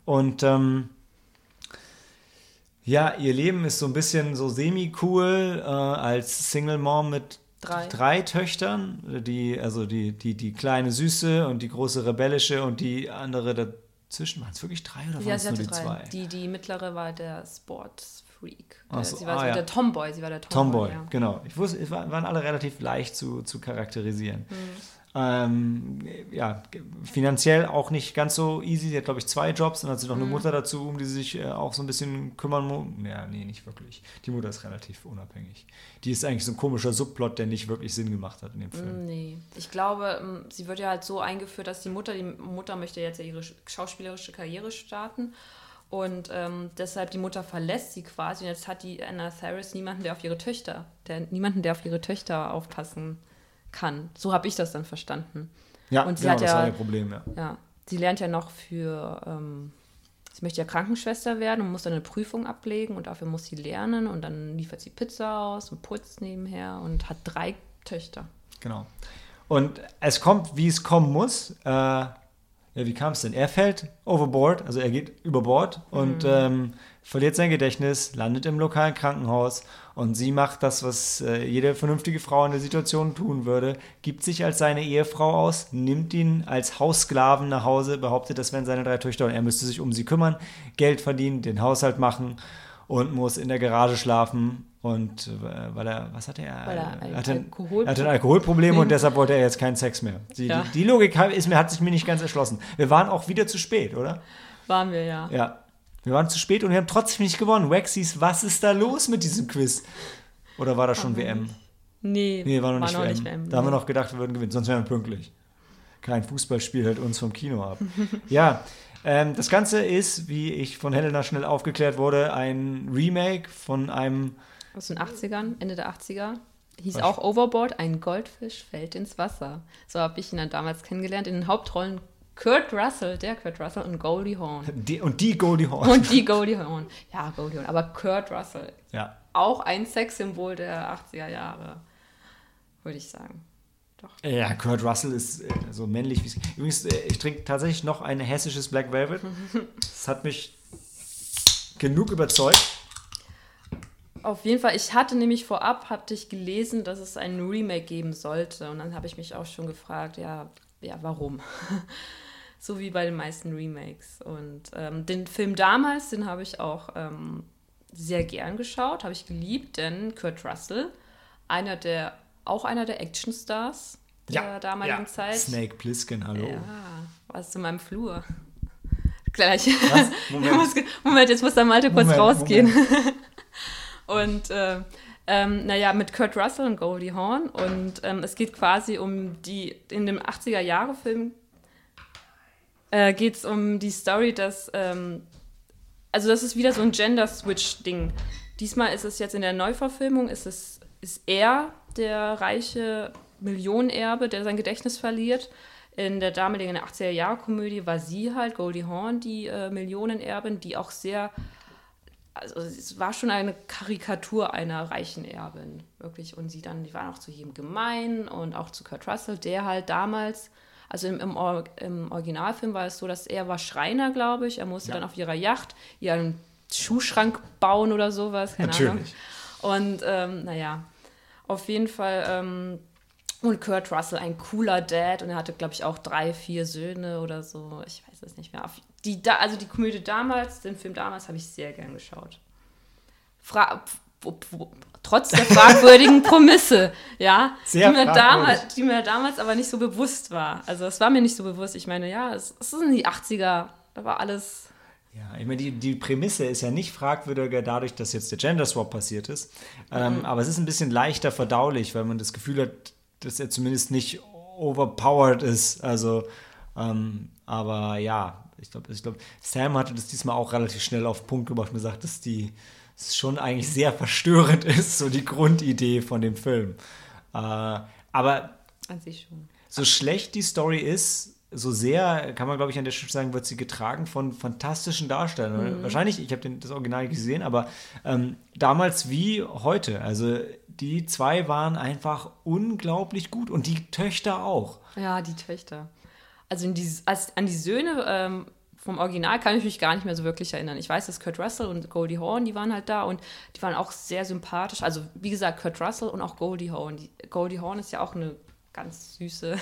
Und ähm, ja, ihr Leben ist so ein bisschen so semi-cool äh, als Single Mom mit Drei. drei Töchtern, die, also die, die, die kleine Süße und die große Rebellische und die andere dazwischen. Waren es wirklich drei oder waren Ja, es sie nur die drei. zwei? Die, die mittlere war der Sportsfreak. Ach Der- so, sie war ah, so ja. der Tomboy, sie war der Tomboy. Tomboy, ja. genau. Ich wusste, es war- waren alle relativ leicht zu, zu charakterisieren. Mhm. Ähm, ja, finanziell auch nicht ganz so easy. Sie hat, glaube ich, zwei Jobs. Dann hat sie noch Mhm. eine Mutter dazu, um die sie sich äh, auch so ein bisschen kümmern muss. Ja, nee, nicht wirklich. Die Mutter ist relativ unabhängig. Die ist eigentlich so ein komischer Subplot, der nicht wirklich Sinn gemacht hat in dem Film. Nee, ich glaube, ähm, sie wird ja halt so eingeführt, dass die Mutter, die Mutter möchte jetzt ja ihre sch- schauspielerische Karriere starten und ähm, deshalb die Mutter verlässt sie quasi und jetzt hat die Anna Tharis niemanden, der auf ihre Töchter, der, niemanden, der auf ihre Töchter aufpassen kann. So habe ich das dann verstanden. Ja, Und sie genau, hat das ja- war ihr Problem, ja. Ja, sie lernt ja noch für, ähm, sie möchte ja Krankenschwester werden und muss dann eine Prüfung ablegen und dafür muss sie lernen und dann liefert sie Pizza aus und putzt nebenher und hat drei Töchter. Genau. Und es kommt, wie es kommen muss. Äh, ja, wie kam es denn? Er fällt overboard, also er geht über Bord und ähm, verliert sein Gedächtnis, landet im lokalen Krankenhaus und sie macht das, was äh, jede vernünftige Frau in der Situation tun würde, gibt sich als seine Ehefrau aus, nimmt ihn als Haussklaven nach Hause, behauptet, das wären seine drei Töchter und er müsste sich um sie kümmern, Geld verdienen, den Haushalt machen und muss in der Garage schlafen und äh, weil er, was hatte er? Weil er ein hatte, Alkoholproblem- er hatte ein Alkoholproblem und deshalb wollte er jetzt keinen Sex mehr. Die, Ja. die, die Logik hat- ist mir, hat sich mir nicht ganz erschlossen. Wir waren auch wieder zu spät, oder? Waren wir ja. Ja. Wir waren zu spät und wir haben trotzdem nicht gewonnen. Waxys, was ist da los mit diesem Quiz? Oder war das schon WM? Nee, Nee, war noch nicht, noch WM. nicht WM. Da haben wir noch gedacht, wir würden gewinnen, sonst wären wir pünktlich. Kein Fußballspiel hält uns vom Kino ab. ja, ähm, das Ganze ist, wie ich von Helena schnell aufgeklärt wurde, ein Remake von einem Aus den 80ern, Ende der 80er. Hieß Was? auch Overboard, ein Goldfisch fällt ins Wasser. So habe ich ihn dann damals kennengelernt. In den Hauptrollen Kurt Russell, der Kurt Russell und Goldie Hawn. die, und die Goldie Hawn. Und die Goldie Hawn. Ja, Goldie Hawn. Aber Kurt Russell, Ja, auch ein Sexsymbol der 80er Jahre, würde ich sagen. Doch. Ja, Kurt Russell ist äh, so männlich wie es. Übrigens, äh, ich trinke tatsächlich noch ein hessisches Black Velvet. Das hat mich genug überzeugt. Auf jeden Fall, ich hatte nämlich vorab, hatte ich gelesen, dass es ein Remake geben sollte. Und dann habe ich mich auch schon gefragt, ja, ja, warum? so wie bei den meisten Remakes. Und ähm, den Film damals, den habe ich auch ähm, sehr gern geschaut, habe ich geliebt, denn Kurt Russell, einer der, auch einer der Actionstars der damaligen Zeit. Snake Plissken, hallo. Ja, warst du in meinem Flur. Gleich. Was? Moment. Moment. Moment, jetzt muss der Malte kurz Moment, rausgehen. Und äh, ähm, naja, mit Kurt Russell und Goldie Hawn. Und ähm, es geht quasi um die, in dem 80er-Jahre-Film äh, geht es um die Story, dass, ähm, also das ist wieder so ein Gender-Switch-Ding. Diesmal ist es jetzt in der Neuverfilmung, ist es, ist er der reiche Millionenerbe, der sein Gedächtnis verliert. In der damaligen 80er-Jahre-Komödie war sie halt, Goldie Hawn, die äh, Millionenerbin, die auch sehr also es war schon eine Karikatur einer reichen Erbin, wirklich. Und sie dann, die waren auch zu jedem gemein und auch zu Kurt Russell, der halt damals, also im, im, Or im Originalfilm war es so, dass er war Schreiner, glaube ich. Er musste Ja. dann auf ihrer Yacht ihren Schuhschrank bauen oder sowas, keine Ahnung. Natürlich. Und ähm, naja, auf jeden Fall. Ähm, und Kurt Russell, ein cooler Dad. Und er hatte, glaube ich, auch drei, vier Söhne oder so. Ich weiß es nicht mehr. Die, da, also die Komödie damals, den Film damals, habe ich sehr gern geschaut. Fra trotz der fragwürdigen Prämisse, ja, Sehr die, mir fragwürdig. damals, die mir damals aber nicht so bewusst war. Also es war mir nicht so bewusst. Ich meine, ja, es, es sind die 80er, da war alles. Ja, ich meine, die, die Prämisse ist ja nicht fragwürdiger dadurch, dass jetzt der Gender Swap passiert ist. Ähm, Aber es ist ein bisschen leichter verdaulich, weil man das Gefühl hat, dass er zumindest nicht overpowered ist. Also, ähm, aber ja, ich glaube, ich glaub, Sam hatte das diesmal auch relativ schnell auf den Punkt gebracht und gesagt, dass die es schon eigentlich sehr verstörend ist, so die Grundidee von dem Film. Äh, aber An sich schon. so schlecht die Story ist, so sehr, kann man glaube ich an der Stelle sagen, wird sie getragen von fantastischen Darstellern. Wahrscheinlich, ich habe das Original gesehen, aber ähm, damals wie heute. Also die zwei waren einfach unglaublich gut und die Töchter auch. Ja, die Töchter. Also die, als, an die Söhne ähm, vom Original kann ich mich gar nicht mehr so wirklich erinnern. Ich weiß, dass Kurt Russell und Goldie Hawn, die waren halt da und die waren auch sehr sympathisch. Also wie gesagt, Kurt Russell und auch Goldie Hawn. Die, Goldie Hawn ist ja auch eine ganz süße,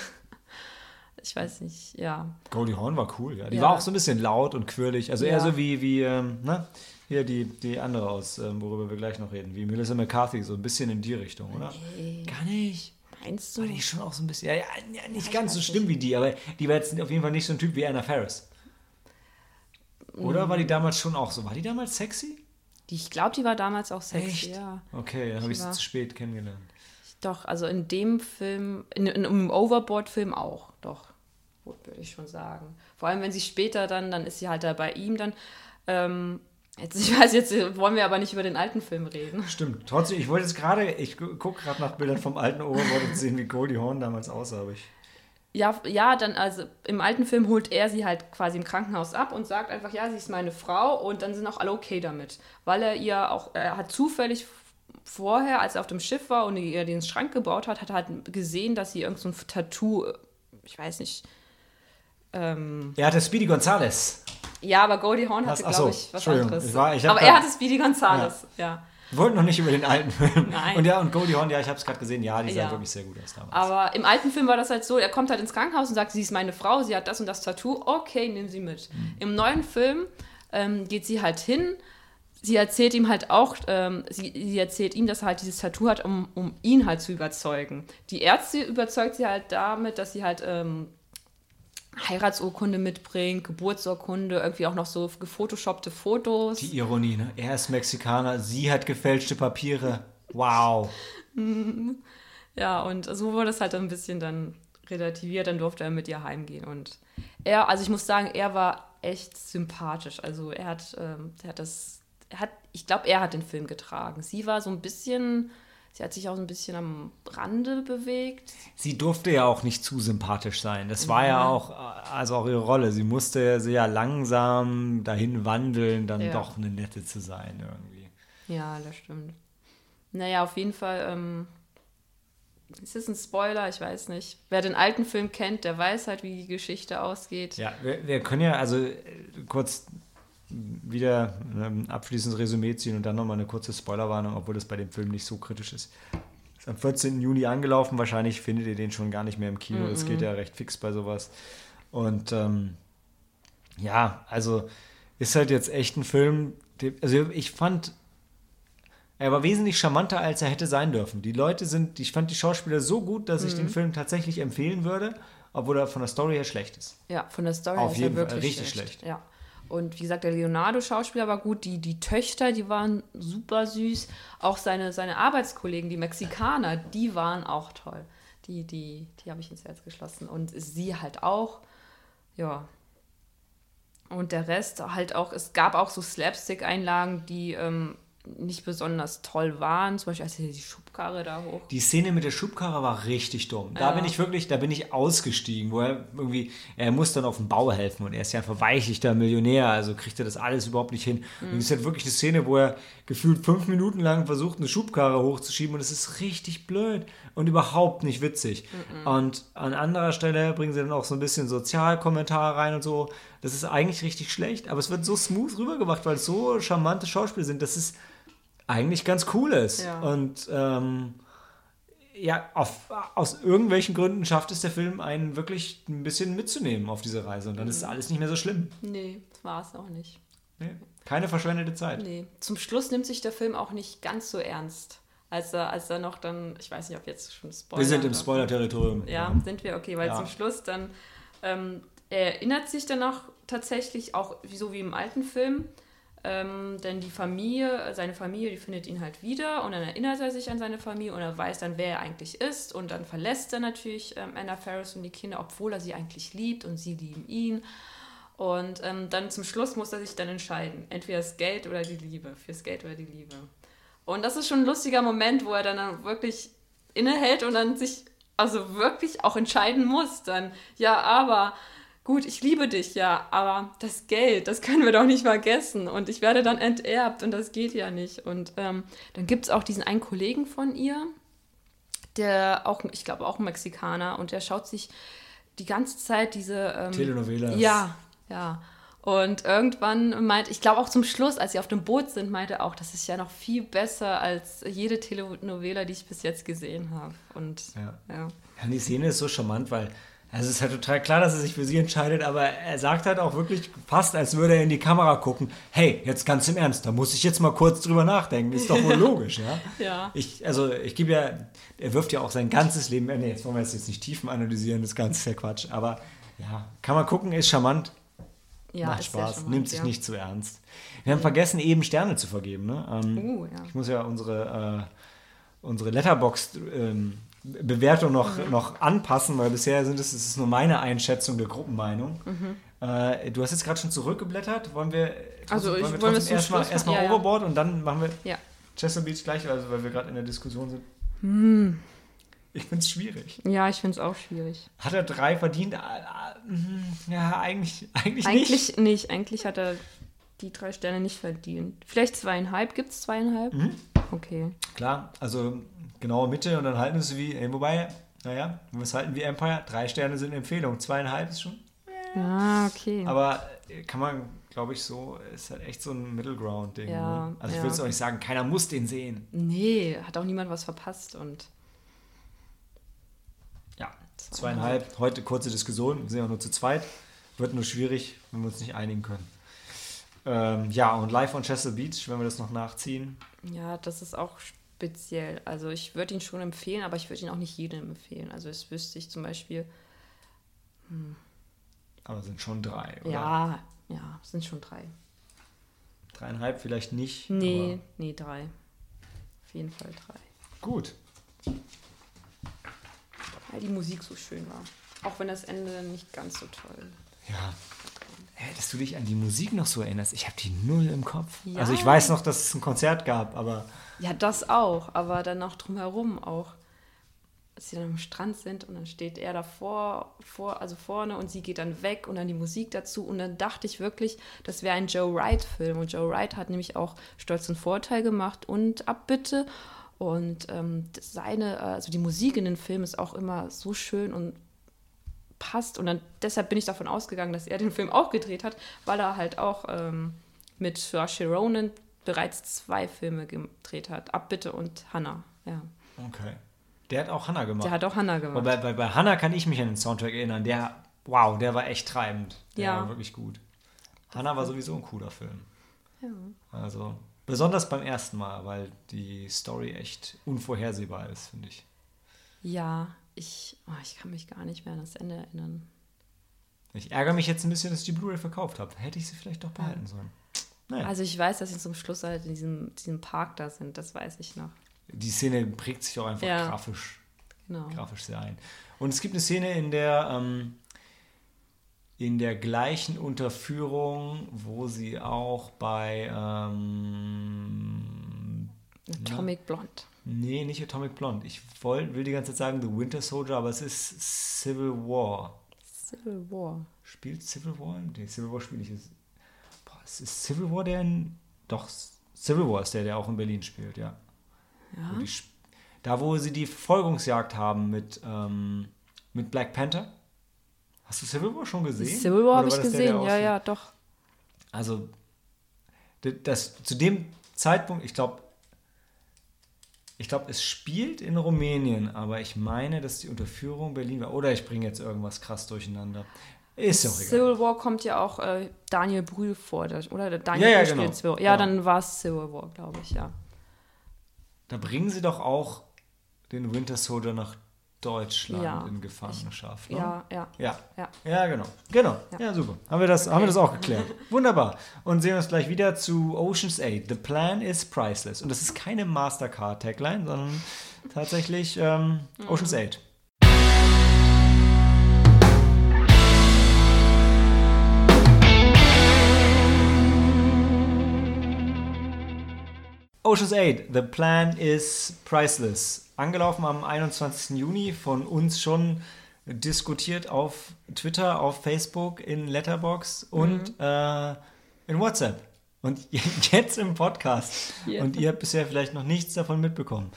ich weiß nicht, ja. Goldie Hawn war cool, ja. Die Ja. war auch so ein bisschen laut und quirlig. Also eher Ja. so wie, wie ähm, ne? Hier die, die andere aus, ähm, worüber wir gleich noch reden, wie Melissa McCarthy, so ein bisschen in die Richtung, oder? Nee. Gar nicht. Meinst du? War die schon auch so ein bisschen, ja, ja, ja nicht ganz so schlimm wie die, aber die war jetzt auf jeden Fall nicht so ein Typ wie Anna Faris. Oder war die damals schon auch so? War die damals sexy? Die, ich glaube, die war damals auch sexy, Echt? ja. Okay, dann habe ich sie zu spät kennengelernt. Doch, also in dem Film, in, in, im Overboard-Film auch, doch, würde ich schon sagen. Vor allem, wenn sie später dann, dann ist sie halt da bei ihm dann. Ähm, jetzt, ich weiß, jetzt wollen wir aber nicht über den alten Film reden. Stimmt. Trotzdem, ich wollte jetzt gerade, ich gu- guck gerade nach Bildern vom alten Overboard und sehen, wie Goldie Hawn damals aussah. Aber ich, Ja, ja, dann, also im alten Film holt er sie halt quasi im Krankenhaus ab und sagt einfach, ja, sie ist meine Frau und dann sind auch alle okay damit. Weil er ihr auch, er hat zufällig vorher, als er auf dem Schiff war und ihr den Schrank gebaut hat, hat er halt gesehen, dass sie irgend so ein Tattoo, ich weiß nicht, ähm, er hatte Speedy Gonzales. Ja, aber Goldie Hawn hatte? Ach so, glaube ich, was anderes. ich war- ich aber er hatte Speedy Gonzales, ja. Wir wollten noch nicht über den alten Film. Nein. Und ja, und Goldie Hawn, ja, ich habe es gerade gesehen, ja, die sah Ja. wirklich sehr gut aus damals. Aber im alten Film war das halt so, er kommt halt ins Krankenhaus und sagt, sie ist meine Frau, sie hat das und das Tattoo, okay, nimm sie mit. Mhm. Im neuen Film ähm, geht sie halt hin, sie erzählt ihm halt auch, ähm, sie, sie erzählt ihm, dass er halt dieses Tattoo hat, um, um ihn halt zu überzeugen. Die Ärzte überzeugt sie halt damit, dass sie halt ähm, Heiratsurkunde mitbringt, Geburtsurkunde, irgendwie auch noch so gefotoshoppte Fotos. Die Ironie, ne? Er ist Mexikaner, sie hat gefälschte Papiere. Wow. Ja, und so wurde es halt ein bisschen dann relativiert, dann durfte er mit ihr heimgehen. Und er, also ich muss sagen, er war echt sympathisch. Also er hat, ähm, er hat das, er hat, ich glaube, er hat den Film getragen. Sie war so ein bisschen, sie hat sich auch so ein bisschen am Rande bewegt. Sie durfte ja auch nicht zu sympathisch sein. Das war ja auch, äh, also auch ihre Rolle. Sie musste sehr langsam dahin wandeln, dann Ja. doch eine nette zu sein irgendwie. Ja, das stimmt. Naja, auf jeden Fall, ähm, ist das ein Spoiler? Ich weiß nicht. Wer den alten Film kennt, der weiß halt, wie die Geschichte ausgeht. Ja, wir, wir können ja also äh, kurz wieder ein abschließendes Resümee ziehen und dann nochmal eine kurze Spoilerwarnung, obwohl das bei dem Film nicht so kritisch ist. Ist am 14. Juni angelaufen, wahrscheinlich findet ihr den schon gar nicht mehr im Kino. Es geht ja recht fix bei sowas. Und ähm, ja, also ist halt jetzt echt ein Film, also ich fand, er war wesentlich charmanter, als er hätte sein dürfen. Die Leute sind, ich fand die Schauspieler so gut, dass ich den Film tatsächlich empfehlen würde, obwohl er von der Story her schlecht ist. Ja, von der Story Auf ist jeden er Fall, wirklich richtig schlecht. Ja. Und wie gesagt, der Leonardo-Schauspieler war gut, die, die Töchter, die waren super süß. Auch seine, seine Arbeitskollegen, die Mexikaner, die waren auch toll. Die, die, die habe ich ins Herz geschlossen. Und sie halt auch. Ja. Und der Rest halt auch, es gab auch so Slapstick-Einlagen, die ähm, nicht besonders toll waren. Zum Beispiel, als er die Schubkarre da hoch. Die Szene mit der Schubkarre war richtig dumm. Da Ja. bin ich wirklich, da bin ich ausgestiegen, wo er irgendwie, er muss dann auf dem Bau helfen und er ist ja ein verweichlichter Millionär, also kriegt er das alles überhaupt nicht hin. Und es ist halt wirklich eine Szene, wo er gefühlt fünf Minuten lang versucht, eine Schubkarre hochzuschieben und es ist richtig blöd und überhaupt nicht witzig. Und an anderer Stelle bringen sie dann auch so ein bisschen Sozialkommentare rein und so. Das ist eigentlich richtig schlecht, aber es wird so smooth rübergemacht, weil es so charmante Schauspieler sind, dass es eigentlich ganz cool ist. Ja. Und ähm, ja, auf, aus irgendwelchen Gründen schafft es der Film, einen wirklich ein bisschen mitzunehmen auf diese Reise. Und dann ist alles nicht mehr so schlimm. Nee, das war es auch nicht. Nee, keine verschwendete Zeit. Nee. Zum Schluss nimmt sich der Film auch nicht ganz so ernst. Als er, als er noch dann, ich weiß nicht, ob jetzt schon Spoiler. Wir sind im Spoiler-Territorium. Ja, sind wir, okay, weil ja. zum Schluss dann ähm, er erinnert sich dann auch tatsächlich, auch so wie im alten Film, ähm, denn die Familie, seine Familie, die findet ihn halt wieder und dann erinnert er sich an seine Familie und er weiß dann, wer er eigentlich ist und dann verlässt er natürlich ähm, Anna Ferris und die Kinder, obwohl er sie eigentlich liebt und sie lieben ihn. Und ähm, dann zum Schluss muss er sich dann entscheiden, entweder das Geld oder die Liebe, fürs Geld oder die Liebe. Und das ist schon ein lustiger Moment, wo er dann wirklich innehält und dann sich also wirklich auch entscheiden muss, dann, ja, aber gut, ich liebe dich ja, aber das Geld, das können wir doch nicht vergessen und ich werde dann enterbt und das geht ja nicht. Und ähm, dann gibt es auch diesen einen Kollegen von ihr, der auch, ich glaube auch ein Mexikaner und der schaut sich die ganze Zeit diese ähm, Telenovelas. Ja, ja. Und irgendwann meint, ich glaube auch zum Schluss, als sie auf dem Boot sind, meinte er auch, das ist ja noch viel besser als jede Telenovela, die ich bis jetzt gesehen habe. Und ja. ja. ja die Szene ist so charmant, weil also es ist halt total klar, dass er sich für sie entscheidet, aber er sagt halt auch wirklich fast, als würde er in die Kamera gucken, hey, jetzt ganz im Ernst, da muss ich jetzt mal kurz drüber nachdenken. Ist doch wohl logisch, ja? ja. Ich, also ich gebe ja, er wirft ja auch sein ganzes Leben, nee, jetzt wollen wir jetzt nicht tiefen analysieren, das Ganze ist ja Quatsch, aber ja, kann man gucken, ist charmant. Ja, Macht Spaß, charmant, nimmt sich ja. nicht zu ernst. Wir haben vergessen, eben Sterne zu vergeben. Ne? Ähm, uh, ja. Ich muss ja unsere, äh, unsere Letterbox ähm, Bewertung noch, mhm. noch anpassen, weil bisher sind es, es ist nur meine Einschätzung der Gruppenmeinung. Mhm. Äh, du hast jetzt gerade schon zurückgeblättert. Wollen wir, also wollen wir trotzdem erstmal erst ja, Overboard ja. und dann machen wir ja. Chester Beach gleich, also weil wir gerade in der Diskussion sind? Hm. Ich finde es schwierig. Ja, ich finde es auch schwierig. Hat er drei verdient? Ah, hm, ja, eigentlich, eigentlich, eigentlich nicht. nicht. Eigentlich hat er die drei Sterne nicht verdient. Vielleicht zweieinhalb. Gibt es zweieinhalb? Mhm. Okay. Klar, also genaue Mitte und dann halten wir es wie, äh, wobei, naja, wenn wir es halten wie Empire, drei Sterne sind Empfehlung, zweieinhalb ist schon. Ah, okay. Aber äh, kann man, glaube ich, so, ist halt echt so ein Middle Ground-Ding. Ja, ne? Also ja. ich will es auch nicht sagen, keiner muss den sehen. Nee, hat auch niemand was verpasst und. Ja, zweieinhalb. Heute kurze Diskussion, wir sind ja nur zu zweit. Wird nur schwierig, wenn wir uns nicht einigen können. Ähm, ja, und live on Chester Beach, wenn wir das noch nachziehen. Ja, das ist auch speziell. Also ich würde ihn schon empfehlen, aber ich würde ihn auch nicht jedem empfehlen. Also es wüsste ich zum Beispiel. Hm. Aber es sind schon drei, oder? Ja, ja, es sind schon drei. Dreieinhalb vielleicht nicht. Nee, nee, drei. Auf jeden Fall drei. Gut. Weil die Musik so schön war. Auch wenn das Ende nicht ganz so toll. Ja, dass du dich an die Musik noch so erinnerst. Ich habe die null im Kopf. Ja. Also ich weiß noch, dass es ein Konzert gab, aber. Ja, das auch, aber dann noch drumherum auch. Als sie dann am Strand sind und dann steht er davor, vor, also vorne und sie geht dann weg und dann die Musik dazu. Und dann dachte ich wirklich, das wäre ein Joe Wright-Film. Und Joe Wright hat nämlich auch Stolz und Vorteil gemacht und Abbitte. Und ähm, seine, also die Musik in den Filmen ist auch immer so schön und passt. Und dann deshalb bin ich davon ausgegangen, dass er den Film auch gedreht hat, weil er halt auch ähm, mit Saoirse Ronan bereits zwei Filme gedreht hat. Abbitte und Hannah. Ja. Okay. Der hat auch Hannah gemacht. Der hat auch Hannah gemacht. Bei, bei, bei Hannah kann ich mich an den Soundtrack erinnern. Der, wow, der war echt treibend. Der ja. war wirklich gut. Hannah war sowieso ein cooler Film. Ja. Also, besonders beim ersten Mal, weil die Story echt unvorhersehbar ist, finde ich. Ja, ich, oh, ich kann mich gar nicht mehr an das Ende erinnern. Ich ärgere mich jetzt ein bisschen, dass ich die Blu-ray verkauft habe. Hätte ich sie vielleicht doch behalten sollen. Naja. Also ich weiß, dass sie zum Schluss halt in diesem, diesem Park da sind, das weiß ich noch. Die Szene prägt sich auch einfach ja. grafisch, genau. grafisch sehr ein. Und es gibt eine Szene, in der ähm, in der gleichen Unterführung, wo sie auch bei ähm, Atomic Blonde. Nee, nicht Atomic Blonde. Ich voll, will die ganze Zeit sagen The Winter Soldier, aber es ist Civil War. Civil War. Spielt Civil War? Nee, Civil War spiele ich jetzt. Boah, es ist Civil War der in. Doch, Civil War ist der, der auch in Berlin spielt, ja. Ja. Wo die, da, wo sie die Verfolgungsjagd haben mit, ähm, mit Black Panther. Hast du Civil War schon gesehen? Civil War habe ich gesehen, der, der ja, ja, doch. Also, das, zu dem Zeitpunkt, ich glaube, ich glaube, es spielt in Rumänien, aber ich meine, dass die Unterführung Berlin war. Oder ich bringe jetzt irgendwas krass durcheinander. Ist ja auch egal. Civil War kommt ja auch äh, Daniel Brühl vor, der- oder? Der Daniel Ja, ja, Brühl genau. Civil War. Ja, Genau. dann war es Civil War, glaube ich, ja. Da bringen sie doch auch den Winter Soldier nach Deutschland Ja. in Gefangenschaft. Ne? Ja, ja. Ja. Ja. Ja, genau. Genau. Ja, Ja. super. Haben wir, das, haben wir das auch geklärt. Wunderbar. Und sehen uns gleich wieder zu Ocean's 8. The plan is priceless. Und das ist keine Mastercard-Tagline, sondern tatsächlich ähm, Ocean's 8. Ocean's 8, The Plan is Priceless. Angelaufen am 21. Juni, von uns schon diskutiert auf Twitter, auf Facebook, in Letterbox und äh, in WhatsApp. Und jetzt im Podcast. Ja. Und ihr habt bisher vielleicht noch nichts davon mitbekommen.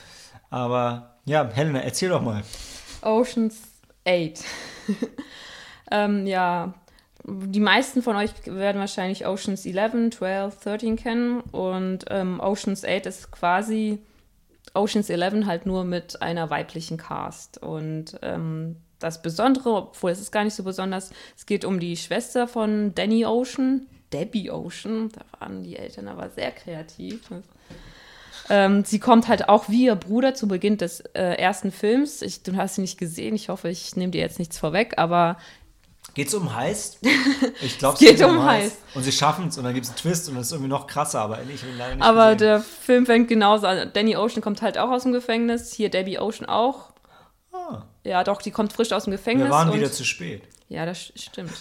Aber ja, Helena, erzähl doch mal. Oceans 8. ähm, ja, die meisten von euch werden wahrscheinlich Oceans 11, 12, 13 kennen. Und ähm, Oceans 8 ist quasi Oceans 11 halt nur mit einer weiblichen Cast. Und ähm, das Besondere, obwohl es ist gar nicht so besonders, es geht um die Schwester von Danny Ocean, Debbie Ocean. Da waren die Eltern aber sehr kreativ. Ähm, sie kommt halt auch wie ihr Bruder zu Beginn des äh, ersten Films. Ich, du hast sie nicht gesehen. Ich hoffe, ich nehme dir jetzt nichts vorweg, aber Geht's um Heist? Ich glaube, Es geht um Heist. Und sie schaffen es und dann gibt es einen Twist und das ist irgendwie noch krasser, aber ich ihn leider nicht Aber gesehen. der Film fängt genauso an. Danny Ocean kommt halt auch aus dem Gefängnis. Hier Debbie Ocean auch. Ah, Ja, doch, die kommt frisch aus dem Gefängnis. wir waren wieder zu spät. Ja, das st- stimmt.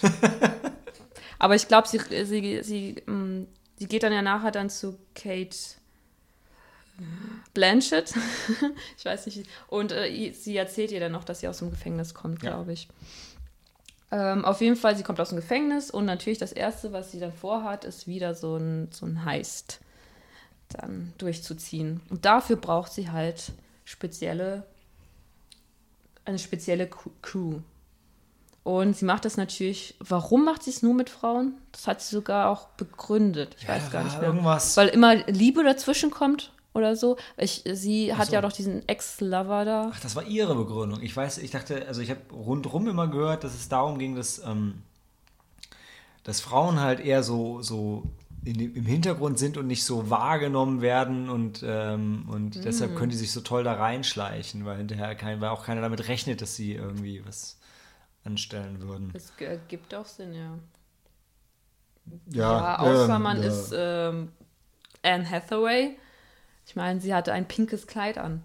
Aber ich glaube, sie, sie, sie, mm, sie geht dann ja nachher dann zu Kate Blanchett. ich weiß nicht. Und äh, sie erzählt ihr dann noch, dass sie aus dem Gefängnis kommt, Ja. glaube ich. Ähm, auf jeden Fall, sie kommt aus dem Gefängnis und natürlich das Erste, was sie dann vorhat, ist wieder so ein, so ein Heist dann durchzuziehen. Und dafür braucht sie halt spezielle, eine spezielle Crew-. Und sie macht das natürlich, warum macht sie es nur mit Frauen? Das hat sie sogar auch begründet. Ich weiß da gar nicht mehr. Irgendwas. Weil immer Liebe dazwischen kommt oder so. Ich, sie hat so. ja doch diesen Ex-Lover da. Ach, das war ihre Begründung. Ich weiß, ich dachte, also ich habe rundrum immer gehört, dass es darum ging, dass, ähm, dass Frauen halt eher so, so in, im Hintergrund sind und nicht so wahrgenommen werden und, ähm, und Mm. deshalb können die sich so toll da reinschleichen, weil hinterher kein, weil auch keiner damit rechnet, dass sie irgendwie was anstellen würden. Das gibt auch Sinn, ja. Ja, Ja, außer ähm, man ja. ist ähm, Anne Hathaway. Ich meine, sie hatte ein pinkes Kleid an.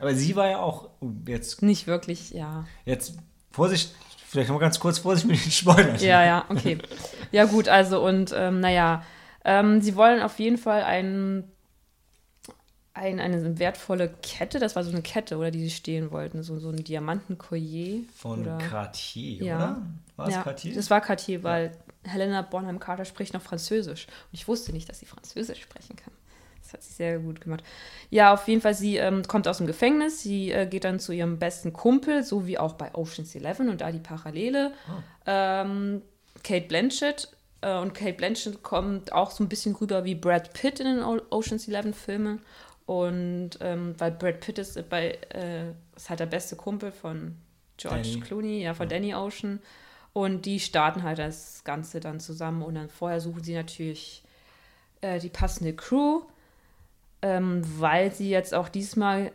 Aber sie war ja auch oh, jetzt, Nicht wirklich, ja. jetzt Vorsicht, vielleicht noch mal ganz kurz Vorsicht mit den Spoilern. Ja, ja, okay. Ja, gut, also und ähm, naja, ähm, sie wollen auf jeden Fall ein, ein, eine wertvolle Kette, das war so eine Kette, oder die sie stehlen wollten, so, so ein Diamantenkollier. Von oder, Cartier, Ja. oder? War es ja, Cartier? Das war Cartier, weil Helena Bonham Carter spricht noch Französisch. Und ich wusste nicht, dass sie Französisch sprechen kann. Das hat sie sehr gut gemacht. Ja, auf jeden Fall, sie ähm, kommt aus dem Gefängnis. Sie äh, geht dann zu ihrem besten Kumpel, so wie auch bei Ocean's Eleven und da die Parallele. Ähm, Kate Blanchett. Äh, und Kate Blanchett kommt auch so ein bisschen rüber wie Brad Pitt in den O- Ocean's Eleven Filmen. Und ähm, weil Brad Pitt ist bei, äh, ist halt der beste Kumpel von George Danny. Clooney, ja, von Danny Ocean. Und die starten halt das Ganze dann zusammen und dann vorher suchen sie natürlich äh, die passende Crew, ähm, weil sie jetzt auch diesmal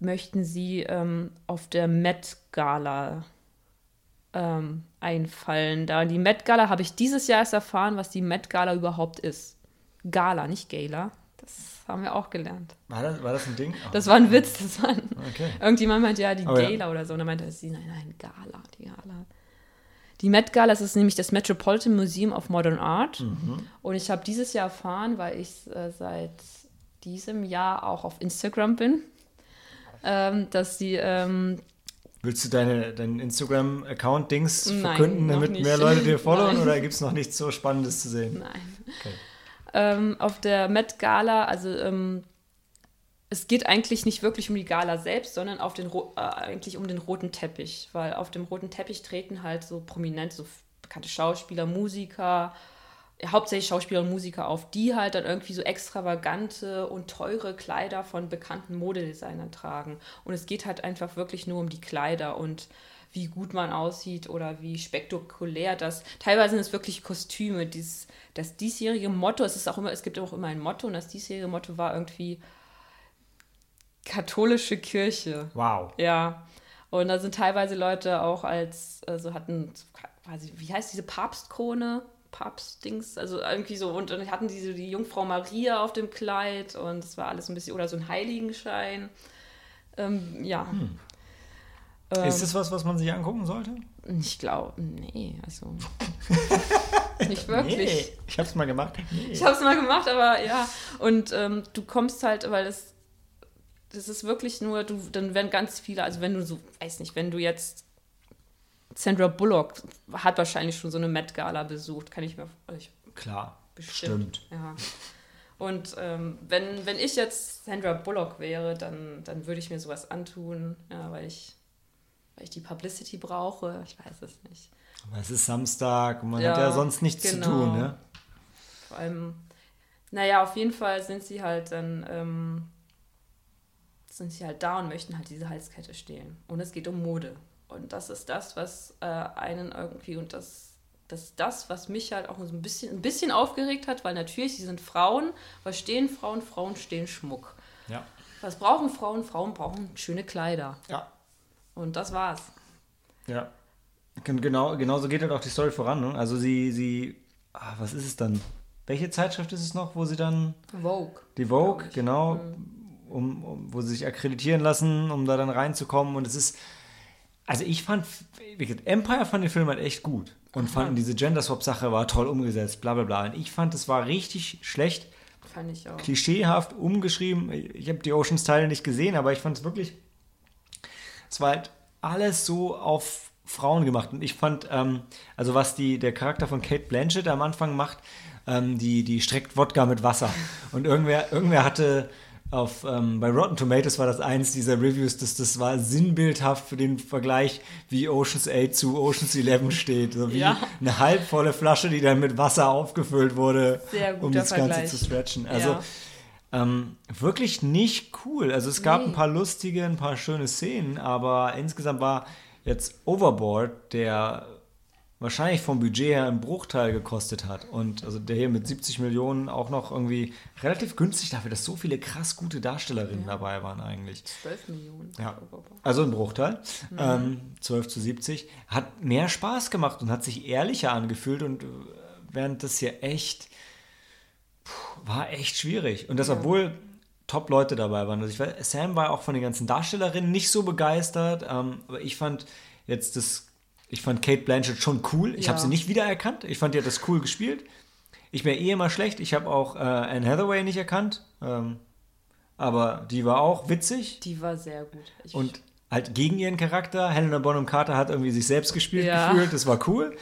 möchten sie ähm, auf der Met Gala ähm, einfallen. Da die Met Gala habe ich dieses Jahr erst erfahren, was die Met Gala überhaupt ist. Gala, nicht Gala. Das haben wir auch gelernt. War das, war das ein Ding? Ah, Das war ein Witz, das war ein, Okay. Irgendjemand meinte ja die Oh, ja. Gala oder so. Und dann meinte sie, nein, nein, Gala, die Gala. Die Met Gala ist nämlich das Metropolitan Museum of Modern Art. Mhm. Und ich habe dieses Jahr erfahren, weil ich äh, seit diesem Jahr auch auf Instagram bin, ähm, dass sie, ähm, Willst du deine, deinen Instagram-Account-Dings verkünden, damit nicht. mehr Leute dir Nein. oder gibt es noch nichts so Spannendes zu sehen? nein, Okay. ähm, auf der Met Gala, also ähm, es geht eigentlich nicht wirklich um die Gala selbst, sondern auf den, äh, eigentlich um den roten Teppich, weil auf dem roten Teppich treten halt so prominent, so bekannte Schauspieler, Musiker, hauptsächlich Schauspieler und Musiker auf, die halt dann irgendwie so extravagante und teure Kleider von bekannten Modedesignern tragen. Und es geht halt einfach wirklich nur um die Kleider und wie gut man aussieht oder wie spektakulär das. Teilweise sind es wirklich Kostüme. Dies, das diesjährige Motto, es ist auch immer, es gibt auch immer ein Motto und das diesjährige Motto war irgendwie katholische Kirche. Wow. Ja. Und da sind teilweise Leute auch als, also hatten, quasi, wie heißt diese Papstkrone? Papstdings, also irgendwie so, und dann hatten die so die Jungfrau Maria auf dem Kleid und es war alles ein bisschen, oder so ein Heiligenschein. Ähm, ja. Hm. Ähm, ist das was, was man sich angucken sollte? Ich glaube, nee, also nicht wirklich. Nee, ich habe es mal gemacht. Nee. Ich habe es mal gemacht, aber ja. Und ähm, du kommst halt, weil es das ist wirklich nur, du, dann werden ganz viele, also wenn du so, weiß nicht, wenn du jetzt Sandra Bullock hat wahrscheinlich schon so eine Met Gala besucht, kann ich mir ich, klar bestimmt. Stimmt. Ja. Und ähm, wenn, wenn ich jetzt Sandra Bullock wäre, dann, dann würde ich mir sowas antun, ja, weil ich, weil ich die Publicity brauche. Ich weiß es nicht. Aber es ist Samstag und man ja, hat ja sonst nichts genau. zu tun, ne? Vor allem, naja, auf jeden Fall sind sie halt dann ähm, sind sie halt da und möchten halt diese Halskette stehlen. Und es geht um Mode. Und das ist das, was äh, einen irgendwie und das, das ist das, was mich halt auch so ein bisschen, ein bisschen aufgeregt hat, weil natürlich, sie sind Frauen. Was stehen Frauen? Frauen stehen Schmuck. Ja. Was brauchen Frauen? Frauen brauchen schöne Kleider. Ja. Und das war's. Ja. Genau, genauso geht halt auch die Story voran. Ne? Also sie, sie, ah, was ist es dann? Welche Zeitschrift ist es noch, wo sie dann. Vogue. Die Vogue, genau. Mhm um, um, wo sie sich akkreditieren lassen, um da dann reinzukommen. Und es ist, also ich fand, Empire fand den Film halt echt gut und fand diese Gender Swap Sache war toll umgesetzt, bla bla bla. Und ich fand, es war richtig schlecht. Fand ich auch. Klischeehaft umgeschrieben. Ich habe die Oceans Teile nicht gesehen, aber ich fand es wirklich, es war halt alles so auf Frauen gemacht. Und ich fand, ähm, also was die, der Charakter von Kate Blanchett am Anfang macht, ähm, die, die streckt Wodka mit Wasser. Und irgendwer, irgendwer hatte auf, ähm, bei Rotten Tomatoes war das eins dieser Reviews, das, das war sinnbildhaft für den Vergleich, wie Oceans 8 zu Oceans 11 steht. So wie ja. eine halbvolle Flasche, die dann mit Wasser aufgefüllt wurde, um das Vergleich. Ganze zu stretchen. Also ja. ähm, wirklich nicht cool. Also es gab nee. ein paar lustige, ein paar schöne Szenen, aber insgesamt war jetzt Overboard, der wahrscheinlich vom Budget her einen Bruchteil gekostet hat. Und also der hier mit 70 Millionen auch noch irgendwie relativ günstig dafür, dass so viele krass gute Darstellerinnen ja. dabei waren eigentlich. 12 Millionen. Ja. Also ein Bruchteil. Mhm. Ähm, 12 zu 70. Hat mehr Spaß gemacht und hat sich ehrlicher angefühlt und äh, während das hier echt puh, war echt schwierig. Und das, ja. obwohl Top-Leute dabei waren. Also ich war, Sam war auch von den ganzen Darstellerinnen nicht so begeistert, ähm, aber ich fand jetzt das ich fand Kate Blanchett schon cool. Ich ja. habe sie nicht wiedererkannt. Ich fand, die hat das cool gespielt. Ich wäre eh immer schlecht. Ich habe auch äh, Anne Hathaway nicht erkannt. Ähm, aber die war auch witzig. Die war sehr gut. Ich und halt gegen ihren Charakter. Helena Bonham Carter hat irgendwie sich selbst gespielt ja. gefühlt. Das war cool.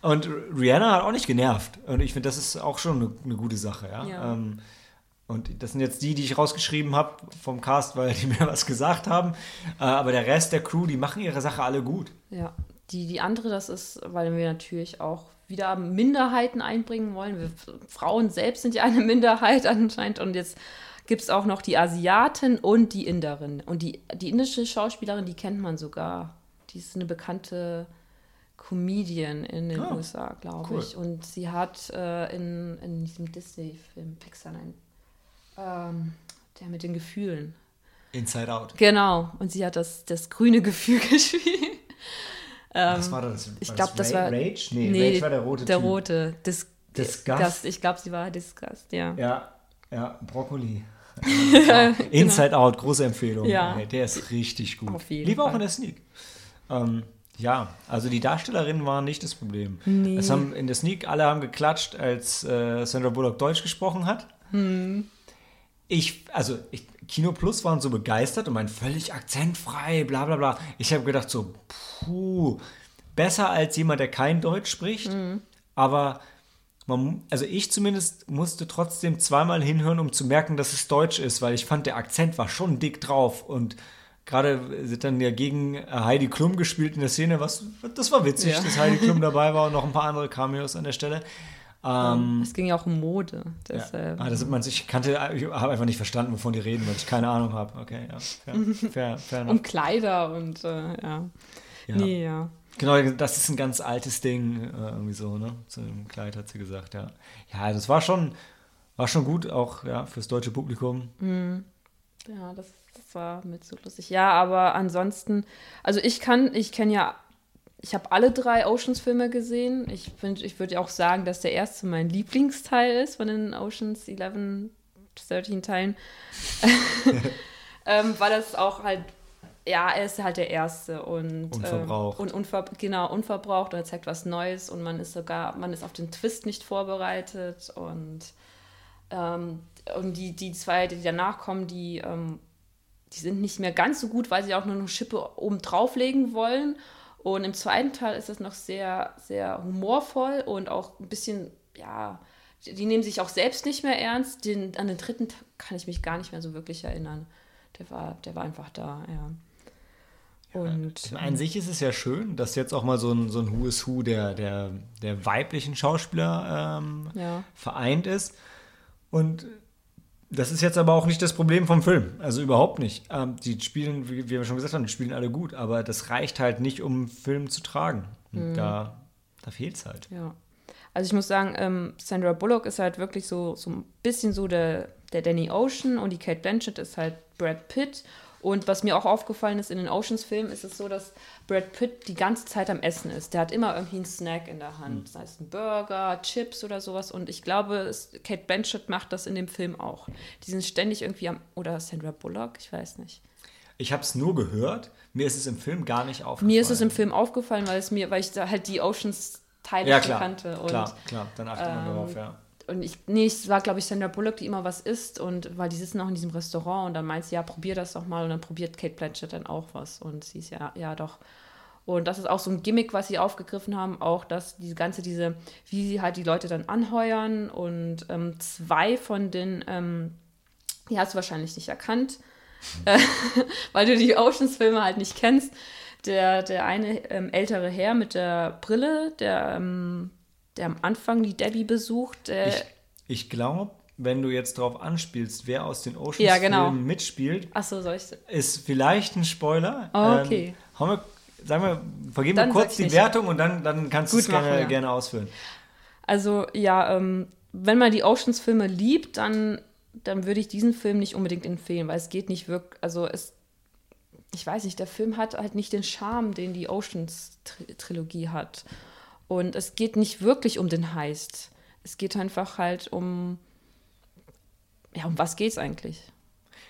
Und Rihanna hat auch nicht genervt. Und ich finde, das ist auch schon eine, eine gute Sache. Ja. ja. Ähm, und das sind jetzt die, die ich rausgeschrieben habe vom Cast, weil die mir was gesagt haben. Äh, aber der Rest der Crew, die machen ihre Sache alle gut. Ja, die, die andere, das ist, weil wir natürlich auch wieder Minderheiten einbringen wollen. Wir, Frauen selbst sind ja eine Minderheit anscheinend und jetzt gibt es auch noch die Asiaten und die Inderin. Und die, die indische Schauspielerin, die kennt man sogar. Die ist eine bekannte Comedian in den oh, USA, glaube cool. ich. Und sie hat äh, in, in diesem Disney-Film Pixar, nein, ähm, der mit den Gefühlen. Inside Out. Genau. Und sie hat das, das grüne Gefühl gespielt. Ähm, Was war das? War ich glaube, das, war. Rage? Nee, nee, Rage war der rote Der typ. rote. Dis Disgust. Ich glaube, sie war Disgust, ja. Ja, ja, Brokkoli. Inside genau. Out, große Empfehlung. Ja. Der ist richtig gut. Auf jeden Lief auch in der Sneak. Ähm, ja, also die Darstellerinnen waren nicht das Problem. Nee. Es haben in der Sneak alle haben geklatscht, als äh, Sandra Bullock Deutsch gesprochen hat. Hm. Ich, also ich, Kino Plus waren so begeistert und mein völlig akzentfrei, bla bla bla. Ich habe gedacht so, puh, besser als jemand, der kein Deutsch spricht. Mhm. Aber man, also ich zumindest musste trotzdem zweimal hinhören, um zu merken, dass es Deutsch ist, weil ich fand, der Akzent war schon dick drauf und gerade sind dann ja gegen Heidi Klum gespielt in der Szene, was das war witzig, ja. dass Heidi Klum dabei war und noch ein paar andere Cameos an der Stelle. Ähm, es ging ja auch um Mode. Deshalb. Ja. Ah, das man, ich kannte, ich habe einfach nicht verstanden, wovon die reden, weil ich keine Ahnung habe. Okay, ja, fair, fair, fair Um Kleider und äh, ja. Ja. Nee, ja. Genau, das ist ein ganz altes Ding, äh, irgendwie so, ne? Zu dem Kleid hat sie gesagt, ja. Ja, das war schon, war schon gut, auch ja, fürs deutsche Publikum. Ja, das, das war mit so lustig. Ja, aber ansonsten, also ich kann, ich kenne ja, ich habe alle drei Oceans-Filme gesehen. Ich, find- ich würde auch sagen, dass der erste mein Lieblingsteil ist von den Oceans 11, 13 Teilen. ähm, weil das auch halt, ja, er ist halt der erste und Unverbraucht. Ähm, und unver, genau, unverbraucht und er zeigt was Neues und man ist sogar, man ist auf den Twist nicht vorbereitet und ähm, und die, die zwei, die danach kommen, die, ähm, die sind nicht mehr ganz so gut, weil sie auch nur eine Schippe oben drauflegen wollen. Und im zweiten Teil ist es noch sehr, sehr humorvoll und auch ein bisschen, ja, die, nehmen sich auch selbst nicht mehr ernst. Den, an den dritten kann ich mich gar nicht mehr so wirklich erinnern. Der war, der war einfach da, ja. Und meine, An sich ist es ja schön, dass jetzt auch mal so ein, so ein Who is Who der, der, der weiblichen Schauspieler ähm, Ja. vereint ist. Und das ist jetzt aber auch nicht das Problem vom Film. Also überhaupt nicht. Ähm, die spielen, wie wir schon gesagt haben, die spielen alle gut, aber das reicht halt nicht, um einen Film zu tragen. Und da, da fehlt es halt. Ja. Also ich muss sagen, ähm, Sandra Bullock ist halt wirklich so, so ein bisschen so der, der Danny Ocean und die Kate Blanchett ist halt Brad Pitt. Und was mir auch aufgefallen ist in den Oceans-Filmen, ist es so, dass Brad Pitt die ganze Zeit am Essen ist. Der hat immer irgendwie einen Snack in der Hand, sei es ein Burger, Chips oder sowas. Und ich glaube, Kate Blanchett macht das in dem Film auch. Die sind ständig irgendwie am, oder Sandra Bullock, ich weiß nicht. Ich habe es nur gehört, mir ist es im Film gar nicht aufgefallen. Mir ist es im Film aufgefallen, weil es mir, weil ich da halt die Oceans-Teile ja, schon klar, kannte. Und klar, klar, dann achtet man ähm, darauf, ja. Und ich, nee, es war, glaube ich, Sandra Bullock, die immer was isst und weil die sitzen auch in diesem Restaurant und dann meint sie, ja, probier das doch mal. Und dann probiert Kate Blanchett dann auch was. Und sie ist ja, ja doch. Und das ist auch so ein Gimmick, was sie aufgegriffen haben, auch dass diese ganze, diese, wie sie halt die Leute dann anheuern. Und ähm, zwei von den, ähm, die hast du wahrscheinlich nicht erkannt, äh, weil du die Oceans-Filme halt nicht kennst. Der, der eine ähm, ältere Herr mit der Brille, der, ähm, der am Anfang die Debbie besucht, der, Ich, ich glaube, wenn du jetzt drauf anspielst, wer aus den Ja, Oceans-Filmen genau. mitspielt, Achso, soll ich. ist vielleicht ein Spoiler. Oh, okay. Ähm, wir, sagen wir, vergeben wir kurz die nicht. Wertung und dann, dann kannst du es gerne, ja. gerne ausführen. Also, ja, ähm, wenn man die Oceans-Filme liebt, dann, dann würde ich diesen Film nicht unbedingt empfehlen, weil es geht nicht wirklich. Also, es. Ich weiß nicht, der Film hat halt nicht den Charme, den die Oceans-Trilogie hat. Und es geht nicht wirklich um den Heist. Es geht einfach halt um. Ja, um was geht's eigentlich?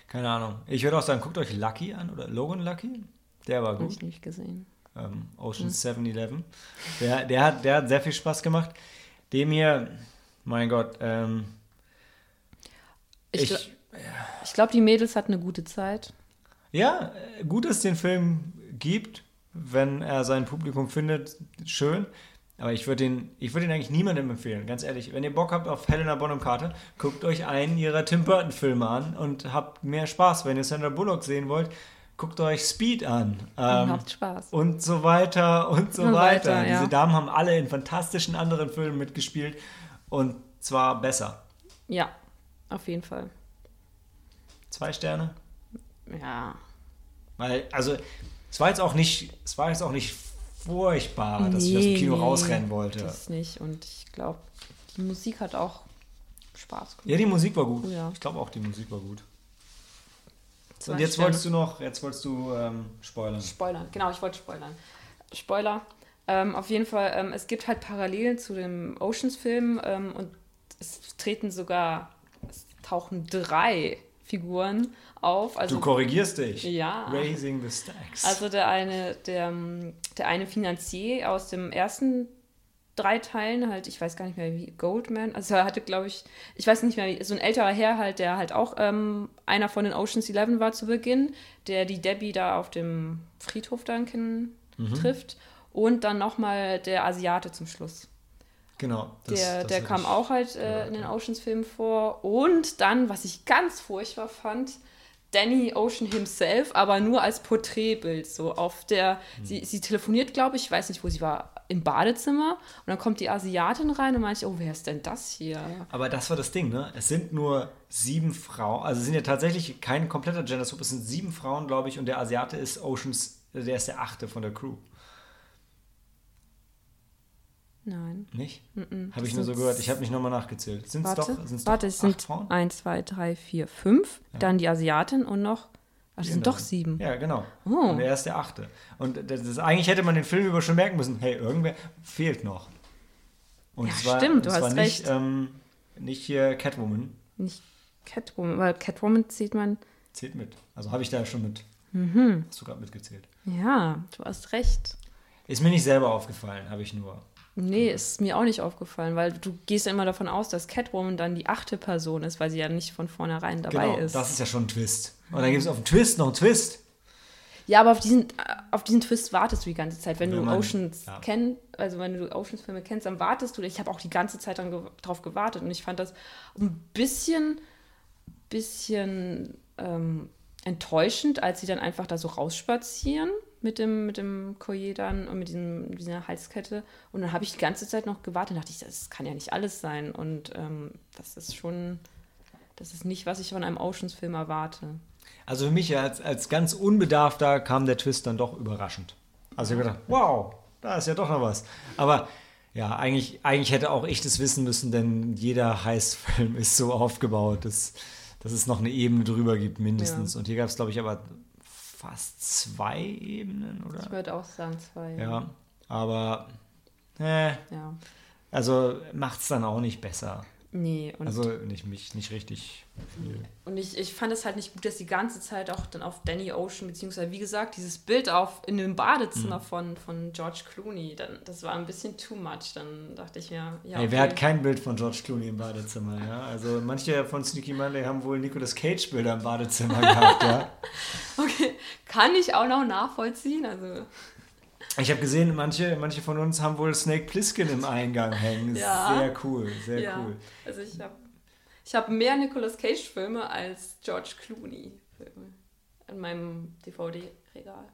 Keine Ahnung. Ich würde auch sagen, guckt euch Lucky an oder Logan Lucky. Der war gut. ich nicht gesehen. ähm, Ocean 7-Eleven. Der, der, hat, der hat sehr viel Spaß gemacht. Dem hier, mein Gott, ähm, Ich, ich, gl ich glaube, die Mädels hatten eine gute Zeit. ja, äh, gut, dass es den Film gibt, wenn er sein Publikum findet, schön. Aber ich würde ihn, ich würde eigentlich niemandem empfehlen, ganz ehrlich. Wenn ihr Bock habt auf Helena Bonham Carter, guckt euch einen ihrer Tim Burton Filme an und habt mehr Spaß. Wenn ihr Sandra Bullock sehen wollt, guckt euch Speed an. Und Ähm, habt Spaß. und so weiter und so Und weiter. weiter, ja. Diese Damen haben alle in fantastischen anderen Filmen mitgespielt und zwar besser. Ja, auf jeden Fall. Zwei Sterne. Ja. Weil, also, es war jetzt auch nicht, es war jetzt auch nicht furchtbar, dass ich aus dem Nee, Kino nee, rausrennen wollte. Das nicht. Und ich glaube, die Musik hat auch Spaß gemacht. Ja, die Musik war gut. Oh ja. Ich glaube auch, die Musik war gut. Zwei und jetzt Sterne. wolltest du noch, jetzt wolltest du ähm, spoilern. Spoilern, genau, ich wollte spoilern. Spoiler. Ähm, auf jeden Fall, ähm, es gibt halt Parallelen zu dem Oceans-Film ähm, und es treten sogar, es tauchen drei Figuren auf. Also, du korrigierst dich. Ja. Raising the Stacks. also der eine, der, der eine Finanzier aus dem ersten drei Teilen, halt, ich weiß gar nicht mehr wie, Goldman, also er hatte, glaube ich, ich weiß nicht mehr, wie, so ein älterer Herr halt, der halt auch ähm, einer von den Oceans 11 war zu Beginn, der die Debbie da auf dem Friedhof dann kennen, Mhm. trifft und dann nochmal der Asiate zum Schluss. Genau. das- der das der kam auch halt äh, in den. Oceans-Filmen vor und dann, was ich ganz furchtbar fand, Danny Ocean himself, aber nur als Porträtbild, so auf der, Hm. sie, sie telefoniert, glaube ich, ich weiß nicht, wo sie war, im Badezimmer und dann kommt die Asiatin rein und meinte, ich, oh, wer ist denn das hier? Aber das war das Ding, ne? Es sind nur sieben Frauen, also es sind ja tatsächlich kein kompletter Gender Swap, es sind sieben Frauen, glaube ich, und der Asiate ist Oceans, der ist der achte von der Crew. Nein. Nicht? Mm. Habe ich nur so gehört. Ich habe nicht nochmal nachgezählt. Sind es doch, sind's warte, doch es sind Frauen? 1, 2, 3, 4, 5. Dann die Asiatin und noch. Ach, das sind doch sieben. Ja, genau. Oh. Und er ist der Achte. Und das ist, eigentlich hätte man den Film über schon merken müssen, hey, irgendwer fehlt noch. Und Ja, es war, stimmt, du hast nicht, recht. Ähm, nicht hier Catwoman. Nicht Catwoman, weil Catwoman sieht man. Zählt mit. Also habe ich da schon mit. Mhm. Hast du gerade mitgezählt. Ja, du hast recht. Ist mir nicht selber aufgefallen, habe ich nur. Nee, ist mir auch nicht aufgefallen, weil du gehst ja immer davon aus, dass Catwoman dann die achte Person ist, weil sie ja nicht von vornherein dabei genau, ist. das ist ja schon ein Twist. Und dann gibt es auf den Twist noch einen Twist. Ja, aber auf diesen, auf diesen Twist wartest du die ganze Zeit. Wenn, Wenn du man- Oceans ja. kennst, also wenn du Oceans-Filme kennst, dann wartest du. Ich habe auch die ganze Zeit ge drauf gewartet und ich fand das ein bisschen, bisschen ähm, enttäuschend, als sie dann einfach da so rausspazieren mit dem, mit dem Collier dann und mit diesem, dieser Halskette. Und dann habe ich die ganze Zeit noch gewartet und dachte ich, das kann ja nicht alles sein. Und ähm, das ist schon, das ist nicht, was ich von einem Oceans-Film erwarte. Also für mich als, als ganz Unbedarfter kam der Twist dann doch überraschend. Also ich habe gedacht, wow, da ist ja doch noch was. Aber ja, eigentlich, eigentlich hätte auch ich das wissen müssen, denn jeder Heißfilm ist so aufgebaut, dass, dass es noch eine Ebene drüber gibt, mindestens. Ja. Und hier gab es, glaube ich, aber fast zwei Ebenen, Ich oder? würde auch sagen zwei. Ja, aber äh, ja. also macht es dann auch nicht besser. Nee, und, Also nicht, mich, nicht richtig viel. und ich, ich fand es halt nicht gut, dass die ganze Zeit auch dann auf Danny Ocean, beziehungsweise wie gesagt, dieses Bild auf in dem Badezimmer Mhm. von, von George Clooney, dann, das war ein bisschen too much. Dann dachte ich mir, ja. Ey, wer hat okay. kein Bild von George Clooney im Badezimmer, ja? Also manche von Sneaky Monday haben wohl Nicolas Cage Bilder im Badezimmer gehabt, ja? Okay, kann ich auch noch nachvollziehen. Also, Ich habe gesehen, manche, manche von uns haben wohl Snake Plissken im Eingang hängen. Ja. Sehr cool, sehr ja. cool. Also ich habe ich hab mehr Nicolas Cage-Filme als George Clooney-Filme in meinem DVD-Regal.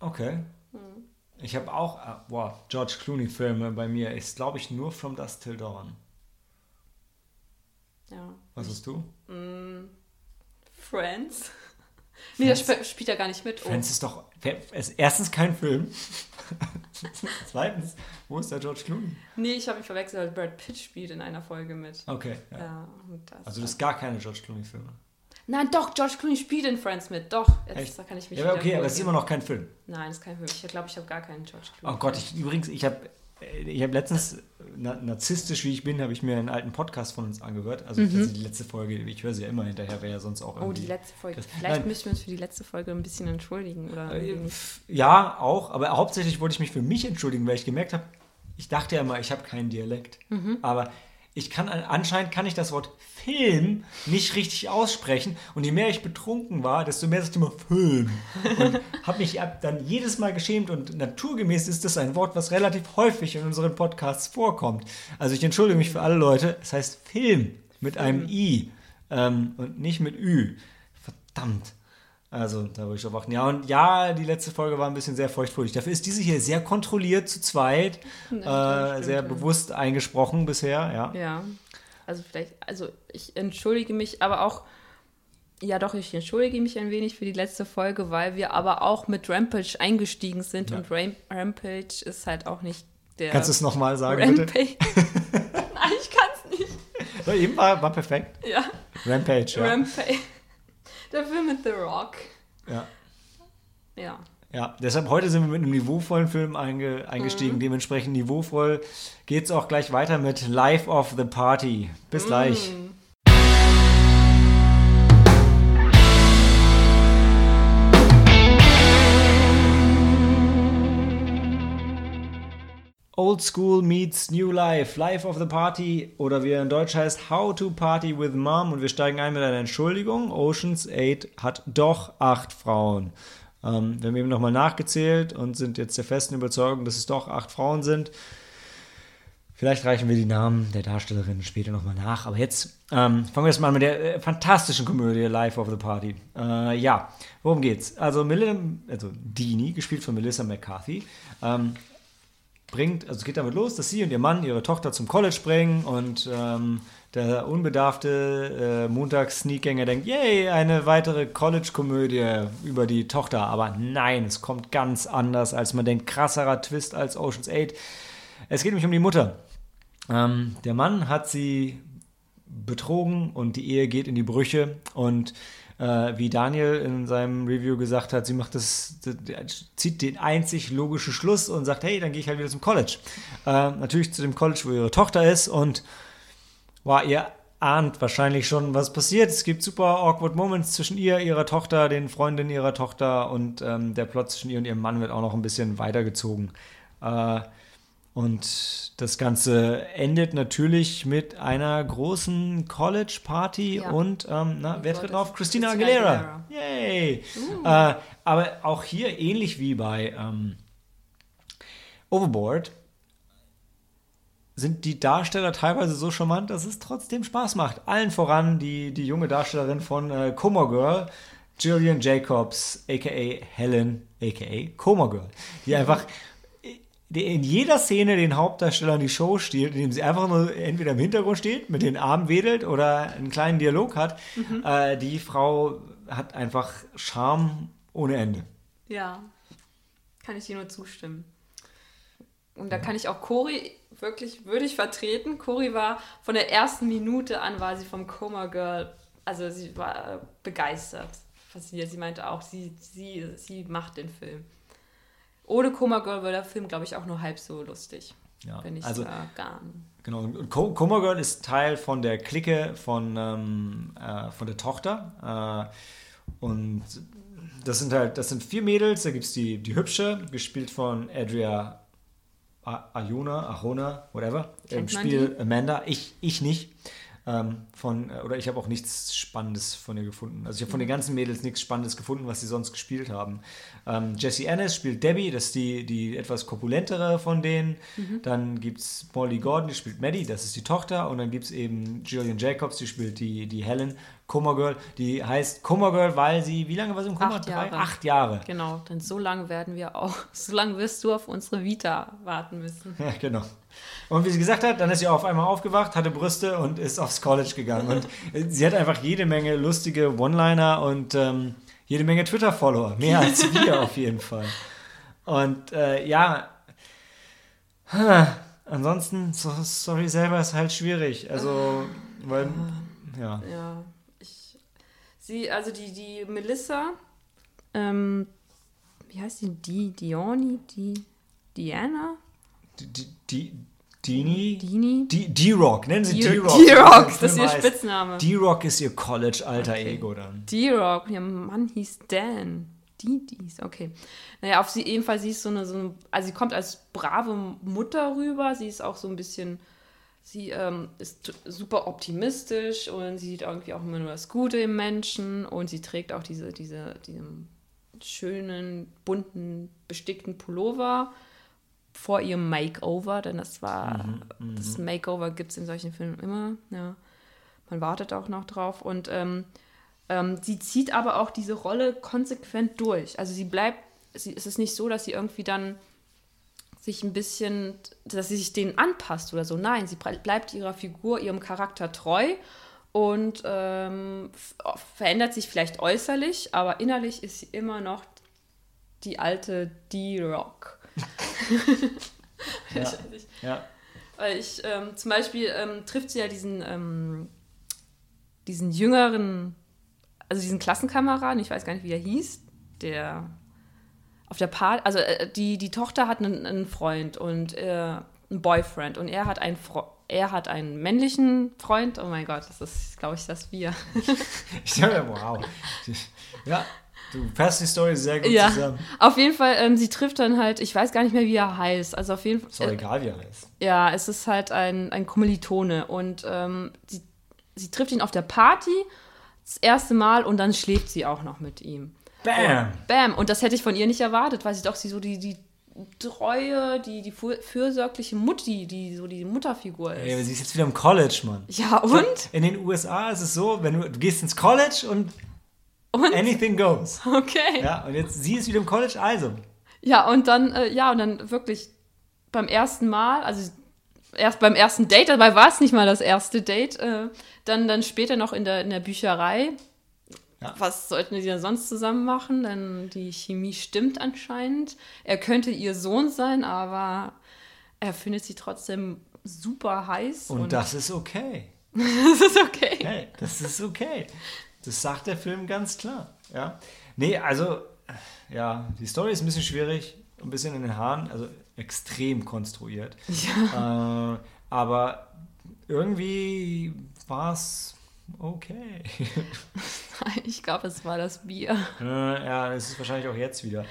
Okay. Mhm. Ich habe auch, ah, boah, George Clooney Filme bei mir ist, glaube ich, nur From Dusk Till Dawn. Ja. Was hast du? Mm, Friends. Nee, das sp spielt ja gar nicht mit. Oh. Friends ist doch, ist erstens kein Film. Zweitens, wo ist der George Clooney? Nee, ich habe mich verwechselt, weil Brad Pitt spielt in einer Folge mit. Okay, ja. Ja, das Also das ist gar keine George Clooney Filme. Nein, doch, George Clooney spielt in Friends mit. Doch, jetzt Echt? da kann ich mich Ja, okay, aber es ist immer noch kein Film. Nein, das ist kein Film. Ich glaube, ich habe gar keinen George Clooney. Oh Gott, ich, übrigens, ich habe ich hab letztens, na, narzisstisch wie ich bin, habe ich mir einen alten Podcast von uns angehört. Also das ist die letzte Folge, ich höre sie ja immer hinterher, wäre ja sonst auch Mhm. Oh, irgendwie... die letzte Folge. Das- Vielleicht Nein. müssen wir uns für die letzte Folge ein bisschen entschuldigen. Oder Äh, irgendwie. Ja, auch, aber hauptsächlich wollte ich mich für mich entschuldigen, weil ich gemerkt habe, ich dachte ja immer, ich habe keinen Dialekt. Mhm. Aber ich kann anscheinend kann ich das Wort Film nicht richtig aussprechen und je mehr ich betrunken war, desto mehr sagte ich immer Film und habe mich ab dann jedes Mal geschämt und naturgemäß ist das ein Wort, was relativ häufig in unseren Podcasts vorkommt. Also ich entschuldige mich für alle Leute, es heißt Film mit einem I ähm, und nicht mit Ü. Verdammt. Also, da würde ich drauf achten. Ja, und ja, die letzte Folge war ein bisschen sehr feuchtfröhlich. Dafür ist diese hier sehr kontrolliert zu zweit, Ja, äh, sehr bewusst eingesprochen bisher, ja. Ja. Also vielleicht, also ich entschuldige mich, aber auch, ja doch, ich entschuldige mich ein wenig für die letzte Folge, weil wir aber auch mit Rampage eingestiegen sind Ja. und Ram Rampage ist halt auch nicht der Kannst du es nochmal sagen, bitte? Rampage. Nein, ich kann es nicht. So, eben war, war perfekt. Ja, Rampage, ja. Rampage. Der Film mit The Rock. ja. Ja. Ja, deshalb heute sind wir mit einem niveauvollen Film einge, eingestiegen. Dementsprechend niveauvoll geht es auch gleich weiter mit Life of the Party. Bis gleich. Old School meets New Life, Life of the Party oder wie er in Deutsch heißt, How to Party with Mom. Und wir steigen ein mit einer Entschuldigung. Oceans 8 hat doch acht Frauen. Ähm, wir haben eben nochmal nachgezählt und sind jetzt der festen Überzeugung, dass es doch acht Frauen sind. Vielleicht reichen wir die Namen der Darstellerinnen später nochmal nach. Aber jetzt ähm, fangen wir erstmal an mit der äh, fantastischen Komödie Life of the Party. Äh, ja, worum geht's? Also, Melissa, also Dini, gespielt von Melissa McCarthy, ähm, bringt, also es geht damit los, dass sie und ihr Mann ihre Tochter zum College bringen und ähm, der unbedarfte äh, Montags-Sneakgänger denkt, yay, eine weitere College-Komödie über die Tochter. Aber nein, es kommt ganz anders, als man denkt. Krasserer Twist als Ocean's 8. Es geht nämlich um die Mutter. Ähm, der Mann hat sie betrogen und die Ehe geht in die Brüche und äh, wie Daniel in seinem Review gesagt hat, sie macht das, zieht den einzig logischen Schluss und sagt, hey, dann gehe ich halt wieder zum College. Äh, natürlich zu dem College, wo ihre Tochter ist und war ihr ahnt wahrscheinlich schon, was passiert. Es gibt super awkward Moments zwischen ihr, ihrer Tochter, den Freundinnen ihrer Tochter und ähm, der Plot zwischen ihr und ihrem Mann wird auch noch ein bisschen weitergezogen. Äh, und das Ganze endet natürlich mit einer großen College-Party ja. und, ähm, na, wer tritt drauf? Christina, Christina Aguilera. Aguilera. Yay! Uh. Äh, aber auch hier ähnlich wie bei ähm, Overboard sind die Darsteller teilweise so charmant, dass es trotzdem Spaß macht. Allen voran die, die junge Darstellerin von äh, Coma Girl, Jillian Jacobs, aka Helen, aka Coma Girl, die einfach die in jeder Szene den Hauptdarsteller in die Show stiehlt, indem sie einfach nur entweder im Hintergrund steht, mit den Armen wedelt oder einen kleinen Dialog hat. Mhm. Äh, die Frau hat einfach Charme ohne Ende. Ja, kann ich dir nur zustimmen. Und da ja. kann ich auch Cori wirklich würdig vertreten. Cori war von der ersten Minute an war sie vom Coma Girl, also sie war begeistert, fasziniert. Sie meinte auch, sie, sie, sie macht den Film ohne Coma Girl wäre der Film, glaube ich, auch nur halb so lustig. Ja, wenn ich also, gar Genau, und Coma Girl ist Teil von der Clique von, ähm, äh, von der Tochter. Äh, und das sind halt, das sind vier Mädels. Da gibt es die, die hübsche, gespielt von Adria Ayuna, Ahona, whatever. Im Spiel Amanda. Ich, ich nicht. Ähm, von, äh, oder ich habe auch nichts Spannendes von ihr gefunden. Also ich habe von den ganzen Mädels nichts Spannendes gefunden, was sie sonst gespielt haben. Ähm, Jessie Ennis spielt Debbie, das ist die, die etwas korpulentere von denen. Mhm. Dann gibt es Molly Gordon, die spielt Maddie, das ist die Tochter. Und dann gibt es eben Jillian Jacobs, die spielt die, die Helen. Coma Girl, die heißt Coma Girl, weil sie, wie lange war sie im Koma? Acht Jahre. Drei? Acht Jahre. Genau, denn so lange werden wir auch, so lange wirst du auf unsere Vita warten müssen. Ja, genau. Und wie sie gesagt hat, dann ist sie auf einmal aufgewacht, hatte Brüste und ist aufs College gegangen. Und sie hat einfach jede Menge lustige One-Liner und ähm, jede Menge Twitter-Follower. Mehr als wir auf jeden Fall. Und äh, ja, ansonsten, so, Story selber ist halt schwierig. Also, weil, ja. Ja, ich, sie, also die, die Melissa, ähm, wie heißt die? Die, Dioni, die, Diana? Dini? Dini? D-Rock, nennen sie D-Rock. D-Rock, das ist ihr Spitzname. D-Rock ist ihr College-Alter-Ego okay. dann. D-Rock, ihr Mann hieß Dan. Didis, okay. Naja, auf sie ebenfalls, sie ist so eine, so eine, also sie kommt als brave Mutter rüber, sie ist auch so ein bisschen, sie ähm, ist super optimistisch und sie sieht irgendwie auch immer nur das Gute im Menschen und sie trägt auch diese, diese, diesen schönen, bunten, bestickten Pullover vor ihrem Makeover, denn das war, mhm, mhm. das Makeover gibt es in solchen Filmen immer, ja. Man wartet auch noch drauf und ähm, ähm, sie zieht aber auch diese Rolle konsequent durch. Also sie bleibt, sie, es ist nicht so, dass sie irgendwie dann sich ein bisschen, dass sie sich denen anpasst oder so. Nein, sie bleibt ihrer Figur, ihrem Charakter treu und ähm, verändert sich vielleicht äußerlich, aber innerlich ist sie immer noch die alte D-Rock. Ja. ja. Weil ich ähm, zum Beispiel ähm, trifft sie ja diesen, ähm, diesen jüngeren, also diesen Klassenkameraden, ich weiß gar nicht, wie der hieß, der auf der Party, also äh, die, die Tochter hat einen, einen Freund und äh, einen Boyfriend und er hat einen Fre er hat einen männlichen Freund. Oh mein Gott, das ist, glaube ich, das wir. ich denke, wow. Ja, Du fasst die Story sehr gut ja, zusammen. Auf jeden Fall, ähm, sie trifft dann halt, ich weiß gar nicht mehr, wie er heißt. Also auf jeden Fall. Ist auch äh, egal, wie er heißt. Ja, es ist halt ein, ein Kommilitone. Und ähm, sie, sie trifft ihn auf der Party das erste Mal und dann schläft sie auch noch mit ihm. Bam! Und, bam! Und das hätte ich von ihr nicht erwartet, weil sie doch sie so die, die treue, die, die fürsorgliche Mutti, die so die Mutterfigur ist. Ey, aber sie ist jetzt wieder im College, Mann. Ja, und? In den USA ist es so, wenn du, du gehst ins College und und? Anything goes. Okay. Ja, und jetzt sie ist wieder im College, also. Ja, und dann, äh, ja, und dann wirklich beim ersten Mal, also erst beim ersten Date, dabei war es nicht mal das erste Date, äh, dann, dann später noch in der, in der Bücherei. Ja. Was sollten sie denn sonst zusammen machen? Denn die Chemie stimmt anscheinend. Er könnte ihr Sohn sein, aber er findet sie trotzdem super heiß. Und, das ist okay. das ist okay. Hey, das ist okay. Das sagt der Film ganz klar. Ja. Nee, also, ja, die Story ist ein bisschen schwierig, ein bisschen in den Haaren, also extrem konstruiert. Ja. Äh, aber irgendwie war es okay. Ich glaube, es war das Bier. Äh, ja, es ist wahrscheinlich auch jetzt wieder.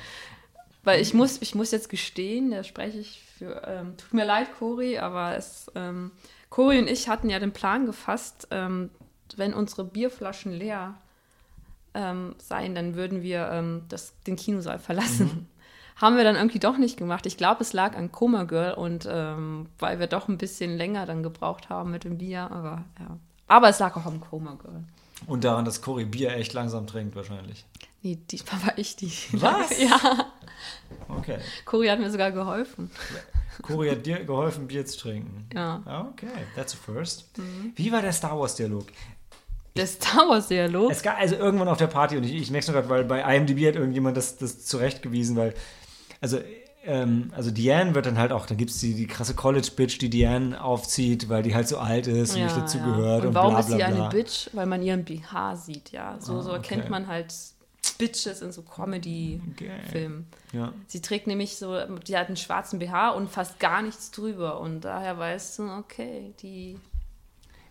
Weil ich muss, ich muss jetzt gestehen, da spreche ich für, ähm, tut mir leid, Cori, aber es, ähm, Cori und ich hatten ja den Plan gefasst, ähm, wenn unsere Bierflaschen leer ähm, seien, dann würden wir ähm, das, den Kinosaal verlassen. Mhm. Haben wir dann irgendwie doch nicht gemacht. Ich glaube, es lag an Coma Girl und ähm, weil wir doch ein bisschen länger dann gebraucht haben mit dem Bier, aber ja. Aber es lag auch am Coma Girl. Und daran, dass Cory Bier echt langsam trinkt, wahrscheinlich. Nee, diesmal war ich die. Was? Ja, Okay. Cori hat mir sogar geholfen. Cory hat dir geholfen, Bier zu trinken. Ja. Ah, Okay, that's a first. Mhm. Wie war der Star Wars-Dialog? Der Star Wars-Dialog. Es gab also irgendwann auf der Party, und ich, ich merke es gerade, weil bei IMDb hat irgendjemand das, das zurechtgewiesen, weil, also, ähm, also Diane wird dann halt auch, dann gibt es die, die krasse College-Bitch, die Diane aufzieht, weil die halt so alt ist und nicht dazu gehört Und, und, warum bla ist bla sie bla. eine Bitch? Weil man ihren BH sieht, ja. So, Ah, so okay. erkennt man halt Bitches in so Comedy-Filmen. Ja. Sie trägt nämlich so, die hat einen schwarzen BH und fast gar nichts drüber. Und daher weißt du, okay, die.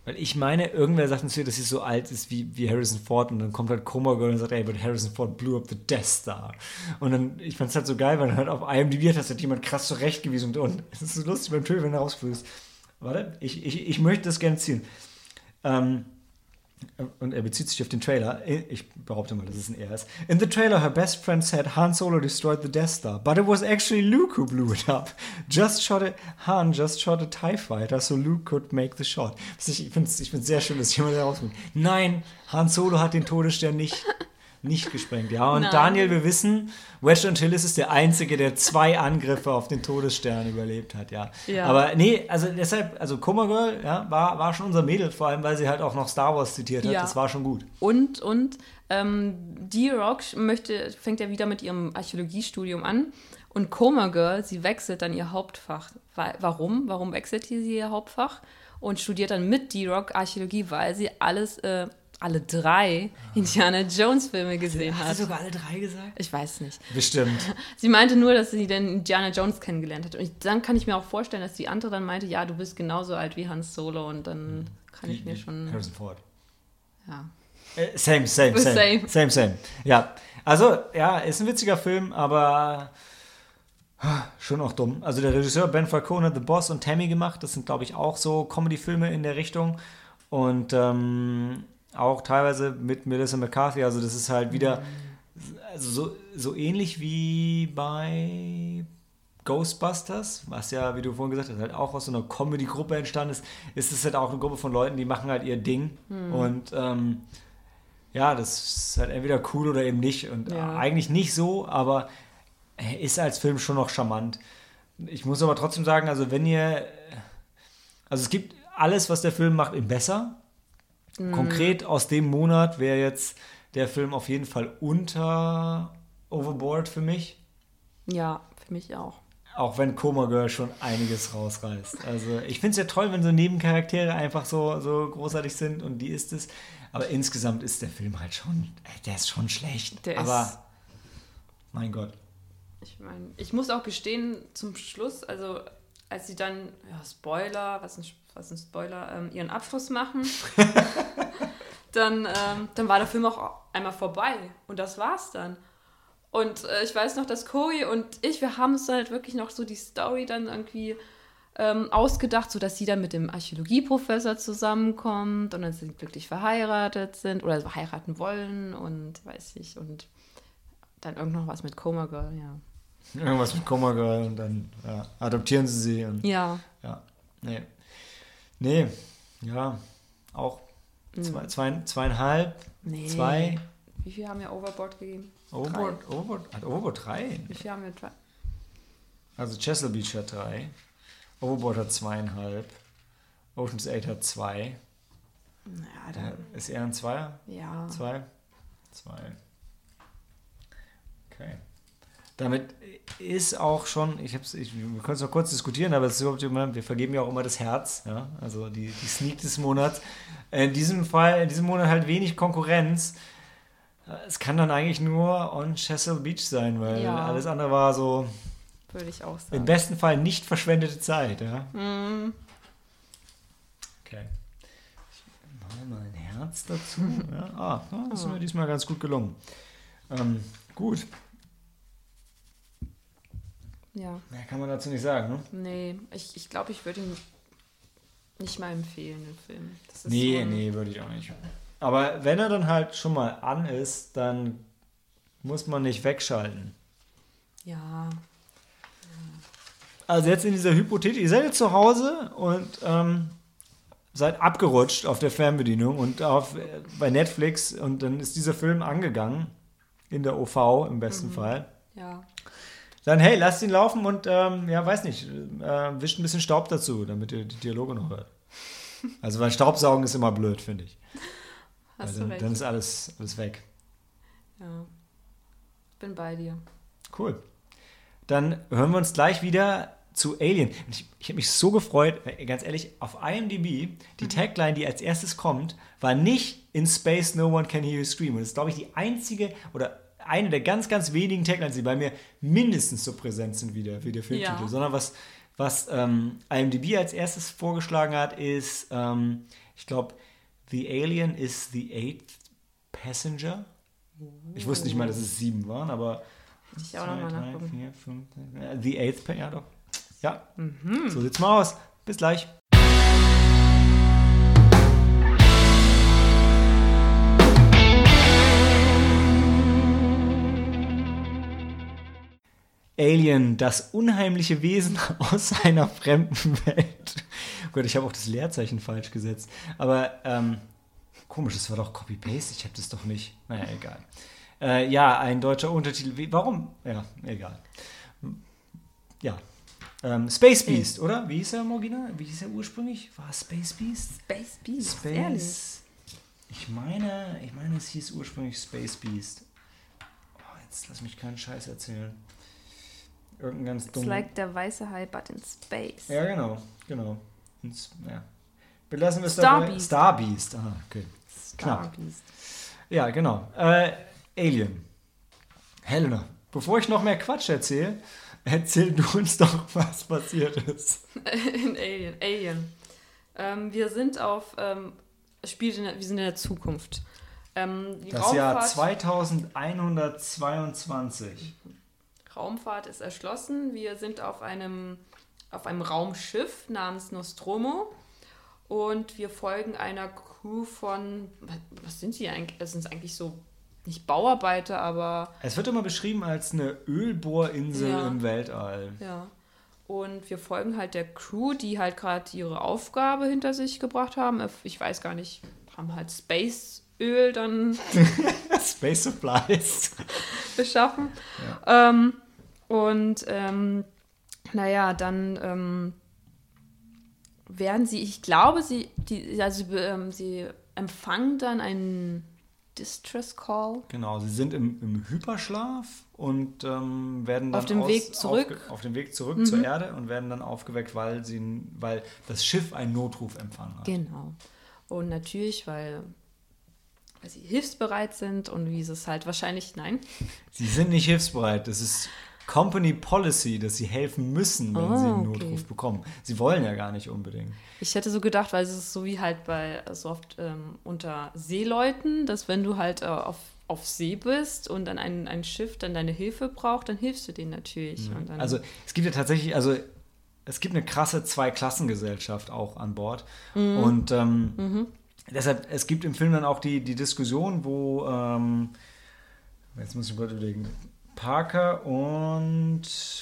Weil ich meine, irgendwer sagt uns hier, dass sie so alt ist wie, wie Harrison Ford und dann kommt halt Coma Girl und sagt, ey, but Harrison Ford blew up the Death Star. Und dann, ich fand es halt so geil, weil dann halt auf IMDb hat halt jemand krass zurechtgewiesen und, und es ist so lustig beim Trailer, wenn er rausflößt. Warte, ich, ich, ich möchte das gerne ziehen. Ähm, und er bezieht sich auf den Trailer. Ich behaupte mal, dass es ein Er ist. In the trailer, her best friend said Han Solo destroyed the Death Star, but it was actually Luke who blew it up. Just shot a, Han just shot a TIE Fighter, so Luke could make the shot. Ich finde es sehr schön, dass jemand herausfindet. Nein, Han Solo hat den Todesstern nicht, nicht gesprengt. Ja, und Nein. Daniel, wir wissen, Wedge Antilles ist der Einzige, der zwei Angriffe auf den Todesstern überlebt hat, ja. Ja. Aber nee, also deshalb, also Coma Girl, ja, war, war schon unser Mädel, vor allem, weil sie halt auch noch Star Wars zitiert hat. Ja. Das war schon gut. Und, und ähm, D-Rock möchte, fängt ja wieder mit ihrem Archäologiestudium an. Und Coma Girl, sie wechselt dann ihr Hauptfach. Wa- Warum? Warum wechselt sie ihr Hauptfach? Und studiert dann mit D-Rock Archäologie, weil sie alles, äh, alle drei Indiana Jones Filme gesehen hat. sogar alle drei gesagt? Ich weiß nicht. Bestimmt. Sie meinte nur, dass sie den Indiana Jones kennengelernt hat. Und ich, dann kann ich mir auch vorstellen, dass die andere dann meinte, ja, du bist genauso alt wie Hans Solo. Und dann kann ich mir schon. Harrison Ford. Ja. Äh, same, same, same, Same. same. Same, Ja, also, ja, ist ein witziger Film, aber ah, schon auch dumm. Also der Regisseur Ben Falcone hat The Boss und Tammy gemacht. Das sind, glaube ich, auch so Comedy-Filme in der Richtung. Und ähm, auch teilweise mit Melissa McCarthy. Also das ist halt wieder also so, so ähnlich wie bei Ghostbusters, was ja, wie du vorhin gesagt hast, halt auch aus so einer Comedy-Gruppe entstanden ist, ist es halt auch eine Gruppe von Leuten, die machen halt ihr Ding. Und ähm, ja, das ist halt entweder cool oder eben nicht. Und Ja. eigentlich nicht so, aber er ist als Film schon noch charmant. Ich muss aber trotzdem sagen, also wenn ihr, also es gibt alles, was der Film macht, ihm besser. Konkret aus dem Monat wäre jetzt der Film auf jeden Fall unter Overboard für mich. Ja, für mich auch. Auch wenn Coma Girl schon einiges rausreißt. Also ich finde es ja toll, wenn so Nebencharaktere einfach so, so großartig sind und die ist es. Aber insgesamt ist der Film halt schon, äh, der ist schon schlecht. Der Aber ist- mein Gott. Ich meine, ich muss auch gestehen, zum Schluss, also als sie dann, ja, Spoiler, was ein, was ein Spoiler, ähm, ihren Abschluss machen, dann, ähm, dann war der Film auch einmal vorbei. Und das war's dann. Und äh, ich weiß noch, dass Cory und ich, wir haben uns dann halt wirklich noch so die Story dann irgendwie ähm, ausgedacht, sodass sie dann mit dem Archäologieprofessor zusammenkommt und dann sie glücklich verheiratet sind oder heiraten wollen und weiß ich und dann irgend noch was mit Coma Girl, ja. Irgendwas mit Coma Girl und dann ja, adoptieren sie sie. Und, Ja, ja, nee. Nee, ja, auch Hm. zwei, zwei, zweieinhalb, nee. zwei. Wie viel haben wir Overboard gegeben? Overboard, Overboard, hat Overboard drei? Wie viel haben wir? Drei? Also Chesapeake Beach hat drei. Overboard hat zweieinhalb. Ocean's 8 hat zwei. Naja, Äh, dann, Ist er ein Zweier? ja. Zwei? Zwei. Okay. Damit ist auch schon, ich hab's, ich, wir können es noch kurz diskutieren, aber es ist überhaupt immer, wir vergeben ja auch immer das Herz, ja, also die, die Sneak des Monats. In diesem Fall, in diesem Monat halt wenig Konkurrenz. Es kann dann eigentlich nur on Chesil Beach sein, weil Ja. alles andere war so Würde ich auch im sagen. besten Fall nicht verschwendete Zeit, ja. Mm, Okay. Ich mache mal ein Herz dazu. Ja, ah, das ist mir diesmal ganz gut gelungen. Ähm, gut, ja, mehr kann man dazu nicht sagen, ne? nee, ich, ich glaube, ich würde ihn nicht mal empfehlen, den Film. Das Nee, so nee, würde ich auch nicht. Aber wenn er dann halt schon mal an ist, dann muss man nicht wegschalten. Ja, Also jetzt in dieser Hypothek, ihr seid jetzt zu Hause und ähm, seid abgerutscht auf der Fernbedienung und auf, äh, bei Netflix und dann ist dieser Film angegangen, in der OV im besten Fall. ja. Dann hey, lasst ihn laufen und ähm, ja, weiß nicht, äh, wischt ein bisschen Staub dazu, damit ihr die Dialoge noch hört. Also weil Staubsaugen ist immer blöd, finde ich. Hast du dann, recht. dann ist alles, alles weg. ja. Bin bei dir. Cool. Dann hören wir uns gleich wieder zu Alien. Ich, ich habe mich so gefreut, ganz ehrlich, auf IMDb, die Tagline, die als erstes kommt, war nicht In Space No One Can Hear You Scream. Und das ist, glaube ich, die einzige oder eine der ganz, ganz wenigen Taglines, die bei mir mindestens so präsent sind wie der, wie der Filmtitel. Ja. Sondern was, was ähm, IMDb als erstes vorgeschlagen hat, ist, ähm, ich glaube, The Alien is the eighth passenger. Ich wusste nicht mal, dass es sieben waren, aber Hätte ich auch nochmal nachgucken. vier, fünf, äh, The Eighth Pen, ja doch. Ja, Mhm. so sieht's mal aus. Bis gleich. Alien, das unheimliche Wesen aus einer fremden Welt. Gut, ich habe auch das Leerzeichen falsch gesetzt. Aber ähm, komisch, das war doch Copy-Paste. Ich habe das doch nicht. Naja, egal. Äh, ja, ein deutscher Untertitel. Wie, warum? Ja, egal. Ja. Ähm, Space Beast, oder? Wie hieß er im Original? Wie hieß er ursprünglich? War es Space Beast? Space Beast, ehrlich. Space. Ich meine, ich meine, es hieß ursprünglich Space Beast. Oh, jetzt lass mich keinen Scheiß erzählen. Irgendein ganz It's dumm. like der weiße Hai, but in space. ja, genau, genau. Ins- ja. Belassen wir es Star dabei. Beast. Star Beast. Ah, okay. Star knapp. Beast. Ja, genau. Äh, Alien. Helena, bevor ich noch mehr Quatsch erzähle, erzähl du uns doch, was passiert ist. in Alien. Alien. Ähm, wir sind auf, ähm, spielt in der, wir sind in der Zukunft. Ähm, die Das Jahr Raumfahrt, 2122. Raumfahrt ist erschlossen. Wir sind auf einem, auf einem Raumschiff namens Nostromo und wir folgen einer Crew von, was- sind sie eigentlich? Es sind eigentlich so, nicht Bauarbeiter, aber Es wird immer beschrieben als eine Ölbohrinsel Ja. im Weltall. Ja. Und wir folgen halt der Crew, die halt gerade ihre Aufgabe hinter sich gebracht haben. Ich weiß gar nicht, haben halt Spaceöl dann Space Supplies. beschaffen. Ähm, und ähm, naja, dann ähm, werden sie, ich glaube, sie, die, also, ähm, sie empfangen dann einen Distress Call. Genau, sie sind im, im Hyperschlaf und ähm, werden dann Auf dem Weg zurück. Mhm. Aufge, auf dem Weg zurück zur Erde und werden dann aufgeweckt, weil, sie, weil das Schiff einen Notruf empfangen hat. Genau. Und natürlich, weil, weil sie hilfsbereit sind und wie es halt wahrscheinlich, nein, Sie sind nicht hilfsbereit. Das ist Company Policy, dass sie helfen müssen, wenn Ah, sie einen okay. Notruf bekommen. Sie wollen ja gar nicht unbedingt. Ich hätte so gedacht, weil es ist so wie halt bei so oft ähm, unter Seeleuten, dass wenn du halt äh, auf, auf See bist und dann ein, ein Schiff dann deine Hilfe braucht, dann hilfst du denen natürlich. Dann, Also es gibt ja tatsächlich, also es gibt eine krasse Zweiklassengesellschaft auch an Bord. Mhm. Und ähm, deshalb, es gibt im Film dann auch die, die Diskussion, wo, ähm, jetzt muss ich mal überlegen, Parker und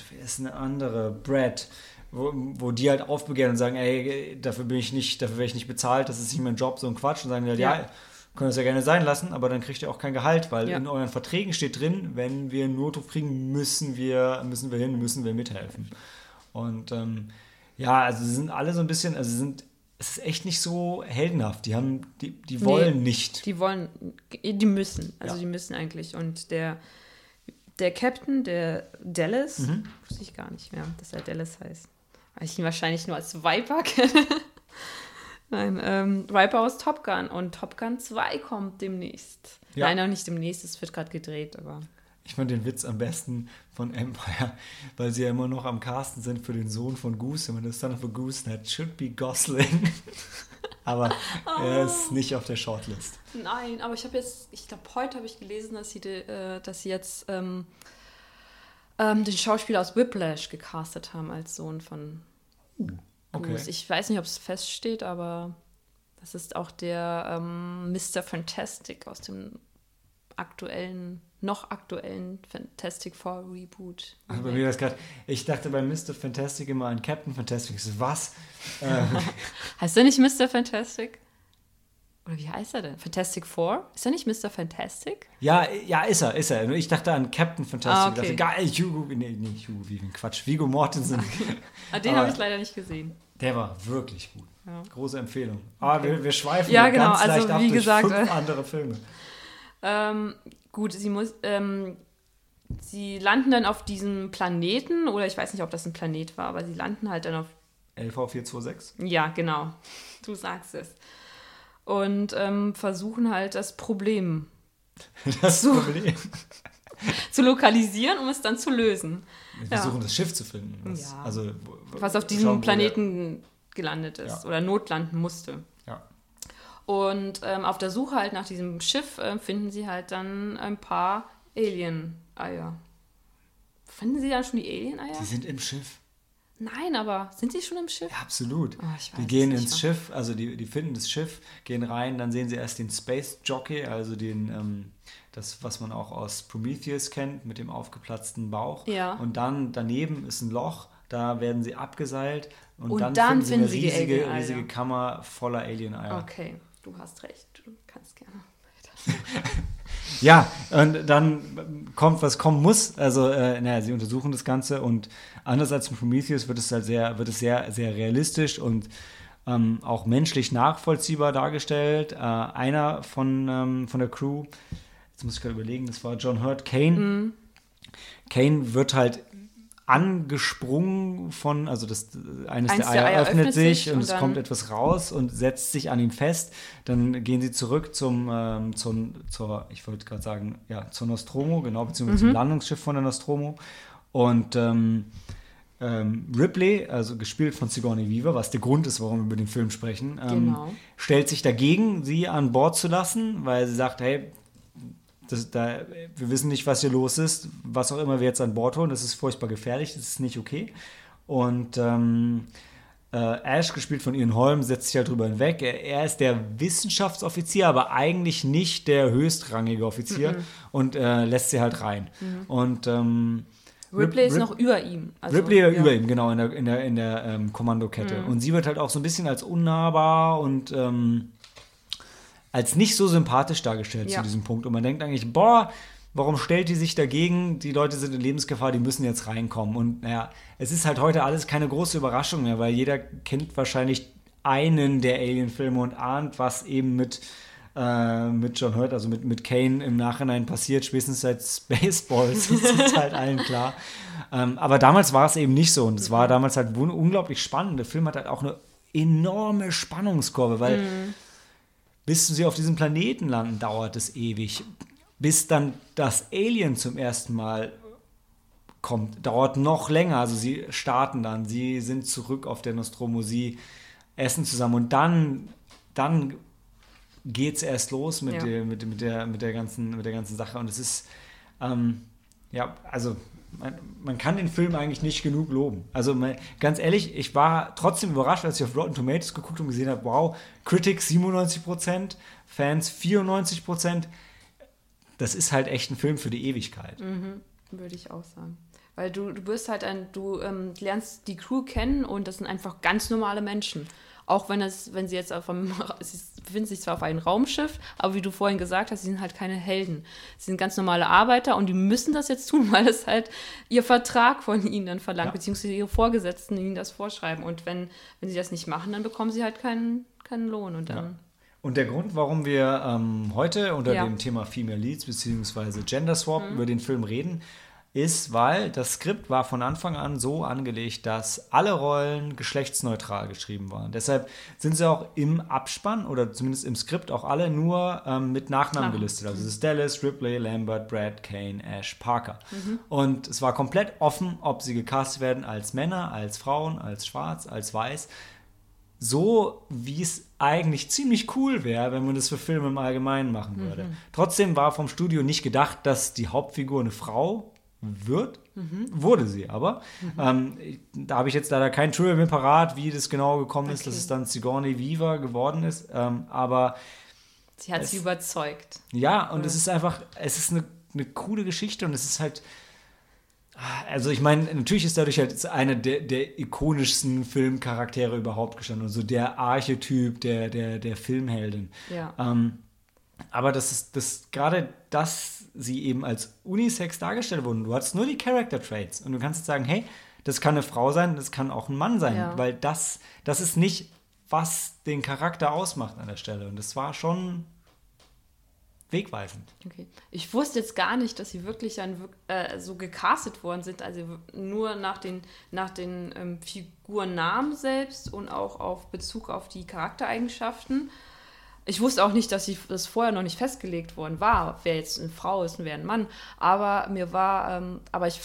wer ist eine andere? Brad. Wo, wo die halt aufbegehren und sagen, ey, dafür bin ich nicht, dafür werde ich nicht bezahlt, das ist nicht mein Job, so ein Quatsch. Und sagen halt, ja, Ja. können das ja gerne sein lassen, aber dann kriegt ihr auch kein Gehalt, weil Ja. in euren Verträgen steht drin, wenn wir einen Notruf kriegen, müssen wir, müssen wir hin, müssen wir mithelfen. Und ähm, ja, also sie sind alle so ein bisschen, also sie sind, es ist echt nicht so heldenhaft. Die haben, die, die wollen nicht. die wollen, die müssen, also Ja. die müssen eigentlich. Und der, der Captain, der Dallas, mhm. wusste ich gar nicht mehr, dass er Dallas heißt. Weil ich ihn wahrscheinlich nur als Viper kenne. Nein, ähm, Viper aus Top Gun und Top Gun 2 kommt demnächst. Ja. Nein, noch nicht demnächst, es wird gerade gedreht, aber. Ich fand den Witz am besten von Empire, weil sie ja immer noch am Casten sind für den Sohn von Goose. Und das Son of a Goose that should be Gosling. aber oh. er ist oh. nicht auf der Shortlist. Nein, aber ich habe jetzt, ich glaube, heute habe ich gelesen, dass sie, äh, dass sie jetzt ähm, ähm, den Schauspieler aus Whiplash gecastet haben als Sohn von okay. Goose. Ich weiß nicht, ob es feststeht, aber das ist auch der ähm, Mr. Fantastic aus dem aktuellen noch aktuellen Fantastic Four Reboot. Also bei mir das gerade, ich dachte bei Mr. Fantastic immer an Captain Fantastic. So, was? Äh. heißt der nicht Mr. Fantastic? Oder wie heißt er denn? Fantastic Four? Ist er nicht Mr. Fantastic? Ja, ja, ist er, ist er. Ich dachte an Captain Fantastic. Ah, okay. Ich dachte, geil, Hugo, nee, nee, Hugo, wie ein Quatsch, Vigo Mortensen. ah, den habe ich leider nicht gesehen. Der war wirklich gut. Ja. Große Empfehlung. Aber okay. wir, wir schweifen ja, genau. ganz also, leicht ab wie gesagt, fünf äh, andere Filme. Ähm, Gut, sie muss, ähm, sie landen dann auf diesem Planeten, oder ich weiß nicht, ob das ein Planet war, aber sie landen halt dann auf. LV426? Ja, genau. Du sagst es. Und ähm, versuchen halt das Problem. Das zu, Problem. zu lokalisieren, um es dann zu lösen. Wir versuchen ja. das Schiff zu finden. Was, ja. also, was auf diesem Planeten gelandet ist ja. oder notlanden musste. Und ähm, auf der Suche halt nach diesem Schiff äh, finden sie halt dann ein paar Alien-Eier. Finden sie dann schon die Alien-Eier? Die sind im Schiff. Nein, aber sind sie schon im Schiff? Ja, absolut. Oh, die gehen ins Schiff, also die, die finden das Schiff, gehen rein, dann sehen sie erst den Space Jockey, also den, ähm, das, was man auch aus Prometheus kennt, mit dem aufgeplatzten Bauch. Ja. Und dann daneben ist ein Loch, da werden sie abgeseilt und, und dann, dann, finden sie eine riesige, riesige Kammer voller Alien-Eier. Okay du hast recht, du kannst gerne ja, und dann kommt, was kommen muss. Also, äh, naja, sie untersuchen das Ganze und anders als in Prometheus wird es halt sehr, wird es sehr, sehr realistisch und ähm, auch menschlich nachvollziehbar dargestellt. Äh, einer von, ähm, von der Crew, jetzt muss ich gerade überlegen, das war John Hurt, Kane. Mhm. Kane wird halt angesprungen von, also das eines, eines der, Eier, Eier öffnet, sich, sich und, und es kommt etwas raus und setzt sich an ihn fest. Dann gehen sie zurück zum, ähm, zum zur, ich wollte gerade sagen, ja, zur Nostromo, genau, beziehungsweise mhm. zum Landungsschiff von der Nostromo. Und ähm, ähm, Ripley, also gespielt von Sigourney Weaver, was der Grund ist, warum wir über den Film sprechen, ähm, genau. stellt sich dagegen, sie an Bord zu lassen, weil sie sagt, hey, das, da, wir wissen nicht, was hier los ist. Was auch immer wir jetzt an Bord holen, das ist furchtbar gefährlich, das ist nicht okay. Und ähm, äh, Ash, gespielt von Ian Holm, setzt sich halt drüber hinweg. Er, er, ist der Wissenschaftsoffizier, aber eigentlich nicht der höchstrangige Offizier mhm. und äh, lässt sie halt rein. Mhm. Und ähm, Ripley ist Rip, noch über ihm. Also, Ripley ja. über ihm, genau, in der, in der, in der ähm, Kommandokette. Mhm. Und sie wird halt auch so ein bisschen als unnahbar und ähm, als nicht so sympathisch dargestellt ja. zu diesem Punkt. Und man denkt eigentlich, boah, warum stellt die sich dagegen? Die Leute sind in Lebensgefahr, die müssen jetzt reinkommen. Und naja, es ist halt heute alles keine große Überraschung mehr, weil jeder kennt wahrscheinlich einen der Alien-Filme und ahnt, was eben mit, äh, mit John Hurt, also mit, mit Kane im Nachhinein passiert, spätestens seit Spaceballs. das ist halt allen klar. Ähm, aber damals war es eben nicht so. Und es war mhm. damals halt unglaublich spannend. Der Film hat halt auch eine enorme Spannungskurve, weil. Mhm bis sie auf diesem Planeten landen, dauert es ewig. Bis dann das Alien zum ersten Mal kommt, dauert noch länger. Also sie starten dann, sie sind zurück auf der Nostromo, sie essen zusammen und dann, dann geht es erst los mit, ja. der, mit, mit, der, mit, der ganzen, mit der ganzen Sache. Und es ist, ähm, ja, also man, man, kann den Film eigentlich nicht genug loben. Also man, ganz ehrlich, ich war trotzdem überrascht, als ich auf Rotten Tomatoes geguckt und gesehen habe, wow, Critics 97%, Fans 94%. Das ist halt echt ein Film für die Ewigkeit. Mhm, würde ich auch sagen. Weil du, du bist halt ein, du ähm, lernst die Crew kennen und das sind einfach ganz normale Menschen. Auch wenn es, wenn sie jetzt auf einem, sie befinden sich zwar auf einem Raumschiff, aber wie du vorhin gesagt hast, sie sind halt keine Helden. Sie sind ganz normale Arbeiter und die müssen das jetzt tun, weil es halt ihr Vertrag von ihnen dann verlangt, ja. beziehungsweise ihre Vorgesetzten ihnen das vorschreiben. Und wenn, wenn sie das nicht machen, dann bekommen sie halt keinen, keinen Lohn. Und dann. Ja. Und der Grund, warum wir ähm, heute unter ja. dem Thema Female Leads bzw. Gender Swap mhm. über den Film reden, ist, weil das Skript war von Anfang an so angelegt, dass alle Rollen geschlechtsneutral geschrieben waren. Deshalb sind sie auch im Abspann oder zumindest im Skript auch alle nur ähm, mit Nachnamen Nach- gelistet. Also es ist Dallas, Ripley, Lambert, Brad, Kane, Ash, Parker. Und es war komplett offen, ob sie gecastet werden als Männer, als Frauen, als schwarz, als weiß. So wie es eigentlich ziemlich cool wäre, wenn man das für Filme im Allgemeinen machen würde. Trotzdem war vom Studio nicht gedacht, dass die Hauptfigur eine Frau wird. Wurde sie aber. Ähm, da habe ich jetzt leider kein Trivia mehr parat, wie das genau gekommen ist, dass Okay. es dann Sigourney Weaver geworden ist. Ähm, aber Sie hat Es- sie überzeugt. ja, und es ist einfach, es ist eine, eine coole Geschichte und es ist halt. Also ich meine, natürlich ist dadurch halt einer der, der ikonischsten Filmcharaktere überhaupt gestanden. Also der Archetyp der, der, der Filmheldin. Ja. Ähm, aber das ist das gerade, dass sie eben als Unisex dargestellt wurden. Du hast nur die Character Traits und du kannst sagen, hey, das kann eine Frau sein, das kann auch ein Mann sein, Ja. weil das, das ist nicht, was den Charakter ausmacht an der Stelle. Und das war schon wegweisend. Okay. Ich wusste jetzt gar nicht, dass sie wirklich dann wirk- äh, so gecastet worden sind, also nur nach den, nach den ähm, Figurnamen selbst und auch auf Bezug auf die Charaktereigenschaften. Ich wusste auch nicht, dass das vorher noch nicht festgelegt worden war, wer jetzt eine Frau ist und wer ein Mann. Aber mir war, ähm, aber ich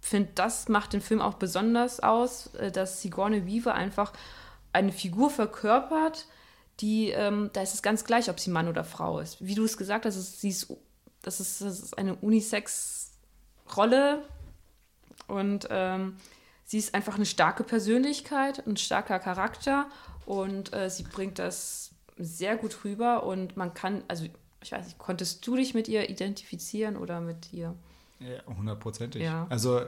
finde, das macht den Film auch besonders aus, äh, dass Sigourney Weaver einfach eine Figur verkörpert, die, ähm, da ist es ganz gleich, ob sie Mann oder Frau ist. Wie du es gesagt hast, es- sie ist, das, ist, das ist eine Unisex-Rolle und ähm, sie ist einfach eine starke Persönlichkeit, ein starker Charakter und äh, sie bringt das sehr gut rüber und man kann, also ich weiß nicht, konntest du dich mit ihr identifizieren oder mit ihr? Ja, hundertprozentig. Ja. Also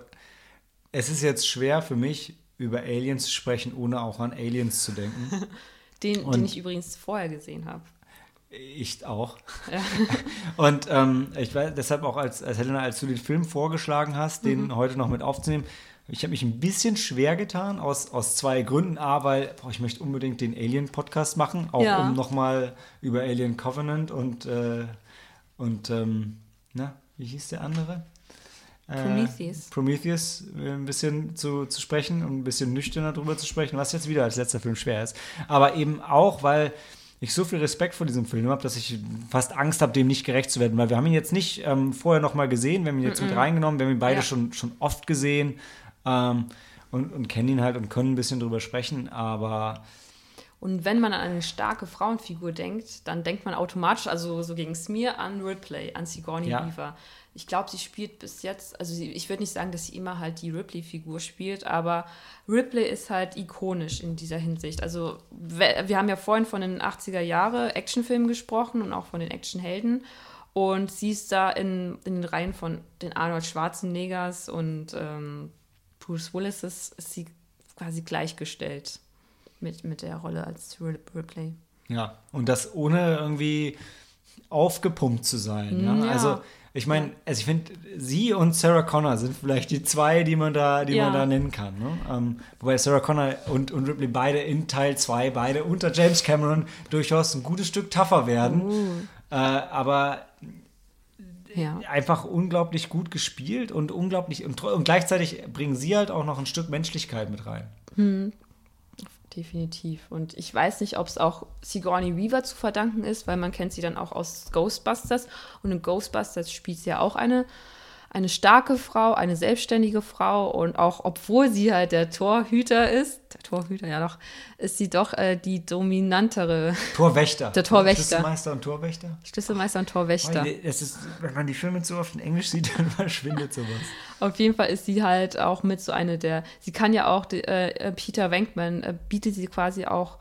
es ist jetzt schwer für mich, über Aliens zu sprechen, ohne auch an Aliens zu denken. Den, den ich übrigens vorher gesehen habe. Ich auch. Ja. Und ähm, ich weiß deshalb auch, als, als Helena, als du den Film vorgeschlagen hast, den Mhm. heute noch mit aufzunehmen, ich habe mich ein bisschen schwer getan, aus, aus zwei Gründen. A, weil boah, ich möchte unbedingt den Alien-Podcast machen, auch Ja. um nochmal über Alien Covenant und, äh, und ähm, na, wie hieß der andere? Äh, Prometheus. Prometheus äh, ein bisschen zu, zu sprechen und ein bisschen nüchterner drüber zu sprechen, was jetzt wieder als letzter Film schwer ist. Aber eben auch, weil ich so viel Respekt vor diesem Film habe, dass ich fast Angst habe, dem nicht gerecht zu werden. Weil wir haben ihn jetzt nicht ähm, vorher noch mal gesehen, wir haben ihn jetzt mit reingenommen, wir haben ihn beide Ja. schon, schon oft gesehen ähm, und, und kennen ihn halt und können ein bisschen drüber sprechen, aber Und wenn man an eine starke Frauenfigur denkt, dann denkt man automatisch, also so ging es mir, an Ripley, an Sigourney Ja. Weaver. Ich glaube, sie spielt bis jetzt, also sie, ich würde nicht sagen, dass sie immer halt die Ripley-Figur spielt, aber Ripley ist halt ikonisch in dieser Hinsicht. Also wir haben ja vorhin von den 80er Jahre Actionfilmen gesprochen und auch von den Actionhelden. Und sie ist da in, in den Reihen von den Arnold Schwarzeneggers und ähm, Bruce Willis ist, ist sie quasi gleichgestellt mit, mit der Rolle als Rip- Ripley. Ja, und das ohne irgendwie aufgepumpt zu sein. Ja? Mm, ja. Also ich meine, also ich finde, sie und Sarah Connor sind vielleicht die zwei, die man da, die man Ja. da nennen kann. Ne? Ähm, wobei Sarah Connor und, und Ripley beide in Teil 2, beide unter James Cameron durchaus ein gutes Stück tougher werden. Uh, Äh, aber ja. einfach unglaublich gut gespielt und unglaublich und, und gleichzeitig bringen sie halt auch noch ein Stück Menschlichkeit mit rein. Definitiv. Und ich weiß nicht, ob es auch Sigourney Weaver zu verdanken ist, weil man kennt sie dann auch aus Ghostbusters. Und in Ghostbusters spielt sie ja auch eine, eine starke Frau, eine selbstständige Frau. Und auch obwohl sie halt der Torhüter ist, der Torhüter ja doch, ist sie doch äh, die dominantere Torwächter. Der Torwächter. Schlüsselmeister und Torwächter. Schlüsselmeister und Torwächter. Es ist, wenn man die Filme zu oft in Englisch sieht, dann verschwindet sowas. Auf jeden Fall ist sie halt auch mit so eine der, sie kann ja auch, die, äh, Peter Venkman äh, bietet sie quasi auch,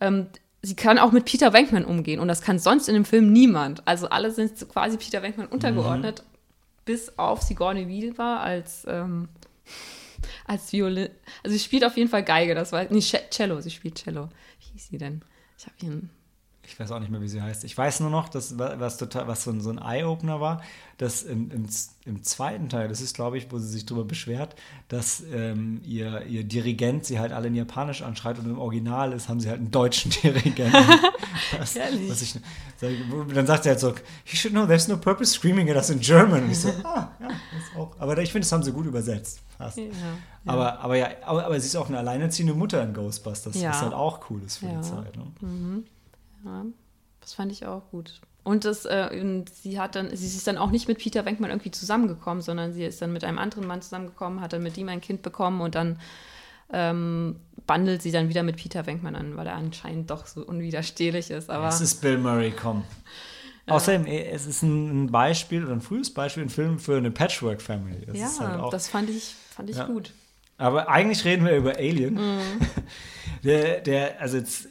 ähm, sie kann auch mit Peter Venkman umgehen und das kann sonst in dem Film niemand. Also alle sind quasi Peter Venkman untergeordnet, bis auf Sigourney Weaver als, ähm, als Violin. Also sie spielt auf jeden Fall Geige, das war, nee, Ce- Cello, sie spielt Cello. Wie hieß sie denn? Ich habe ihren, Ich weiß auch nicht mehr, wie sie heißt. Ich weiß nur noch, dass wa- was total, was so ein, so ein Eye-Opener war, dass im, im, im zweiten Teil, das ist, glaube ich, wo sie sich darüber beschwert, dass ähm, ihr, ihr Dirigent sie halt alle in Japanisch anschreit und im Original ist, haben sie halt einen deutschen Dirigenten. was, was ich, dann sagt sie halt so, you should know, there's no purpose screaming at us in German. Und ich so, ah, ja, das auch. Aber ich finde, das haben sie gut übersetzt. Ja, ja. Aber, aber ja, aber, aber, sie ist auch eine alleinerziehende Mutter in Ghostbusters, ja. was halt auch cool ist für die Zeit. Ne? Mhm. Ja, das fand ich auch gut. Und, das, äh, sie hat dann, sie ist dann auch nicht mit Peter Wenkmann irgendwie zusammengekommen, sondern sie ist dann mit einem anderen Mann zusammengekommen, hat dann mit ihm ein Kind bekommen und dann ähm, bandelt sie dann wieder mit Peter Wenkmann an, weil er anscheinend doch so unwiderstehlich ist. Aber es ist Bill Murray, komm. Ja. Außerdem, es ist ein Beispiel oder ein frühes Beispiel, ein Film für eine Patchwork-Family. Das ja, halt auch, das fand ich, fand ich ja. gut. Aber eigentlich reden wir über Alien. Mhm. der, der, also jetzt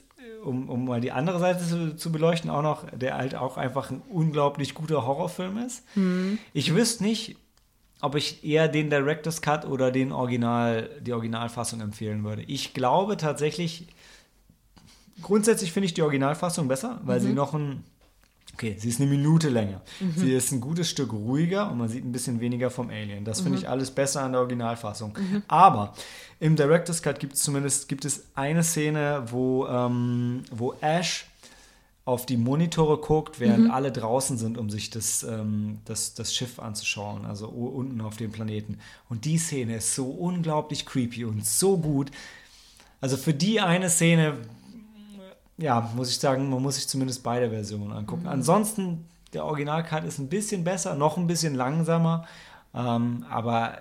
um, um mal die andere Seite zu, zu, beleuchten, auch noch, der halt auch einfach ein unglaublich guter Horrorfilm ist. Mhm. Ich wüsste nicht, ob ich eher den Director's Cut oder den Original, die Originalfassung empfehlen würde. Ich glaube tatsächlich, grundsätzlich finde ich die Originalfassung besser, weil mhm. sie noch ein Okay, sie ist eine Minute länger. Mhm. Sie ist ein gutes Stück ruhiger und man sieht ein bisschen weniger vom Alien. Das finde mhm. ich alles besser an der Originalfassung. Mhm. Aber im Director's Cut gibt es zumindest gibt es eine Szene, wo, ähm, wo Ash auf die Monitore guckt, während mhm. alle draußen sind, um sich das, ähm, das, das Schiff anzuschauen, also unten auf dem Planeten. Und die Szene ist so unglaublich creepy und so gut. Also für die eine Szene ja, muss ich sagen, man muss sich zumindest beide Versionen angucken. Mhm. Ansonsten, der Originalcut ist ein bisschen besser, noch ein bisschen langsamer, ähm, aber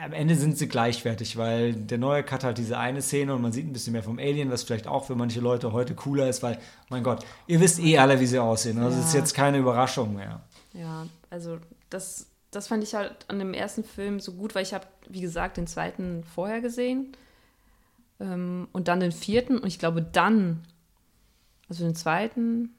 am Ende sind sie gleichwertig, weil der neue Cut hat diese eine Szene und man sieht ein bisschen mehr vom Alien, was vielleicht auch für manche Leute heute cooler ist, weil, mein Gott, ihr wisst eh alle, wie sie aussehen. Also ja. ist jetzt keine Überraschung mehr. Ja, also das, das fand ich halt an dem ersten Film so gut, weil ich habe, wie gesagt, den zweiten vorher gesehen ähm, und dann den vierten und ich glaube, dann also den zweiten,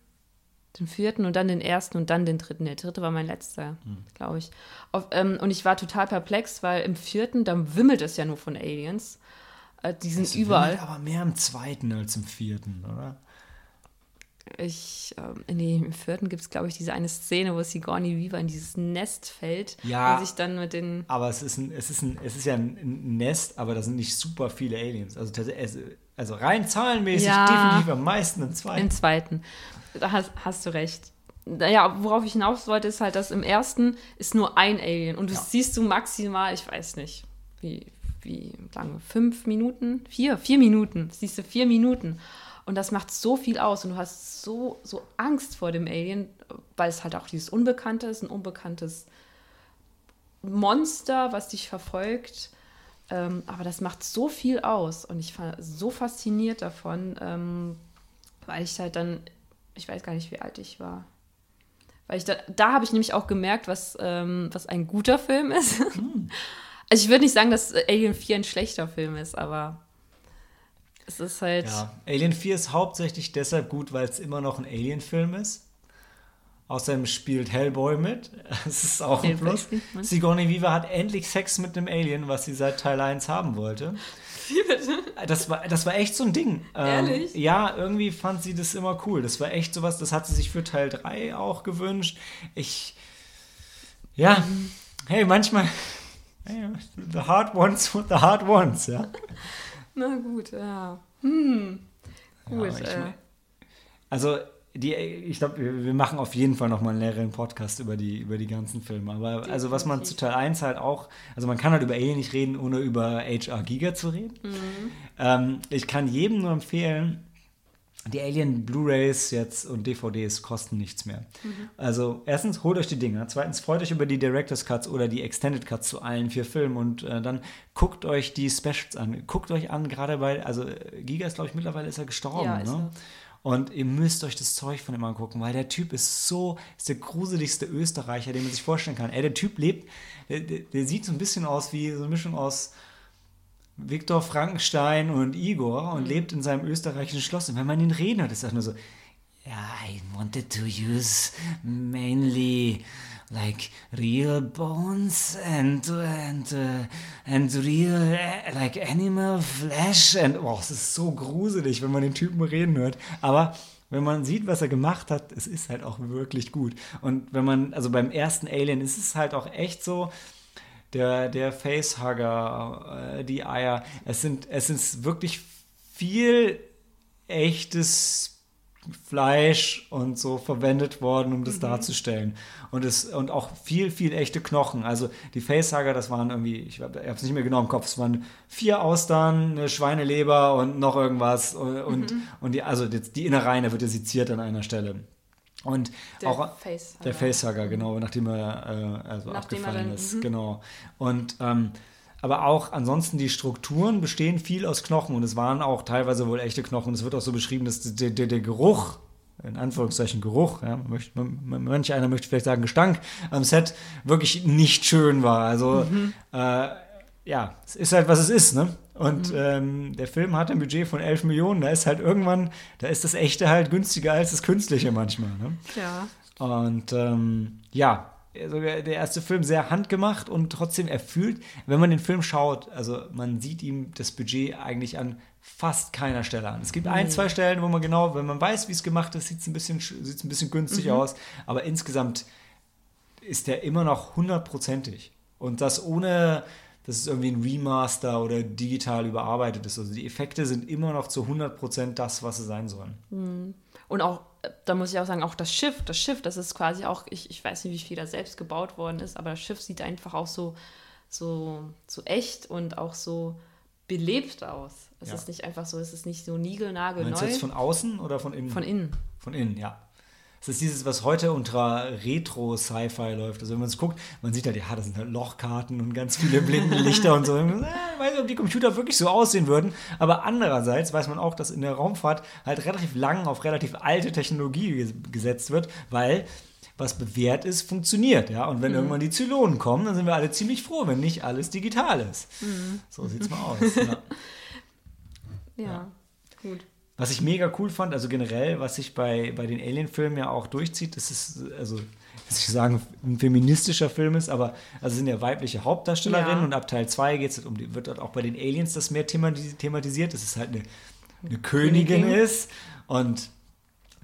den vierten und dann den ersten und dann den dritten. Der dritte war mein letzter, mhm. glaube ich. Auf, ähm, und ich war total perplex, weil im vierten, da wimmelt es ja nur von Aliens. Äh, die sind es überall. aber mehr im zweiten als im vierten, oder? Ich, ähm, nee, im vierten gibt es, glaube ich, diese eine Szene, wo Sigourney Weaver in dieses Nest fällt ja, und sich dann mit den. Aber es ist, ein, es, ist ein, es ist ja ein Nest, aber da sind nicht super viele Aliens. Also, es, also rein zahlenmäßig ja, definitiv am meisten im zweiten. Im zweiten. Da hast, hast du recht. Naja, worauf ich hinaus wollte, ist halt, dass im ersten ist nur ein Alien und du ja. siehst du maximal, ich weiß nicht, wie, wie lange, fünf Minuten? Vier, vier Minuten. Siehst du vier Minuten. Und das macht so viel aus und du hast so, so Angst vor dem Alien, weil es halt auch dieses Unbekannte ist, ein unbekanntes Monster, was dich verfolgt. Ähm, aber das macht so viel aus und ich war so fasziniert davon, ähm, weil ich halt dann, ich weiß gar nicht, wie alt ich war. Weil ich da, da habe ich nämlich auch gemerkt, was, ähm, was ein guter Film ist. Hm. Also ich würde nicht sagen, dass Alien 4 ein schlechter Film ist, aber es ist halt. Ja, Alien 4 ist hauptsächlich deshalb gut, weil es immer noch ein Alien-Film ist. Außerdem spielt Hellboy mit. Das ist auch ein Plus. Sigourney Weaver hat endlich Sex mit einem Alien, was sie seit Teil 1 haben wollte. Wie bitte? Das war, das war echt so ein Ding. Ähm, Ehrlich? Ähm, ja, irgendwie fand sie das immer cool. Das war echt sowas, das hat sie sich für Teil 3 auch gewünscht. Ich. Ja, mhm. hey, manchmal. Hey, the hard ones the hard ones, ja. Na gut, ja. Hm. Gut. Ja, ich, äh. Also, die, ich glaube, wir machen auf jeden Fall nochmal einen längeren Podcast über die, über die ganzen Filme. Aber Definitiv. also was man zu Teil 1 halt auch, also man kann halt über Alien nicht reden, ohne über HR Giga zu reden. Mhm. Ähm, ich kann jedem nur empfehlen, die Alien Blu-rays jetzt und DVDs kosten nichts mehr. Mhm. Also erstens holt euch die Dinger, zweitens freut euch über die Director's Cuts oder die Extended Cuts zu allen vier Filmen und äh, dann guckt euch die Specials an. Guckt euch an, gerade bei, also Giga ist glaube ich mittlerweile ist er gestorben, ja, ne? Und ihr müsst euch das Zeug von ihm angucken, weil der Typ ist so, ist der gruseligste Österreicher, den man sich vorstellen kann. Ey, der Typ lebt, der, der, der sieht so ein bisschen aus wie so eine Mischung aus Viktor Frankenstein und Igor und mhm. lebt in seinem österreichischen Schloss. Und wenn man ihn reden hört, ist das nur so, yeah, I wanted to use mainly like real bones and and uh, and real like animal flesh and oh, es ist so gruselig, wenn man den Typen reden hört. Aber wenn man sieht, was er gemacht hat, es ist halt auch wirklich gut. Und wenn man, also beim ersten Alien ist es halt auch echt so, der, der Facehugger, äh, die Eier, es sind, es ist wirklich viel echtes Fleisch und so verwendet worden, um das mhm. darzustellen. Und, es, und auch viel, viel echte Knochen. Also die Facehugger, das waren irgendwie, ich habe es nicht mehr genau im Kopf, es waren vier Austern, eine Schweineleber und noch irgendwas. Und, und, mhm. und die, also die, die Innereien, da wird ja seziert an einer Stelle. Und der auch Facehugger. der Facehugger, genau, nachdem er äh, also nachdem abgefallen er dann, ist, -hmm. genau. Und ähm, aber auch ansonsten die Strukturen bestehen viel aus Knochen und es waren auch teilweise wohl echte Knochen. Es wird auch so beschrieben, dass der, der, der Geruch, in Anführungszeichen Geruch, ja, manch einer möchte vielleicht sagen Gestank am Set, wirklich nicht schön war. Also mhm. äh, ja, es ist halt, was es ist, ne? Und mhm. ähm, der Film hat ein Budget von 11 Millionen, da ist halt irgendwann, da ist das Echte halt günstiger als das Künstliche manchmal, ne? Ja. Und ähm, ja, also der erste Film sehr handgemacht und trotzdem erfüllt. Wenn man den Film schaut, also man sieht ihm das Budget eigentlich an fast keiner Stelle an. Es gibt ein, zwei Stellen, wo man genau, wenn man weiß, wie es gemacht ist, sieht es ein bisschen, sieht's ein bisschen günstig mhm. aus. Aber insgesamt ist der immer noch hundertprozentig. Und das ohne, dass es irgendwie ein Remaster oder digital überarbeitet ist. Also die Effekte sind immer noch zu 100% das, was sie sein sollen. Mhm. Und auch da muss ich auch sagen, auch das Schiff, das Schiff, das ist quasi auch, ich, ich weiß nicht, wie viel da selbst gebaut worden ist, aber das Schiff sieht einfach auch so, so, so echt und auch so belebt aus. Es ja. ist nicht einfach so, es ist nicht so niegelnagelneu. Meinst du jetzt von außen oder von innen? Von innen. Von innen, ja. Es ist dieses, was heute unter Retro-Sci-Fi läuft. Also wenn man es guckt, man sieht halt, ja, das sind halt Lochkarten und ganz viele blinde Lichter und so. Ich weiß nicht, ob die Computer wirklich so aussehen würden. Aber andererseits weiß man auch, dass in der Raumfahrt halt relativ lang auf relativ alte Technologie gesetzt wird, weil was bewährt ist, funktioniert. Ja? Und wenn mhm. irgendwann die Zylonen kommen, dann sind wir alle ziemlich froh, wenn nicht alles digital ist. Mhm. So es mal aus. ja, ja. ja. gut. Was ich mega cool fand, also generell, was sich bei, bei den Alien-Filmen ja auch durchzieht, das ist, also, dass ich sagen, ein feministischer Film ist, aber also sind ja weibliche Hauptdarstellerinnen ja. und ab Teil 2 geht es halt um die, wird dort auch bei den Aliens das mehr thematisiert, dass es halt eine, eine Königin, Königin ist und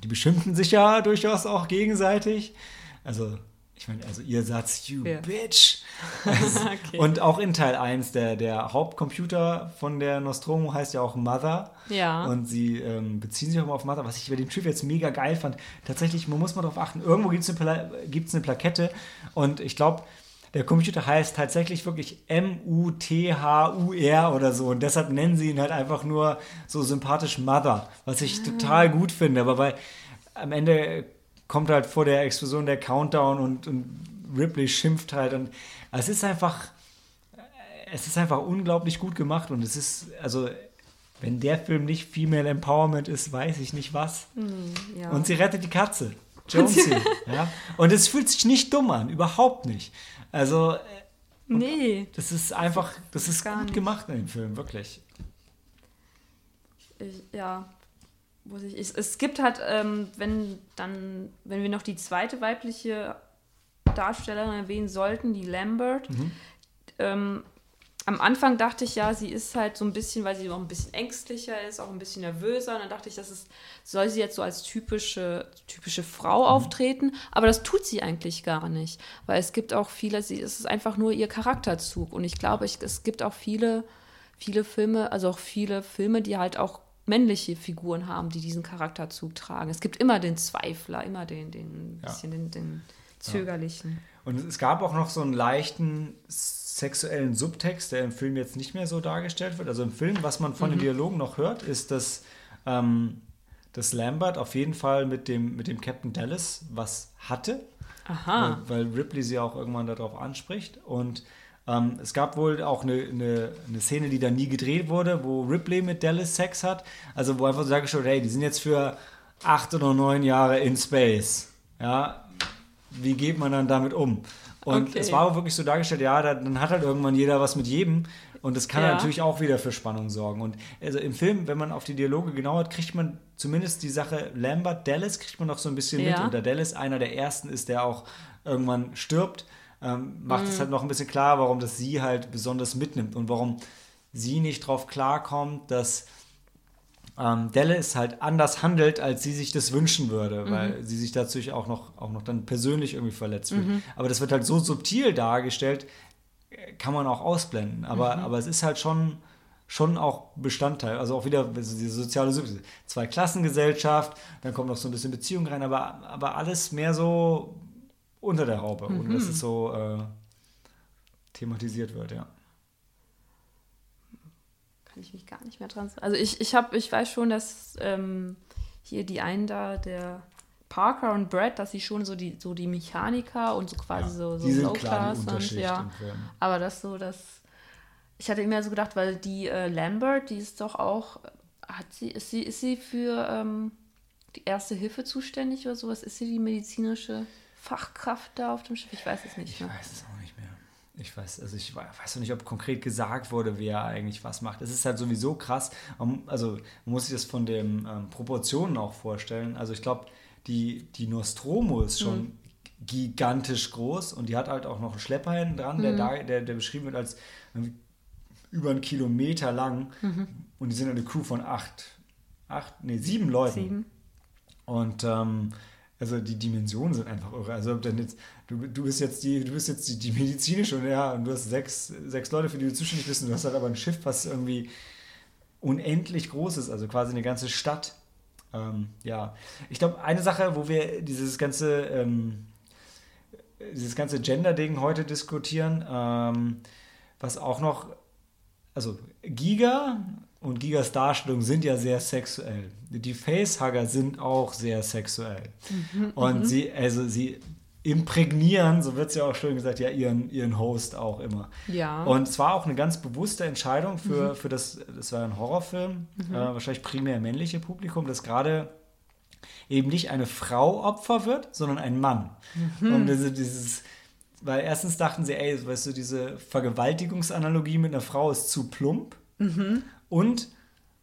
die beschimpfen sich ja durchaus auch gegenseitig. Also ich meine, also ihr Satz, you ja. bitch. Also, okay. Und auch in Teil 1, der, der Hauptcomputer von der Nostromo heißt ja auch Mother. Ja. Und sie ähm, beziehen sich auch mal auf Mother, was ich bei dem Typ jetzt mega geil fand. Tatsächlich, man muss mal darauf achten, irgendwo gibt es eine, eine Plakette und ich glaube, der Computer heißt tatsächlich wirklich M-U-T-H-U-R oder so. Und deshalb nennen sie ihn halt einfach nur so sympathisch Mother, was ich ah. total gut finde. Aber weil am Ende kommt halt vor der Explosion der Countdown und, und Ripley schimpft halt und es ist einfach es ist einfach unglaublich gut gemacht und es ist also wenn der Film nicht Female Empowerment ist, weiß ich nicht was. Mm, ja. Und sie rettet die Katze. Jonesy. ja? Und es fühlt sich nicht dumm an, überhaupt nicht. Also, nee. Das ist einfach, das ist gut nicht. gemacht in dem Film, wirklich. Ich, ja, muss ich, ich, es gibt halt, ähm, wenn dann, wenn wir noch die zweite weibliche Darstellerin erwähnen sollten, die Lambert. Mhm. Ähm, am Anfang dachte ich ja, sie ist halt so ein bisschen, weil sie auch ein bisschen ängstlicher ist, auch ein bisschen nervöser. Und dann dachte ich, das ist, soll sie jetzt so als typische, typische Frau mhm. auftreten? Aber das tut sie eigentlich gar nicht. Weil es gibt auch viele, sie, es ist einfach nur ihr Charakterzug. Und ich glaube, ich, es gibt auch viele, viele Filme, also auch viele Filme, die halt auch männliche Figuren haben, die diesen Charakterzug tragen. Es gibt immer den Zweifler, immer den, den ja. bisschen den, den zögerlichen. Ja. Und es gab auch noch so einen leichten sexuellen Subtext, der im Film jetzt nicht mehr so dargestellt wird. Also im Film, was man von mhm. den Dialogen noch hört, ist, dass, ähm, dass Lambert auf jeden Fall mit dem, mit dem Captain Dallas was hatte. Aha. Weil, weil Ripley sie auch irgendwann darauf anspricht. Und ähm, es gab wohl auch eine, eine, eine, Szene, die da nie gedreht wurde, wo Ripley mit Dallas Sex hat. Also wo einfach so dargestellt hey, die sind jetzt für acht oder neun Jahre in Space. Ja, wie geht man dann damit um? Und okay. es war auch wirklich so dargestellt, ja, dann hat halt irgendwann jeder was mit jedem. Und das kann ja. natürlich auch wieder für Spannung sorgen. Und also im Film, wenn man auf die Dialoge genau hat, kriegt man zumindest die Sache Lambert, Dallas kriegt man noch so ein bisschen ja. mit. Und der Dallas einer der ersten ist, der auch irgendwann stirbt ähm, macht es mhm. halt noch ein bisschen klar, warum das sie halt besonders mitnimmt und warum sie nicht drauf klarkommt, dass ähm, Dallas halt anders handelt, als sie sich das wünschen würde, mhm. weil sie sich dazu auch noch, auch noch dann persönlich irgendwie verletzt fühlt. Mhm. Aber das wird halt so subtil dargestellt, kann man auch ausblenden. Aber, mhm. aber es ist halt schon schon auch Bestandteil. Also auch wieder diese soziale Zwei-Klassengesellschaft, dann kommt noch so ein bisschen Beziehung rein, aber, aber alles mehr so unter der Haube, mhm. ohne dass es so äh, thematisiert wird, ja. Kann ich mich gar nicht mehr dran. Also ich, ich habe, ich weiß schon, dass ähm, hier die einen da, der Parker und Brad, dass sie schon so die, so die Mechaniker und so quasi ja, so, so Low Class sind. Ja. Aber das so, das ich hatte immer so gedacht, weil die äh, Lambert, die ist doch auch, hat sie, ist sie, ist sie für ähm, die erste Hilfe zuständig oder sowas? Ist sie die medizinische Fachkraft da auf dem Schiff? Ich weiß es nicht. Ich mehr. weiß es auch nicht mehr. Ich weiß, also ich weiß noch nicht, ob konkret gesagt wurde, wer eigentlich was macht. Es ist halt sowieso krass. Also man muss sich das von den ähm, Proportionen auch vorstellen. Also ich glaube, die, die Nostromo ist schon hm. gigantisch groß und die hat halt auch noch einen Schlepper hinten dran, hm. der, da, der, der beschrieben wird als über einen Kilometer lang mhm. und die sind eine Crew von acht, acht, nee, sieben Leuten. Sieben. Und ähm, also die Dimensionen sind einfach irre. Also dann jetzt, du, du bist jetzt die, du bist jetzt die, die medizinische und ja, und du hast sechs, sechs Leute, für die du zuständig bist, und du hast halt aber ein Schiff, was irgendwie unendlich groß ist, also quasi eine ganze Stadt. Ähm, ja, ich glaube, eine Sache, wo wir dieses ganze, ähm, dieses ganze Gender-Ding heute diskutieren, ähm, was auch noch also Giga und Gigas Darstellung sind ja sehr sexuell. Die Facehugger sind auch sehr sexuell. Mhm, und mhm. sie, also sie imprägnieren, so wird es ja auch schön gesagt, ja, ihren, ihren Host auch immer. Ja. Und es war auch eine ganz bewusste Entscheidung für, mhm. für das, das war ein Horrorfilm, mhm. äh, wahrscheinlich primär männliche Publikum, das gerade eben nicht eine Frau Opfer wird, sondern ein Mann. Mhm. Und diese, dieses weil erstens dachten sie, ey, weißt du, diese Vergewaltigungsanalogie mit einer Frau ist zu plump. Mhm. Und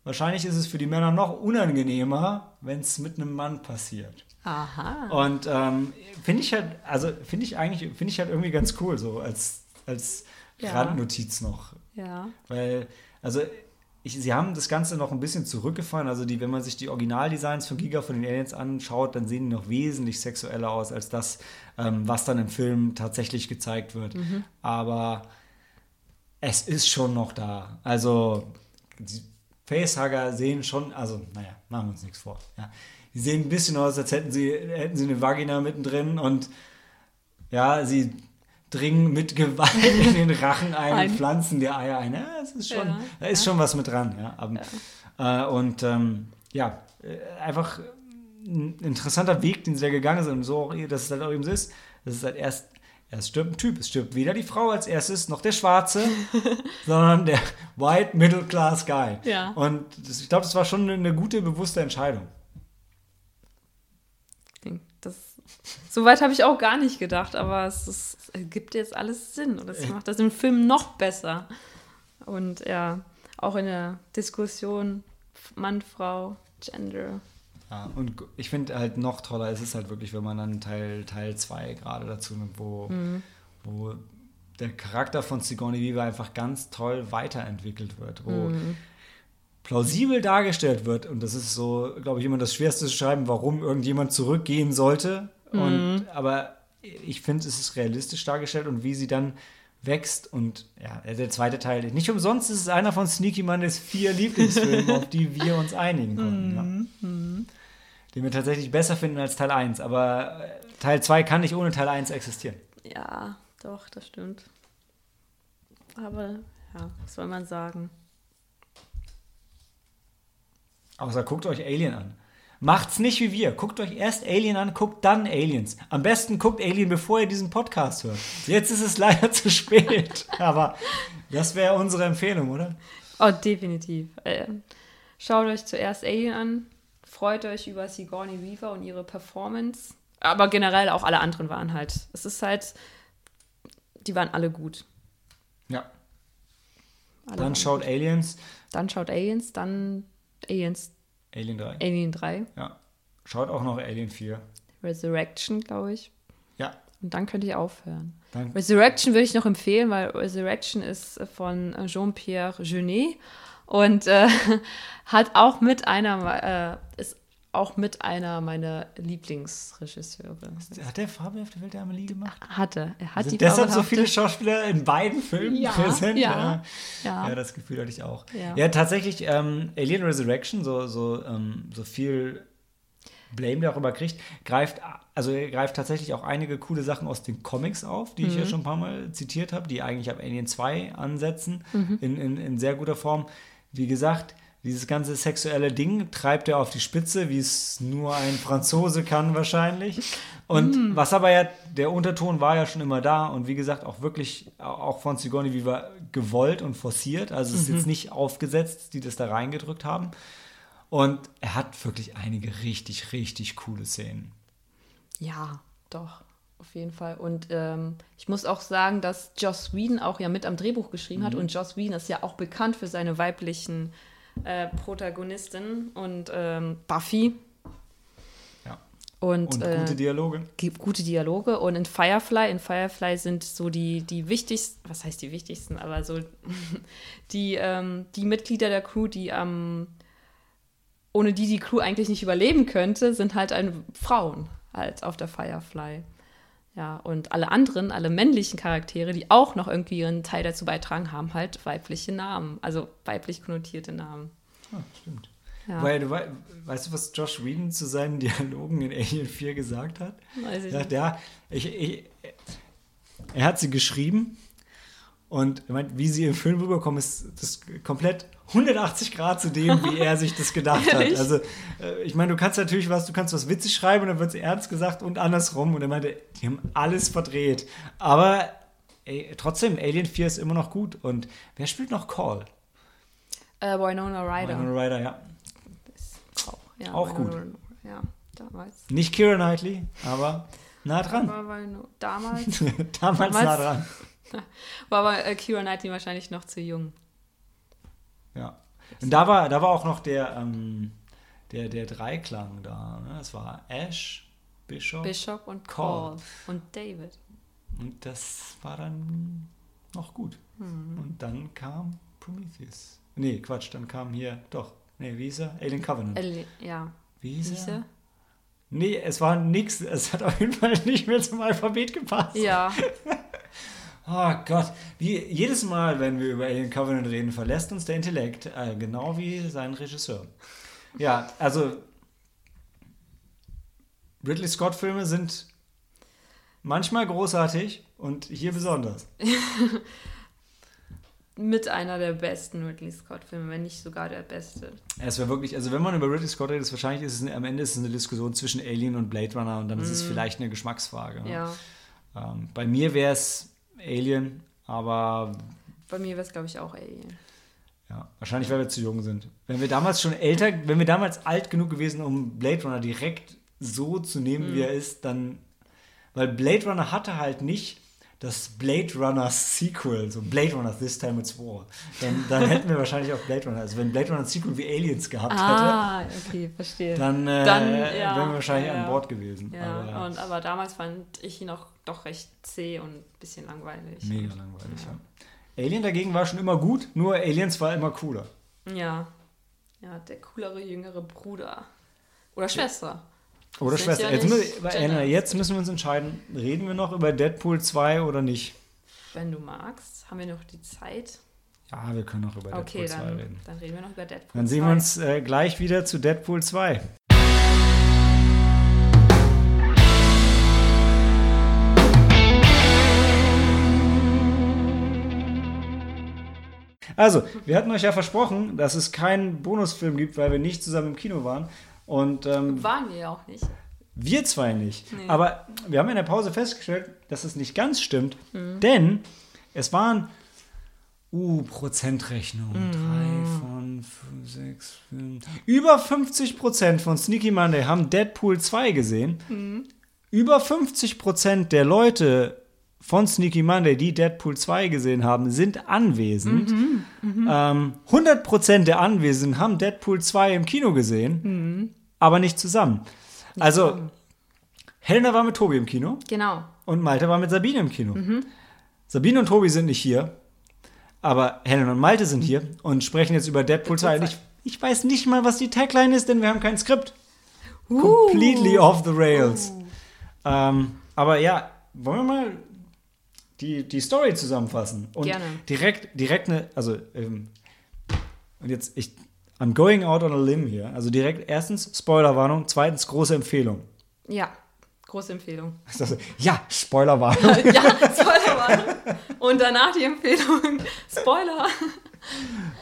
wahrscheinlich ist es für die Männer noch unangenehmer, wenn es mit einem Mann passiert. Aha. Und ähm, finde ich halt, also finde ich eigentlich, finde ich halt irgendwie ganz cool, so als, als ja. Randnotiz noch. Ja. Weil, also ich, sie haben das Ganze noch ein bisschen zurückgefahren. Also die, wenn man sich die Originaldesigns von Giga von den Aliens anschaut, dann sehen die noch wesentlich sexueller aus als das, ähm, was dann im Film tatsächlich gezeigt wird. Mhm. Aber es ist schon noch da. Also die Facehugger sehen schon, also naja, machen wir uns nichts vor. Ja. Die sehen ein bisschen aus, als hätten sie, hätten sie eine Vagina mittendrin und ja, sie dringen mit Gewalt in den Rachen ein, ein. pflanzen die Eier ein. Ja, es ist schon, ja, da ist ja. schon was mit dran. Ja. Aber. Äh, und ähm, ja, äh, einfach ein interessanter Weg, den sie da gegangen sind. Und so auch, dass es halt auch eben so ist. Das ist halt erst, erst stirbt ein Typ. Es stirbt weder die Frau als erstes, noch der Schwarze, sondern der White Middle Class Guy. Ja. Und das, ich glaube, das war schon eine gute, bewusste Entscheidung. Das, Soweit habe ich auch gar nicht gedacht, aber es, es, gibt jetzt alles Sinn und es macht das im Film noch besser. Und ja, auch in der Diskussion Mann, Frau, Gender. Ja, und ich finde halt noch toller ist es halt wirklich, wenn man dann Teil 2 Teil zwei gerade dazu nimmt, wo, mhm. wo der Charakter von Sigourney Weaver einfach ganz toll weiterentwickelt wird, wo mhm plausibel dargestellt wird. Und das ist so, glaube ich, immer das Schwerste zu schreiben, warum irgendjemand zurückgehen sollte. Mhm. Und, aber ich finde, es ist realistisch dargestellt und wie sie dann wächst. Und ja, der zweite Teil, nicht umsonst ist es einer von Sneaky Mondays vier Lieblingsfilmen, auf die wir uns einigen konnten. Ja. Mhm. Den wir tatsächlich besser finden als Teil 1. Aber äh, Teil 2 kann nicht ohne Teil 1 existieren. Ja, doch, das stimmt. Aber ja, was soll man sagen? Außer guckt euch Alien an. Macht's nicht wie wir. Guckt euch erst Alien an, guckt dann Aliens. Am besten guckt Alien, bevor ihr diesen Podcast hört. Jetzt ist es leider zu spät. Aber das wäre unsere Empfehlung, oder? Oh, definitiv. Äh, schaut euch zuerst Alien an. Freut euch über Sigourney Weaver und ihre Performance. Aber generell auch alle anderen waren halt. Es ist halt. Die waren alle gut. Ja. Alle dann schaut gut. Aliens. Dann schaut Aliens, dann Aliens. Alien 3. Alien 3. Ja. Schaut auch noch Alien 4. Resurrection, glaube ich. Ja. Und dann könnte ich aufhören. Dann Resurrection würde ich noch empfehlen, weil Resurrection ist von Jean-Pierre Jeunet und äh, hat auch mit einer, äh, ist auch mit einer meiner Lieblingsregisseure. Hat der fabelhafte Welt der Amelie gemacht? Hatte. Er hat Sind die deshalb so viele Schauspieler in beiden Filmen Ja, präsent? ja, ja. ja, das Gefühl hatte ich auch. Ja. Ja, tatsächlich, ähm, Alien Resurrection, so, so, ähm, so viel Blame der immer kriegt, greift, also er greift tatsächlich auch einige coole Sachen aus den Comics auf, die ich Mhm. ja schon ein paar Mal zitiert habe, die eigentlich ab Alien 2 ansetzen, Mhm. in, in, in sehr guter Form. Wie gesagt, dieses ganze sexuelle Ding treibt er auf die Spitze, wie es nur ein Franzose kann wahrscheinlich. Und Mhm. was aber ja, der Unterton war ja schon immer da und wie gesagt auch wirklich, auch von Sigourney Weaver gewollt und forciert. Also es ist Mhm. jetzt nicht aufgesetzt, die das da reingedrückt haben. Und er hat wirklich einige richtig, richtig coole Szenen. Ja, doch, auf jeden Fall. Und ähm, ich muss auch sagen, dass Joss Whedon auch ja mit am Drehbuch geschrieben Mhm. hat. Und Joss Whedon ist ja auch bekannt für seine weiblichen äh, Protagonistin und ähm, Buffy. Ja. Und, Und äh, gute Dialoge. gibt gute Dialoge. Und in Firefly, in Firefly sind so die, die wichtigsten, was heißt die wichtigsten, aber so die, ähm, die Mitglieder der Crew, die am, ohne die die Crew eigentlich nicht überleben könnte, sind halt ein, Frauen halt auf der Firefly. Ja, und alle anderen, alle männlichen Charaktere, die auch noch irgendwie ihren Teil dazu beitragen, haben halt weibliche Namen, also weiblich konnotierte Namen. Ah, stimmt. Ja. Weil du wei- weißt du, was Josh Whedon zu seinen Dialogen in Alien 4 gesagt hat? Weiß ich Er sagt, ja, ich, ich, er hat sie geschrieben und er meint, wie sie im Film rüberkommen, ist das komplett 180 Grad zu dem, wie er sich das gedacht hat. Also, äh, ich meine, du kannst natürlich was, du kannst was witzig schreiben und dann wird es ernst gesagt und andersrum. Und er meinte, die haben alles verdreht. Aber ey, trotzdem, Alien 4 ist immer noch gut. Und wer spielt noch Call? Äh, Winona Ryder. Winona Ryder, ja. Auch, ja, Auch Winona- Ja, damals. Nicht Kira Knightley, aber nah dran. Aber Wino- damals Damals nah Damals- dran. war aber äh, Kira Knightley wahrscheinlich noch zu jung. Ja. Und da war, da war auch noch der, ähm, der, der Dreiklang da. Ne? Das war Ash, Bishop. Bishop und Call. Und David. Und das war dann noch gut. Mhm. Und dann kam Prometheus. Nee, Quatsch, dann kam hier, doch. Nee, wie hieß er? Alien Covenant. Ellie, ja. wie er? er? Nee, es war nix. Es hat auf jeden Fall nicht mehr zum Alphabet gepasst. Ja. Oh Gott, wie jedes Mal, wenn wir über Alien Covenant reden, verlässt uns der Intellekt, äh, genau wie sein Regisseur. Ja, also Ridley Scott-Filme sind manchmal großartig und hier besonders. Mit einer der besten Ridley Scott-Filme, wenn nicht sogar der beste. Es wäre wirklich, also wenn man über Ridley Scott redet, ist wahrscheinlich ist es, am Ende ist es eine Diskussion zwischen Alien und Blade Runner und dann ist es vielleicht eine Geschmacksfrage. ne? Ja. Ähm, bei mir wäre es Alien, aber Bei mir wäre es, glaube ich, auch Alien. Ja, wahrscheinlich, weil wir zu jung sind. Wenn wir damals schon älter, wenn wir damals alt genug gewesen, um Blade Runner direkt so zu nehmen, wie er ist, dann. Weil Blade Runner hatte halt nicht das Blade Runner Sequel, so Blade Runner This Time It's War. Dann, dann hätten wir wahrscheinlich auch Blade Runner. Also wenn Blade Runner ein Sequel wie Aliens gehabt Ah, okay, verstehe. hätte, dann, äh, Dann, ja, wären wir wahrscheinlich ja, an Bord gewesen. ja, Aber, und, aber damals fand ich ihn auch doch recht zäh und ein bisschen langweilig. mega langweilig, ja. Alien dagegen war schon immer gut, nur Aliens war immer cooler. Ja. Ja, der coolere jüngere Bruder. Oder Schwester. Oder Schwester. ja jetzt, müssen jetzt müssen wir uns entscheiden, reden wir noch über Deadpool 2 oder nicht? Wenn du magst, haben wir noch die Zeit. Ja, wir können noch über Okay, Deadpool 2 dann, reden. dann reden wir noch über Deadpool. Dann sehen 2. wir uns äh, gleich wieder zu Deadpool 2. Also, wir hatten euch ja versprochen, dass es keinen Bonusfilm gibt, weil wir nicht zusammen im Kino waren. Und ähm, Waren wir ja auch nicht. wir zwei nicht. Nee. Aber wir haben in der Pause festgestellt, dass es nicht ganz stimmt, Mhm. denn es waren uh, Prozentrechnung. Mhm. Drei von fünf, sechs, fünf. Über 50 Prozent von Sneaky Monday haben Deadpool 2 gesehen. Mhm. Über 50 Prozent der Leute von Sneaky Monday, die Deadpool 2 gesehen haben, sind anwesend. Mhm. Ähm, 100 Prozent der Anwesenden haben Deadpool 2 im Kino gesehen, Mhm. aber nicht zusammen. Also, Helena war mit Tobi im Kino Genau. und Malte war mit Sabine im Kino. Sabine und Tobi sind nicht hier, aber Helena und Malte sind hier und sprechen jetzt über Deadpool 2. Und ich, ich weiß nicht mal, was die Tagline ist, denn wir haben kein Skript. Uh. Completely off the rails. Uh. Ähm, aber ja, wollen wir mal die, die Story zusammenfassen? Und Gerne. Direkt, direkt eine, also, ähm, und jetzt, ich, I'm going out on a limb hier. Also direkt, erstens, Spoilerwarnung, zweitens, große Empfehlung. Ja, große Empfehlung. Ja, Spoilerwarnung. ja, Spoilerwarnung. Und danach die Empfehlung, Spoiler.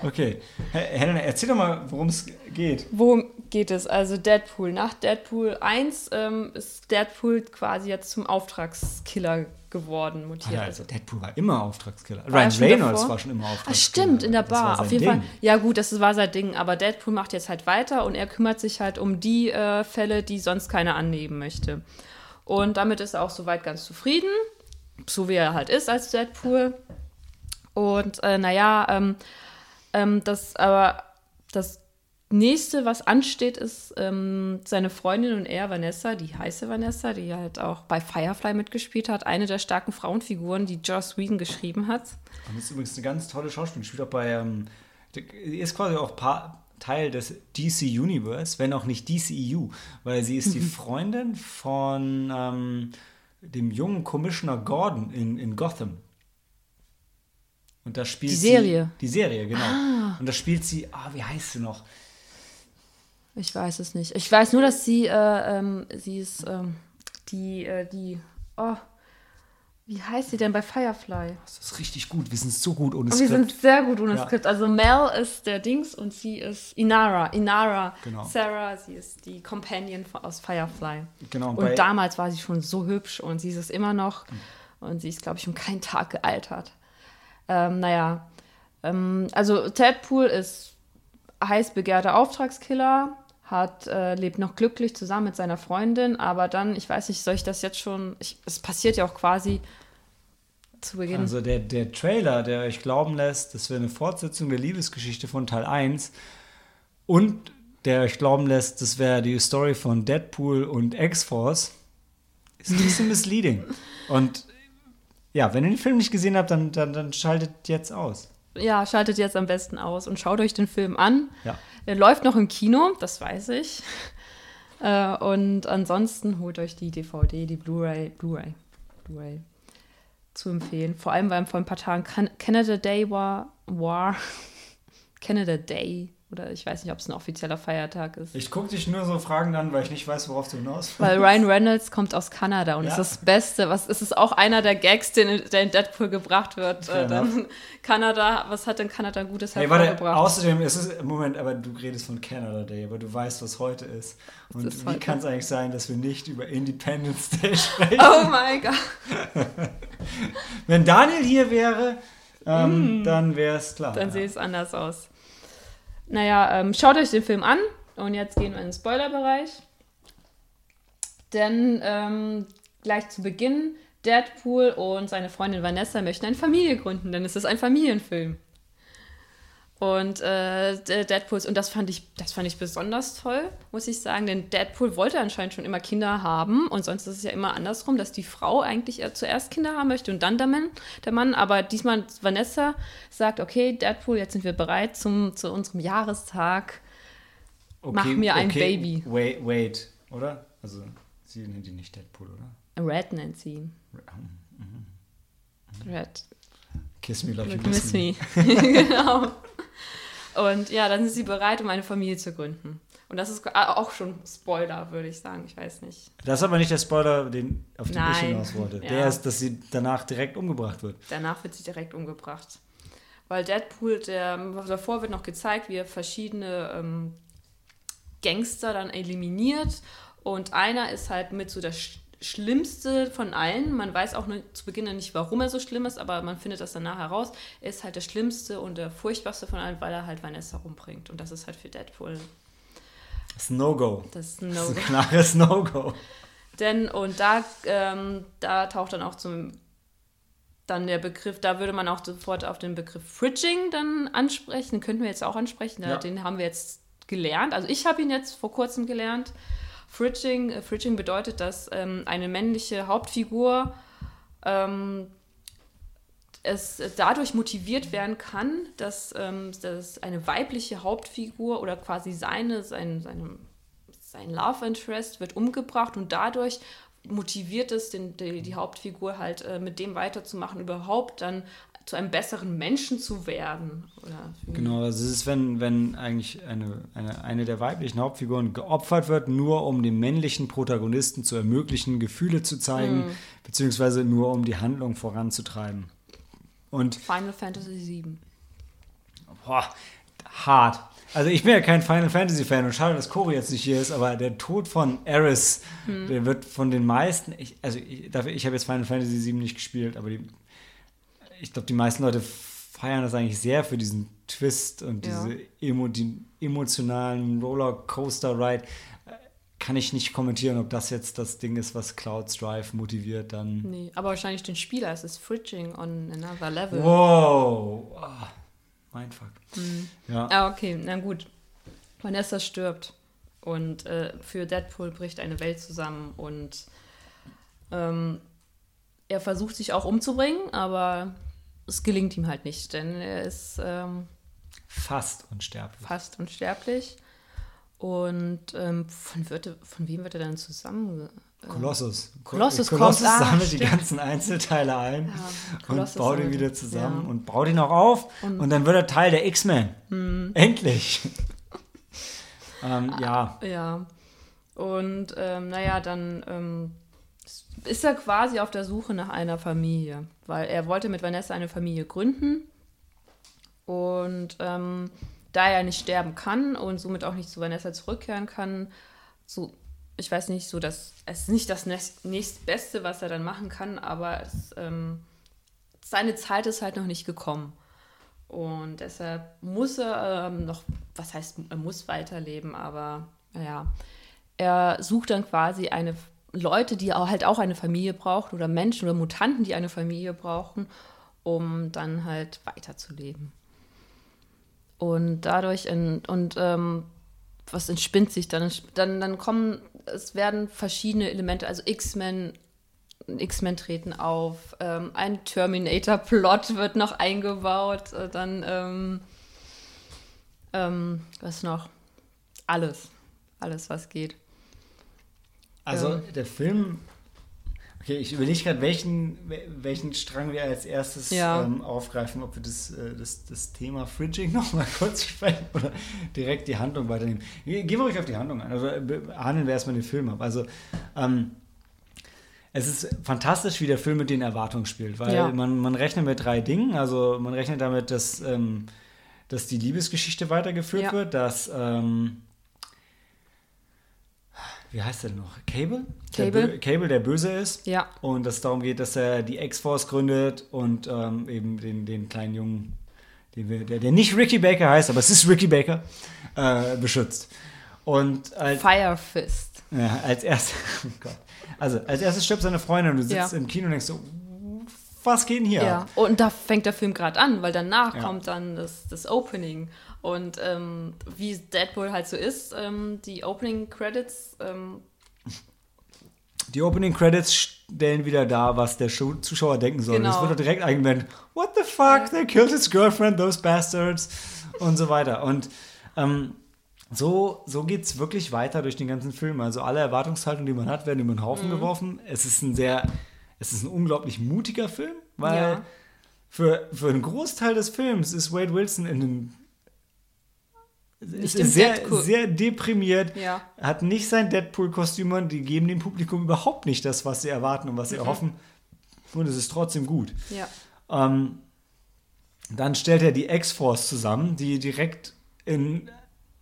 Okay. Helena, erzähl doch mal, worum es geht. Worum geht es? Also Deadpool. Nach Deadpool 1 ähm, ist Deadpool quasi jetzt zum Auftragskiller geworden, mutiert. Also Deadpool war immer Auftragskiller. War Ryan Reynolds davor? war schon immer Auftragskiller. Ah, stimmt, in der Bar. Auf jeden Ding. Fall. Ja, gut, das war sein Ding. Aber Deadpool macht jetzt halt weiter und er kümmert sich halt um die äh, Fälle, die sonst keiner annehmen möchte. Und damit ist er auch soweit ganz zufrieden. So wie er halt ist als Deadpool. Und äh, naja, ähm, ähm, das aber das nächste, was ansteht, ist ähm, seine Freundin und er, Vanessa, die heiße Vanessa, die halt auch bei Firefly mitgespielt hat, eine der starken Frauenfiguren, die Joss Whedon geschrieben hat. Und ist übrigens eine ganz tolle Schauspielerin. Spielt auch bei, ähm, ist quasi auch pa Teil des DC Universe, wenn auch nicht DCEU, weil sie ist die Freundin von ähm, dem jungen Commissioner Gordon in, in Gotham. Und da spielt die Serie. Sie, die Serie, genau. Ah. Und da spielt sie, ah, wie heißt sie noch? Ich weiß es nicht. Ich weiß nur, dass sie, äh, ähm, sie ist ähm, die, äh, die, oh, wie heißt sie denn bei Firefly? Das ist richtig gut. Wir sind so gut ohne Skript. Wir sind sehr gut ohne ja. Skript. Also Mel ist der Dings und sie ist Inara. Inara. Genau. Sarah, sie ist die Companion aus Firefly. Genau. Und damals war sie schon so hübsch und sie ist es immer noch. Mhm. Und sie ist, glaube ich, um keinen Tag gealtert. Ähm, naja, ähm, also Deadpool ist heiß begehrter Auftragskiller, hat, äh, lebt noch glücklich zusammen mit seiner Freundin, aber dann, ich weiß nicht, soll ich das jetzt schon, ich, es passiert ja auch quasi zu Beginn. Also der, der Trailer, der euch glauben lässt, das wäre eine Fortsetzung der Liebesgeschichte von Teil 1 und der euch glauben lässt, das wäre die Story von Deadpool und X-Force, ist ein bisschen misleading. Und ja, wenn ihr den Film nicht gesehen habt, dann, dann, dann schaltet jetzt aus. Ja, schaltet jetzt am besten aus und schaut euch den Film an. Ja. Er läuft noch im Kino, das weiß ich. Äh, und ansonsten holt euch die DVD, die Blu-ray, Blu-ray, Blu-ray zu empfehlen. Vor allem, weil vor ein paar Tagen Canada Day war, war Canada Day oder ich weiß nicht, ob es ein offizieller Feiertag ist. Ich gucke dich nur so Fragen an, weil ich nicht weiß, worauf du hinaus willst. Weil Ryan Reynolds kommt aus Kanada und ja. ist das Beste. Was, ist es auch einer der Gags, den, der in Deadpool gebracht wird. Äh, dann Kanada, was hat denn Kanada Gutes hey, hervorgebracht? Außerdem ist es, Moment, aber du redest von Canada Day, aber du weißt, was heute ist. Und ist wie kann es eigentlich sein, dass wir nicht über Independence Day sprechen? Oh mein Gott. Wenn Daniel hier wäre, ähm, mm. dann wäre es klar. Dann ja. sähe es anders aus. Naja, ähm, schaut euch den Film an. Und jetzt gehen wir in den Spoilerbereich. Denn ähm, gleich zu Beginn, Deadpool und seine Freundin Vanessa möchten eine Familie gründen, denn es ist ein Familienfilm. Und äh, Deadpool, und das fand ich, das fand ich besonders toll, muss ich sagen, denn Deadpool wollte anscheinend schon immer Kinder haben und sonst ist es ja immer andersrum, dass die Frau eigentlich zuerst Kinder haben möchte und dann der Mann, der Mann. Aber diesmal Vanessa sagt, okay, Deadpool, jetzt sind wir bereit zum, zu unserem Jahrestag. Okay, Mach mir ein okay, Baby. Wait, wait, oder? Also, sie nennt ihn nicht Deadpool, oder? Red nennt sie ihn. Red. Mhm. Red. Kiss me like you miss me. me. genau. Und ja, dann sind sie bereit, um eine Familie zu gründen. Und das ist auch schon Spoiler, würde ich sagen. Ich weiß nicht. Das ist aber nicht der Spoiler, den, auf den Nein. ich hinaus wollte. Ja. Der ist, dass sie danach direkt umgebracht wird. Danach wird sie direkt umgebracht. Weil Deadpool, der, davor wird noch gezeigt, wie er verschiedene ähm, Gangster dann eliminiert. Und einer ist halt mit so der Schlimmste von allen. Man weiß auch zu Beginn nicht, warum er so schlimm ist, aber man findet das danach heraus. Er ist halt der Schlimmste und der Furchtbarste von allen, weil er halt Vanessa umbringt. Und das ist halt für Deadpool. Das ist ein No-Go. Das ist ein No-Go. ein klares No-Go. Denn, und da, ähm, da taucht dann auch zum dann der Begriff, da würde man auch sofort auf den Begriff Fridging dann ansprechen. Den könnten wir jetzt auch ansprechen. Ja. Den haben wir jetzt gelernt. Also ich habe ihn jetzt vor kurzem gelernt. Fridging, äh, Fridging bedeutet, dass ähm, eine männliche Hauptfigur ähm, es dadurch motiviert werden kann, dass, ähm, dass eine weibliche Hauptfigur oder quasi seine, sein, seine, sein Love Interest wird umgebracht und dadurch motiviert es den, die, die Hauptfigur halt äh, mit dem weiterzumachen, überhaupt dann zu einem besseren Menschen zu werden. Genau, also es ist, wenn, wenn eigentlich eine, eine, eine der weiblichen Hauptfiguren geopfert wird, nur um dem männlichen Protagonisten zu ermöglichen, Gefühle zu zeigen, mhm. beziehungsweise nur um die Handlung voranzutreiben. Und Final Fantasy VII. Boah, hart. Also ich bin ja kein Final Fantasy Fan und schade, dass Cory jetzt nicht hier ist, aber der Tod von Eris, hm. der wird von den meisten, ich, also ich, ich habe jetzt Final Fantasy VII nicht gespielt, aber die, ich glaube, die meisten Leute feiern das eigentlich sehr für diesen Twist und ja. diese emo, die emotionalen Rollercoaster-Ride. Kann ich nicht kommentieren, ob das jetzt das Ding ist, was Cloud Drive motiviert dann. Nee, aber wahrscheinlich den Spieler. Es ist Fridging on another level. Wow. Oh. Mindfuck. Mhm. Ja. Ah, okay, na gut. Vanessa stirbt und äh, für Deadpool bricht eine Welt zusammen und ähm, er versucht sich auch umzubringen, aber es gelingt ihm halt nicht, denn er ist ähm, fast unsterblich. Fast unsterblich. Und ähm, von, wird, von wem wird er dann zusammen Kolossus. Kolossus, Kolossus kommt, ah, sammelt ah, die ganzen Einzelteile ein ja, und baut ihn wieder zusammen ja. und baut ihn auch auf und, und, dann wird er Teil der X-Men. Hm. Endlich. ähm, ja. Ja. Und ähm, naja, dann ähm, ist er quasi auf der Suche nach einer Familie, weil er wollte mit Vanessa eine Familie gründen und ähm, da er nicht sterben kann und somit auch nicht zu Vanessa zurückkehren kann, so ich weiß nicht, so dass es ist nicht das nächstbeste, was er dann machen kann, aber es, ähm, seine Zeit ist halt noch nicht gekommen. Und deshalb muss er ähm, noch, was heißt, er muss weiterleben, aber naja, er sucht dann quasi eine Leute, die auch, halt auch eine Familie brauchen oder Menschen oder Mutanten, die eine Familie brauchen, um dann halt weiterzuleben. Und dadurch, in, und ähm, was entspinnt sich dann? Dann, dann kommen es werden verschiedene Elemente, also X-Men, X-Men treten auf, ähm, ein Terminator-Plot wird noch eingebaut, äh, dann ähm, ähm, was noch? Alles. Alles, was geht. Also ähm. der Film Okay, ich überlege gerade, welchen, welchen Strang wir als erstes ja. ähm, aufgreifen, ob wir das, äh, das, das Thema Fridging nochmal kurz sprechen oder direkt die Handlung weiternehmen. Gehen wir ruhig auf die Handlung ein. Also handeln wir erstmal den Film ab. Also ähm, es ist fantastisch, wie der Film mit den Erwartungen spielt, weil ja. man, man rechnet mit drei Dingen. Also man rechnet damit, dass, ähm, dass die Liebesgeschichte weitergeführt ja. wird, dass ähm, wie heißt er denn noch? Cable? Cable. Der Cable, der böse ist. Ja. Und es darum geht, dass er die X-Force gründet und ähm, eben den, den kleinen Jungen, wir, der, der nicht Ricky Baker heißt, aber es ist Ricky Baker, äh, beschützt. Und als, Fire Fist. Ja, als erstes, oh Gott. Also, als erstes stirbt seine Freundin und du sitzt ja. im Kino und denkst so, was geht denn hier? Ja, und da fängt der Film gerade an, weil danach ja. kommt dann das, das Opening. Und ähm, wie Deadpool halt so ist, ähm, die Opening Credits. Ähm die Opening Credits stellen wieder dar, was der Zuschauer denken soll. Genau. Es wird direkt eingeblendet: What the fuck? They killed his girlfriend, those bastards. Und so weiter. Und ähm, so, so geht es wirklich weiter durch den ganzen Film. Also alle Erwartungshaltungen, die man hat, werden über den Haufen mhm. geworfen. Es ist ein sehr, es ist ein unglaublich mutiger Film, weil ja. für, für einen Großteil des Films ist Wade Wilson in einem ist sehr, sehr deprimiert, ja. hat nicht sein Deadpool-Kostüm und die geben dem Publikum überhaupt nicht das, was sie erwarten und was sie mhm. erhoffen. Und es ist trotzdem gut. Ja. Ähm, dann stellt er die X-Force zusammen, die direkt in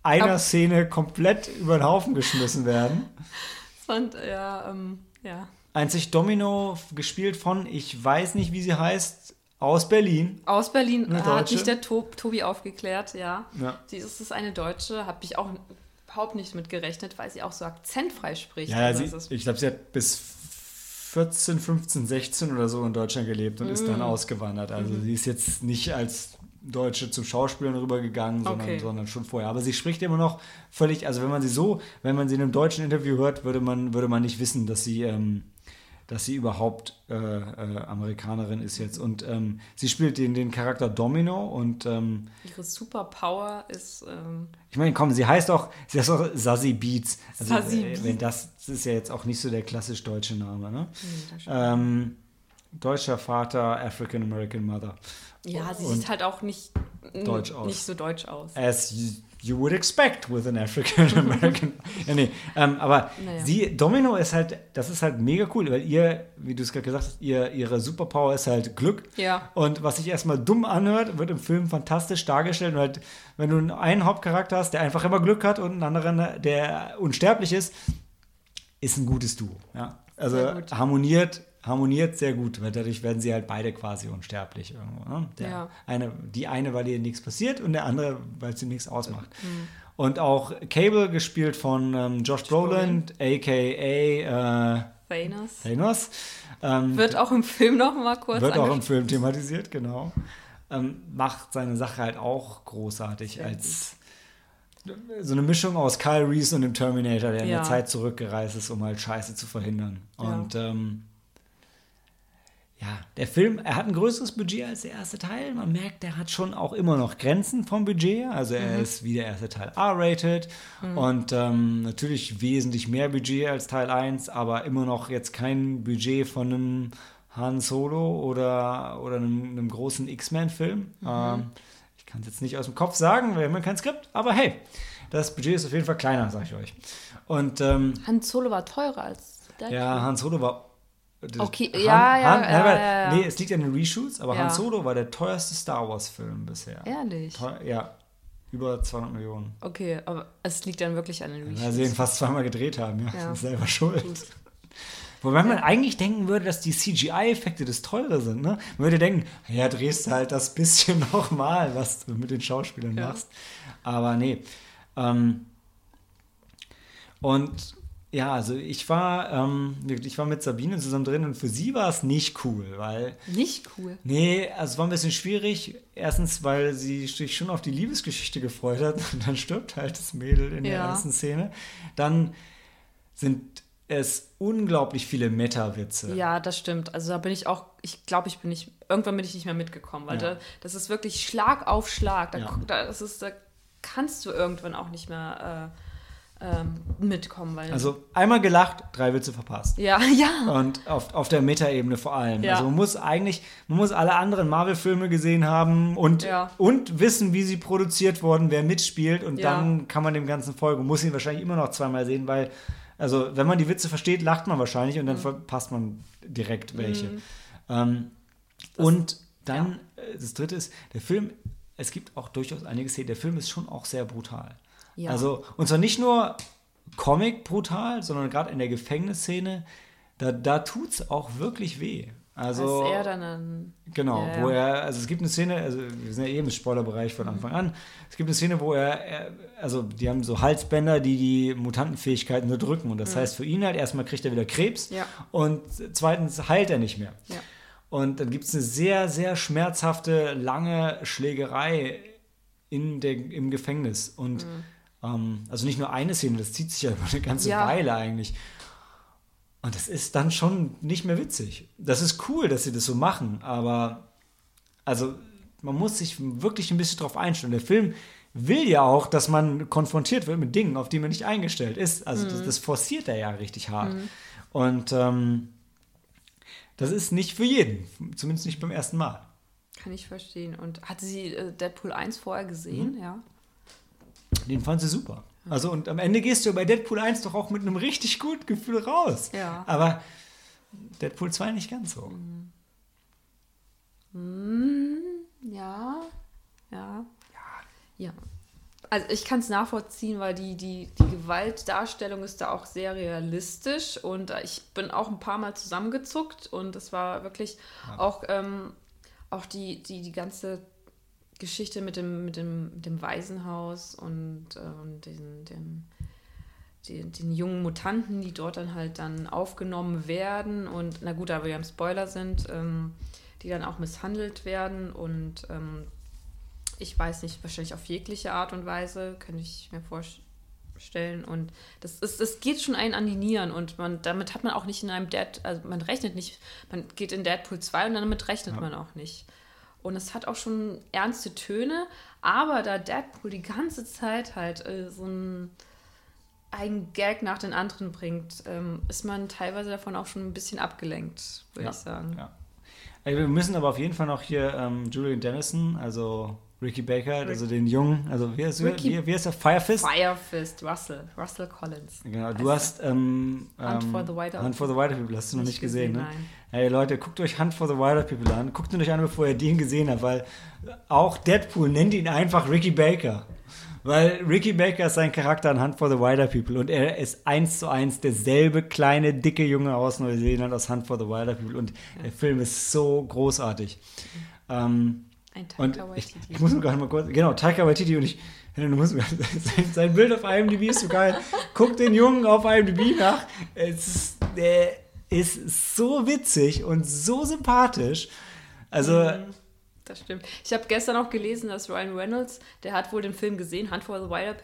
einer Ab Szene komplett über den Haufen geschmissen werden. Fand, ja, ähm, ja. Einzig Domino, gespielt von, ich weiß nicht, wie sie heißt, aus Berlin. Aus Berlin hat mich der Tob, Tobi aufgeklärt, ja. ja. Sie ist eine Deutsche, habe ich auch überhaupt nicht mit gerechnet, weil sie auch so akzentfrei spricht. Ja, also sie, ich glaube, sie hat bis 14, 15, 16 oder so in Deutschland gelebt und mm. ist dann mm. ausgewandert. Also mm. sie ist jetzt nicht als Deutsche zum Schauspielern rübergegangen, sondern, okay. sondern schon vorher. Aber sie spricht immer noch völlig, also wenn man sie so, wenn man sie in einem deutschen Interview hört, würde man, würde man nicht wissen, dass sie ähm, dass sie überhaupt äh, äh, Amerikanerin ist jetzt. Und ähm, sie spielt den, den Charakter Domino und ähm, ihre Superpower ist. Ähm ich meine, komm, sie heißt auch, sie heißt auch Sassy Beats. Also, Sassy äh, wenn das, das ist ja jetzt auch nicht so der klassisch deutsche Name, ne? Mhm, deutscher Vater, African American Mother. Ja, sie und sieht halt auch nicht, deutsch aus. nicht so deutsch aus. As you would expect with an African American. ja, nee. Ähm, aber naja. sie, Domino ist halt, das ist halt mega cool, weil ihr, wie du es gerade gesagt hast, ihr, ihre Superpower ist halt Glück. Ja. Und was sich erstmal dumm anhört, wird im Film fantastisch dargestellt. Weil, wenn du einen Hauptcharakter hast, der einfach immer Glück hat und einen anderen, der unsterblich ist, ist ein gutes Duo. Ja. Also harmoniert harmoniert sehr gut, weil dadurch werden sie halt beide quasi unsterblich irgendwo. Ne? Der ja. eine, die eine, weil ihr nichts passiert und der andere, weil sie nichts ausmacht. Mhm. Und auch Cable, gespielt von ähm, Josh Brolin, a.k.a. Äh, Thanos. Thanos. Ähm, wird auch im Film noch mal kurz Wird auch im Film thematisiert, genau. Ähm, macht seine Sache halt auch großartig Sehr als so eine Mischung aus Kyle Reese und dem Terminator, der ja. in der Zeit zurückgereist ist, um halt Scheiße zu verhindern. Ja. Und ähm, ja, der Film, er hat ein größeres Budget als der erste Teil. Man merkt, der hat schon auch immer noch Grenzen vom Budget. Also er mhm. ist wie der erste Teil R-rated mhm. und ähm, natürlich wesentlich mehr Budget als Teil 1, aber immer noch jetzt kein Budget von einem Han Solo oder, oder einem, einem großen X-Men-Film. Mhm. Ähm, ich kann es jetzt nicht aus dem Kopf sagen, wir haben kein Skript, aber hey, das Budget ist auf jeden Fall kleiner, sag ich euch. Und, ähm, Han Solo war teurer als der Ja, Han Solo war Okay, Han, ja, ja, Han, ja, ja, ja, Nee, es liegt an den Reshoots, aber Han Solo war der teuerste Star Wars-Film bisher. Ehrlich? Teuer, ja, über 200 Millionen. Okay, aber es liegt dann wirklich an den Reshoots. Weil sie ihn fast zweimal gedreht haben, ja. ja. Selber schuld. Wobei man eigentlich denken würde, dass die CGI-Effekte das teure sind. Ne? Man würde denken, ja, drehst du halt das bisschen nochmal, was du mit den Schauspielern machst. Aber nee. Ähm, und ja, also ich war, ähm, ich war mit Sabine zusammen drin und für sie war es nicht cool, weil. Nicht cool? Nee, also es war ein bisschen schwierig. Erstens, weil sie sich schon auf die Liebesgeschichte gefreut hat und dann stirbt halt das Mädel in ja. der ersten Szene. Dann sind es unglaublich viele Meta-Witze. Ja, das stimmt. Also da bin ich auch, ich glaube, ich bin nicht, irgendwann bin ich nicht mehr mitgekommen, weil ja. da, das ist wirklich Schlag auf Schlag. Da, ja. da, das ist, da kannst du irgendwann auch nicht mehr. Äh, ähm, mitkommen. Weil also einmal gelacht, drei Witze verpasst. Ja, ja. Und auf, auf der Meta-Ebene vor allem. Ja. Also man muss eigentlich, man muss alle anderen Marvel-Filme gesehen haben und, ja. und wissen, wie sie produziert wurden, wer mitspielt und ja. dann kann man dem Ganzen folgen. Muss ihn wahrscheinlich immer noch zweimal sehen, weil, also wenn man die Witze versteht, lacht man wahrscheinlich und dann mhm. verpasst man direkt welche. Mhm. Ähm, und dann, äh, das dritte ist, der Film, es gibt auch durchaus einige Szenen, der Film ist schon auch sehr brutal. Ja. Also, und zwar nicht nur Comic brutal, sondern gerade in der Gefängnisszene, da, da tut es auch wirklich weh. Also, Als er dann ein, Genau, ja, wo er, also es gibt eine Szene, also wir sind ja eben im Spoilerbereich von Anfang an, es gibt eine Szene, wo er, er, also die haben so Halsbänder, die die Mutantenfähigkeiten unterdrücken und das mhm. heißt für ihn halt, erstmal kriegt er wieder Krebs ja. und zweitens heilt er nicht mehr. Ja. Und dann gibt es eine sehr, sehr schmerzhafte, lange Schlägerei in der, im Gefängnis und mhm ähm, also nicht nur eine Szene, das zieht sich ja über eine ganze ja. Weile eigentlich. Und das ist dann schon nicht mehr witzig. Das ist cool, dass sie das so machen, aber also man muss sich wirklich ein bisschen drauf einstellen. Der Film will ja auch, dass man konfrontiert wird mit Dingen, auf die man nicht eingestellt ist. Also mhm. das, das, forciert er ja richtig hart. Mhm. Und ähm, das ist nicht für jeden, zumindest nicht beim ersten Mal. Kann ich verstehen. Und hatte sie äh, Deadpool 1 vorher gesehen? Mhm. Ja. Den fand sie super. Also und am Ende gehst du bei Deadpool 1 doch auch mit einem richtig guten Gefühl raus. Ja. Aber Deadpool 2 nicht ganz so. Mhm. Ja. Ja. Ja. Also ich kann es nachvollziehen, weil die, die, die Gewaltdarstellung ist da auch sehr realistisch und ich bin auch ein paar Mal zusammengezuckt und es war wirklich ja. auch, ähm, auch die, die, die ganze Geschichte mit dem, mit dem, mit dem Waisenhaus und ähm, den, den, den, den, jungen Mutanten, die dort dann halt dann aufgenommen werden und, na gut, da wir ja im Spoiler sind, ähm, die dann auch misshandelt werden und ähm, ich weiß nicht, wahrscheinlich auf jegliche Art und Weise, könnte ich mir vorstellen, stellen und das, ist, das geht schon einen an die Nieren und man, damit hat man auch nicht in einem Dead, also man rechnet nicht, man geht in Deadpool 2 und damit rechnet ja. man auch nicht. Und es hat auch schon ernste Töne, aber da Deadpool die ganze Zeit halt äh, so ein einen Gag nach den anderen bringt, ähm, ist man teilweise davon auch schon ein bisschen abgelenkt, würde ja, ich sagen. Ja. Wir müssen aber auf jeden Fall noch hier ähm, Julian Dennison, also Ricky Baker, Rick. also den jungen, also wie heißt, wie, wie heißt der? Firefist? Firefist, Russell, Russell Collins. Genau, du hast ähm, Hunt for the Wider Hunt for the Wider People, hast du noch nicht gesehen, gesehen ne? Nein. Hey Leute, guckt euch Hunt for the Wider People an, guckt ihn euch an, bevor ihr den gesehen habt, weil auch Deadpool nennt ihn einfach Ricky Baker. Weil Ricky Baker ist sein Charakter in Hunt for the Wilder People und er ist eins zu eins derselbe kleine, dicke Junge aus Neuseeland aus Hunt for the Wilder People und ja. der Film ist so großartig. Ähm, ein Taika und Waititi. Ich, ich muss mir gerade mal kurz, genau, Taika Waititi und ich, du musst mir, sein, sein Bild auf IMDb ist so geil. Guck den Jungen auf IMDb nach. Es ist, der ist so witzig und so sympathisch. Also, mhm das stimmt. Ich habe gestern auch gelesen, dass Ryan Reynolds, der hat wohl den Film gesehen, Hunt for the Wilder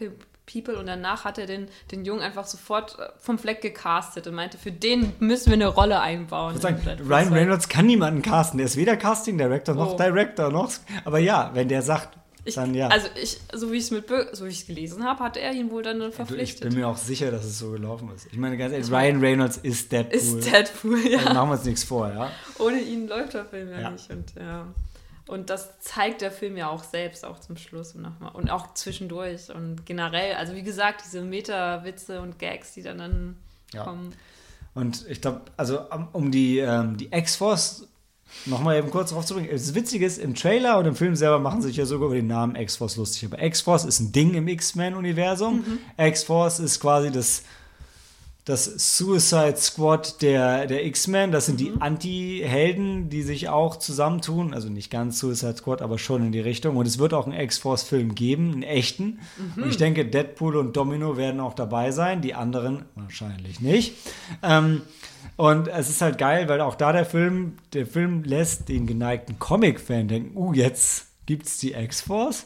People, und danach hat er den, den Jungen einfach sofort äh, vom Fleck gecastet und meinte, für den müssen wir eine Rolle einbauen. Ich sagen, Ryan Reynolds kann niemanden casten. Der ist weder Casting Director noch oh. Director noch. Aber ja, wenn der sagt, ich, dann ja. Also ich, so wie ich es so gelesen habe, hat er ihn wohl dann verpflichtet. Ich bin mir auch sicher, dass es so gelaufen ist. Ich meine ganz ehrlich, Ryan Reynolds ist Deadpool. Ist Deadpool, ja. Also machen wir uns nichts vor, ja. Ohne ihn läuft der Film ja, ja. nicht und ja. Und das zeigt der Film ja auch selbst, auch zum Schluss und nochmal. Und auch zwischendurch. Und generell, also wie gesagt, diese Meta-Witze und Gags, die dann, dann ja. kommen. Und ich glaube, also um die, ähm, die X-Force nochmal eben kurz drauf zu bringen. Das Witzige ist, im Trailer und im Film selber machen sich ja sogar über den Namen X-Force lustig. Aber X-Force ist ein Ding im X-Men-Universum. Mhm. X-Force ist quasi das das Suicide Squad der, der X-Men. Das sind mhm. die Anti-Helden, die sich auch zusammentun. Also nicht ganz Suicide Squad, aber schon in die Richtung. Und es wird auch einen X-Force-Film geben, einen echten. Mhm. Und ich denke, Deadpool und Domino werden auch dabei sein. Die anderen wahrscheinlich nicht. Ähm, und es ist halt geil, weil auch da der Film, der Film lässt den geneigten Comic-Fan denken, uh, jetzt gibt es die X-Force.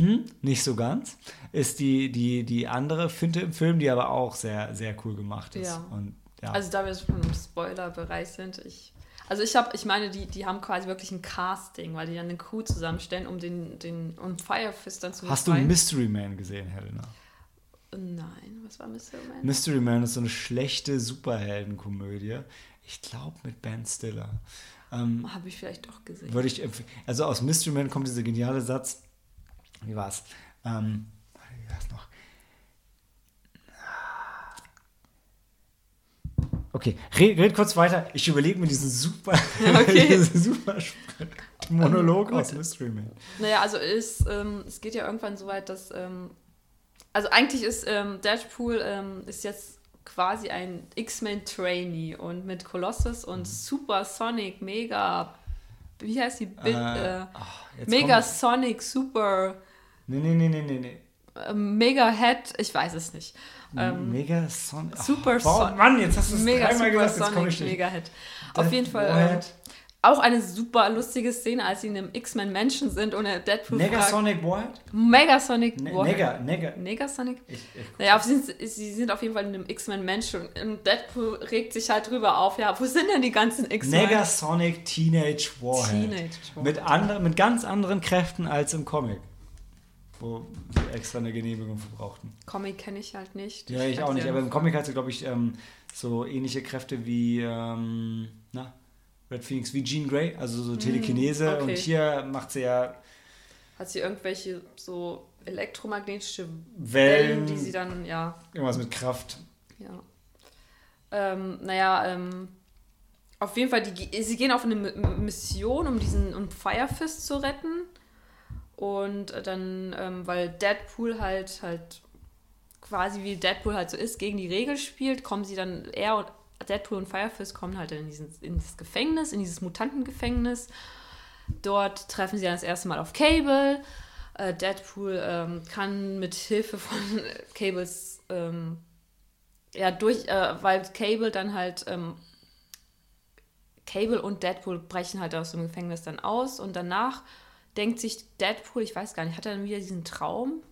Hm, nicht so ganz ist die, die, die andere Finte im Film, die aber auch sehr, sehr cool gemacht ist. Ja. Und, ja. Also da wir schon im Spoiler-Bereich sind, ich. Also ich habe, ich meine, die, die haben quasi wirklich ein Casting, weil die dann eine Crew zusammenstellen, um den, den um Firefist dann zu Hast befreien. du Mystery Man gesehen, Helena? Nein, was war Mystery Man? Mystery Man ist so eine schlechte Superheldenkomödie. Ich glaube mit Ben Stiller. Ähm, Habe ich vielleicht doch gesehen. Würde ich Also aus Mystery Man kommt dieser geniale Satz. Wie war's? Ähm, das noch? Okay, red, red, kurz weiter. Ich überlege mir diesen super, okay. diesen super Monolog um, aus Mystery Man. Naja, also ist, ähm, es geht ja irgendwann so weit, dass. Ähm, also eigentlich ist ähm, Deadpool ähm, ist jetzt quasi ein X-Men-Trainee und mit Colossus und mhm. Super Sonic, Mega. Wie heißt die? Bit, äh, äh, Mega Sonic, Super. Nee, nee, nee, nee, nee. Ähm, Mega Head, ich weiß es nicht. Ähm, Mega Sonic. Super oh, Sonic. Mann, jetzt hast du es Mega dreimal gesagt, jetzt komme ich nicht. Mega Head. Auf jeden Fall. Äh, auch eine super lustige Szene, als sie in einem X-Men Menschen sind und Deadpool Negasonic Warhead? Megasonic ne Warhead. Nega, Nega. Negasonic? Ich, ich naja, sie sind, sie sind auf jeden Fall in einem X-Men Menschen und Deadpool regt sich halt drüber auf, ja, wo sind denn die ganzen X-Men? Negasonic Teenage Warhead. Teenage Warhead. Mit, andre, mit ganz anderen Kräften als im Comic wo sie extra eine Genehmigung für brauchten. Comic kenne ich halt nicht. Ja, ich, ich auch nicht. Aber im Comic hat sie, glaube ich, ähm, so ähnliche Kräfte wie ähm, na, Red Phoenix, wie Jean Grey, also so hm, Telekinese. Okay. Und hier macht sie ja. Hat sie irgendwelche so elektromagnetische Wellen, Wellen die sie dann, ja. Irgendwas mit Kraft. Ja. Ähm, naja, ähm, auf jeden Fall, die, sie gehen auf eine Mission, um diesen um Firefist zu retten. Und dann, ähm, weil Deadpool halt halt quasi wie Deadpool halt so ist, gegen die Regel spielt, kommen sie dann, er und Deadpool und Firefist kommen halt in, diesen, in dieses Gefängnis, in dieses Mutantengefängnis. Dort treffen sie dann das erste Mal auf Cable. Äh, Deadpool ähm, kann mit Hilfe von Cables, ähm, ja, durch, äh, weil Cable dann halt, ähm, Cable und Deadpool brechen halt aus dem Gefängnis dann aus und danach denkt sich Deadpool, ich weiß gar nicht, hat er dann wieder diesen Traum?